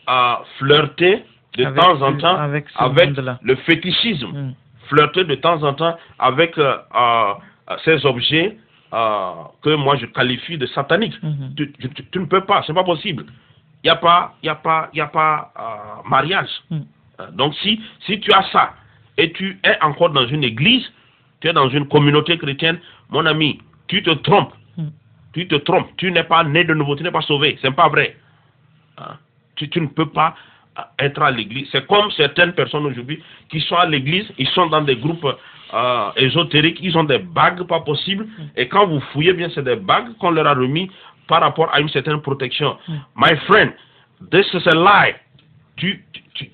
euh, flirter de Avec temps en ce- temps avec ce avec le fétichisme flirter de temps en temps avec euh, euh, euh, ces objets euh, que moi je qualifie de sataniques. Mhm. Tu, tu- tu- tu ne peux pas, c'est pas possible. Il n'y a pas, y a pas, y a pas mariage. Euh, donc si, si tu as ça et tu es encore dans une église, tu es dans une communauté chrétienne, mon ami, tu te trompes. Mm. Tu te trompes. Tu n'es pas né de nouveau, tu n'es pas sauvé. C'est pas vrai. Hein? Tu, tu ne peux pas euh, être à l'église. C'est comme certaines personnes aujourd'hui qui sont à l'église, ils sont dans des groupes euh, ésotériques, ils ont des bagues pas possibles. Et quand vous fouillez bien, c'est des bagues qu'on leur a remis par rapport à une certaine protection. My friend, this is a lie. Tu, tu,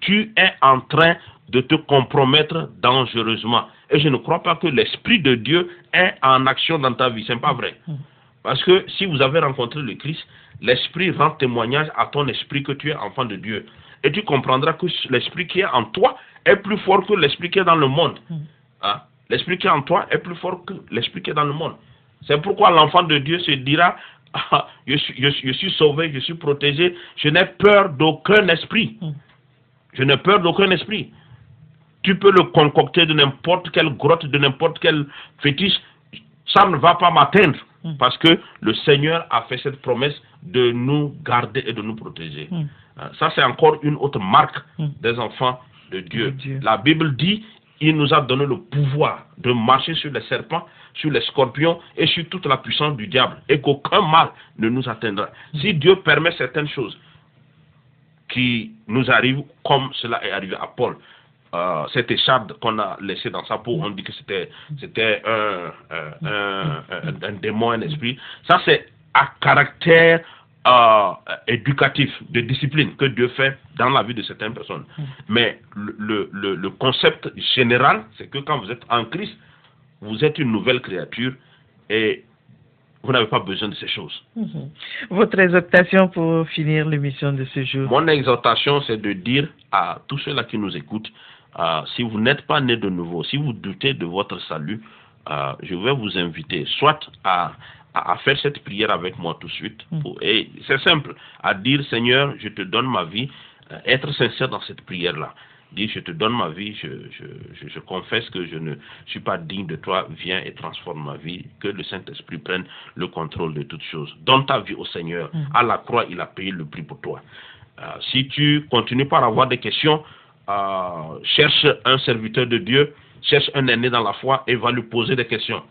tu, es en train de te compromettre dangereusement. Et je ne crois pas que l'Esprit de Dieu est en action dans ta vie. Ce n'est pas vrai. Parce que si vous avez rencontré le Christ, l'Esprit rend témoignage à ton esprit que tu es enfant de Dieu. Et tu comprendras que l'Esprit qui est en toi est plus fort que l'Esprit qui est dans le monde. Hein? L'Esprit qui est en toi est plus fort que l'Esprit qui est dans le monde. C'est pourquoi l'enfant de Dieu se dira, Ah, je, suis, je suis- je suis sauvé, je suis protégé, je n'ai peur d'aucun esprit. Je n'ai peur d'aucun esprit. Tu peux le concocter de n'importe quelle grotte, de n'importe quel fétiche, ça ne va pas m'atteindre. Parce que le Seigneur a fait cette promesse de nous garder et de nous protéger. Mm. Euh, Ça, c'est encore une autre marque Mm. des enfants de Dieu. De Dieu. La Bible dit, il nous a donné le pouvoir de marcher sur les serpents, sur les scorpions et sur toute la puissance du diable, et qu'aucun mal ne nous atteindra. Si Dieu permet certaines choses qui nous arrivent, comme cela est arrivé à Paul, euh, cette écharpe qu'on a laissée dans sa peau, on dit que c'était c'était un, un, un- démon, un esprit. Ça, c'est à caractère euh, éducatif, de discipline que Dieu fait dans la vie de certaines personnes. Mais le, le- le concept général, c'est que quand vous êtes en Christ, vous êtes une nouvelle créature et vous n'avez pas besoin de ces choses. Mhm. Votre exhortation pour finir l'émission de ce jour. Mon exhortation, c'est de dire à tous ceux-là qui nous écoutent, euh, si vous n'êtes pas né de nouveau, si vous doutez de votre salut, euh, je vais vous inviter soit à, à, à faire cette prière avec moi tout de suite. pour- et c'est simple, à dire Seigneur, je te donne ma vie, euh, être sincère dans cette prière-là. Dire, je te donne ma vie, je, je, je, je confesse que je ne suis pas digne de toi, viens et transforme ma vie, que le Saint-Esprit prenne le contrôle de toutes choses. Donne ta vie au Seigneur. À la croix, il a payé le prix pour toi. Euh, si tu continues par avoir des questions, euh, cherche un serviteur de Dieu, cherche un aîné dans la foi et va lui poser des questions.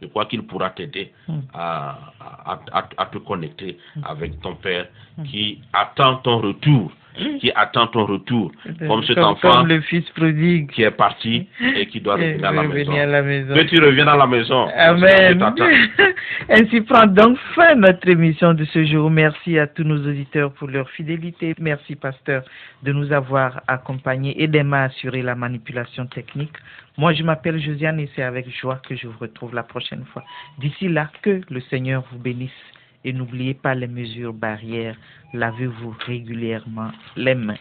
Je crois qu'il pourra t'aider à, à- à- à te connecter avec ton Père qui attend ton retour, qui attend ton retour, comme cet enfant comme le fils prodigue. qui est parti et qui doit revenir à la maison. à la maison. Que tu reviennes à la maison. Amen. Ainsi prend donc fin notre émission de ce jour. Merci à tous nos auditeurs pour leur fidélité. Merci, pasteur, de nous avoir accompagnés et d'aimer assurer la manipulation technique. Moi, je m'appelle Josiane et c'est avec joie que je vous retrouve la prochaine fois. D'ici là, que le Seigneur vous bénisse et n'oubliez pas les mesures barrières. Lavez-vous régulièrement les mains.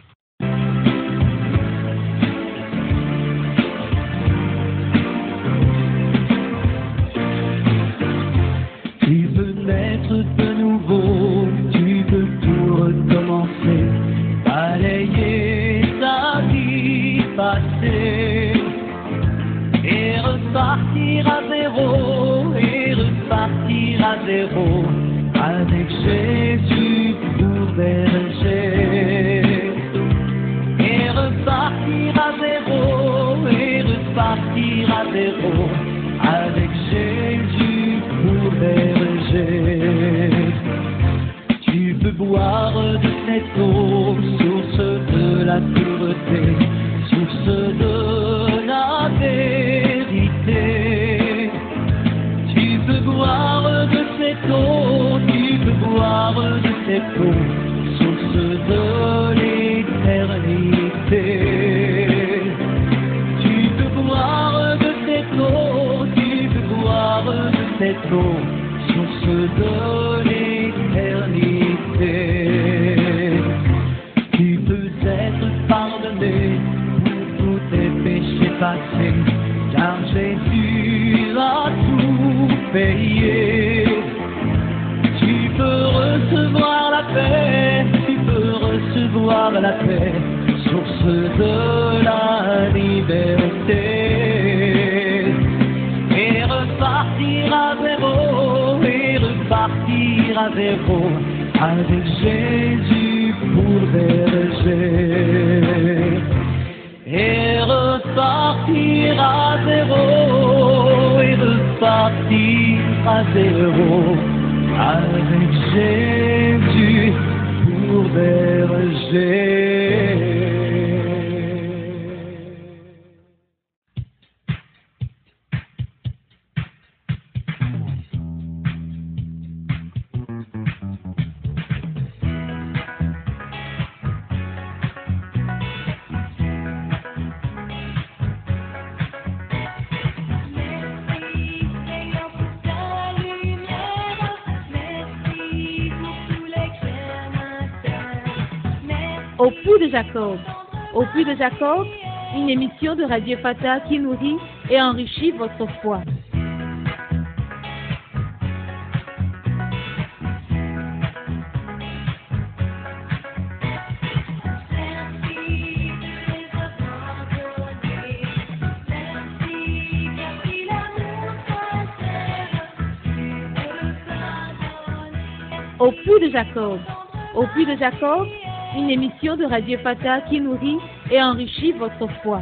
Radio Fata qui nourrit et enrichit votre foi. Au Puy de Jacob. Au Puy de Jacob, une émission de Radio Fata qui nourrit et enrichit votre foi.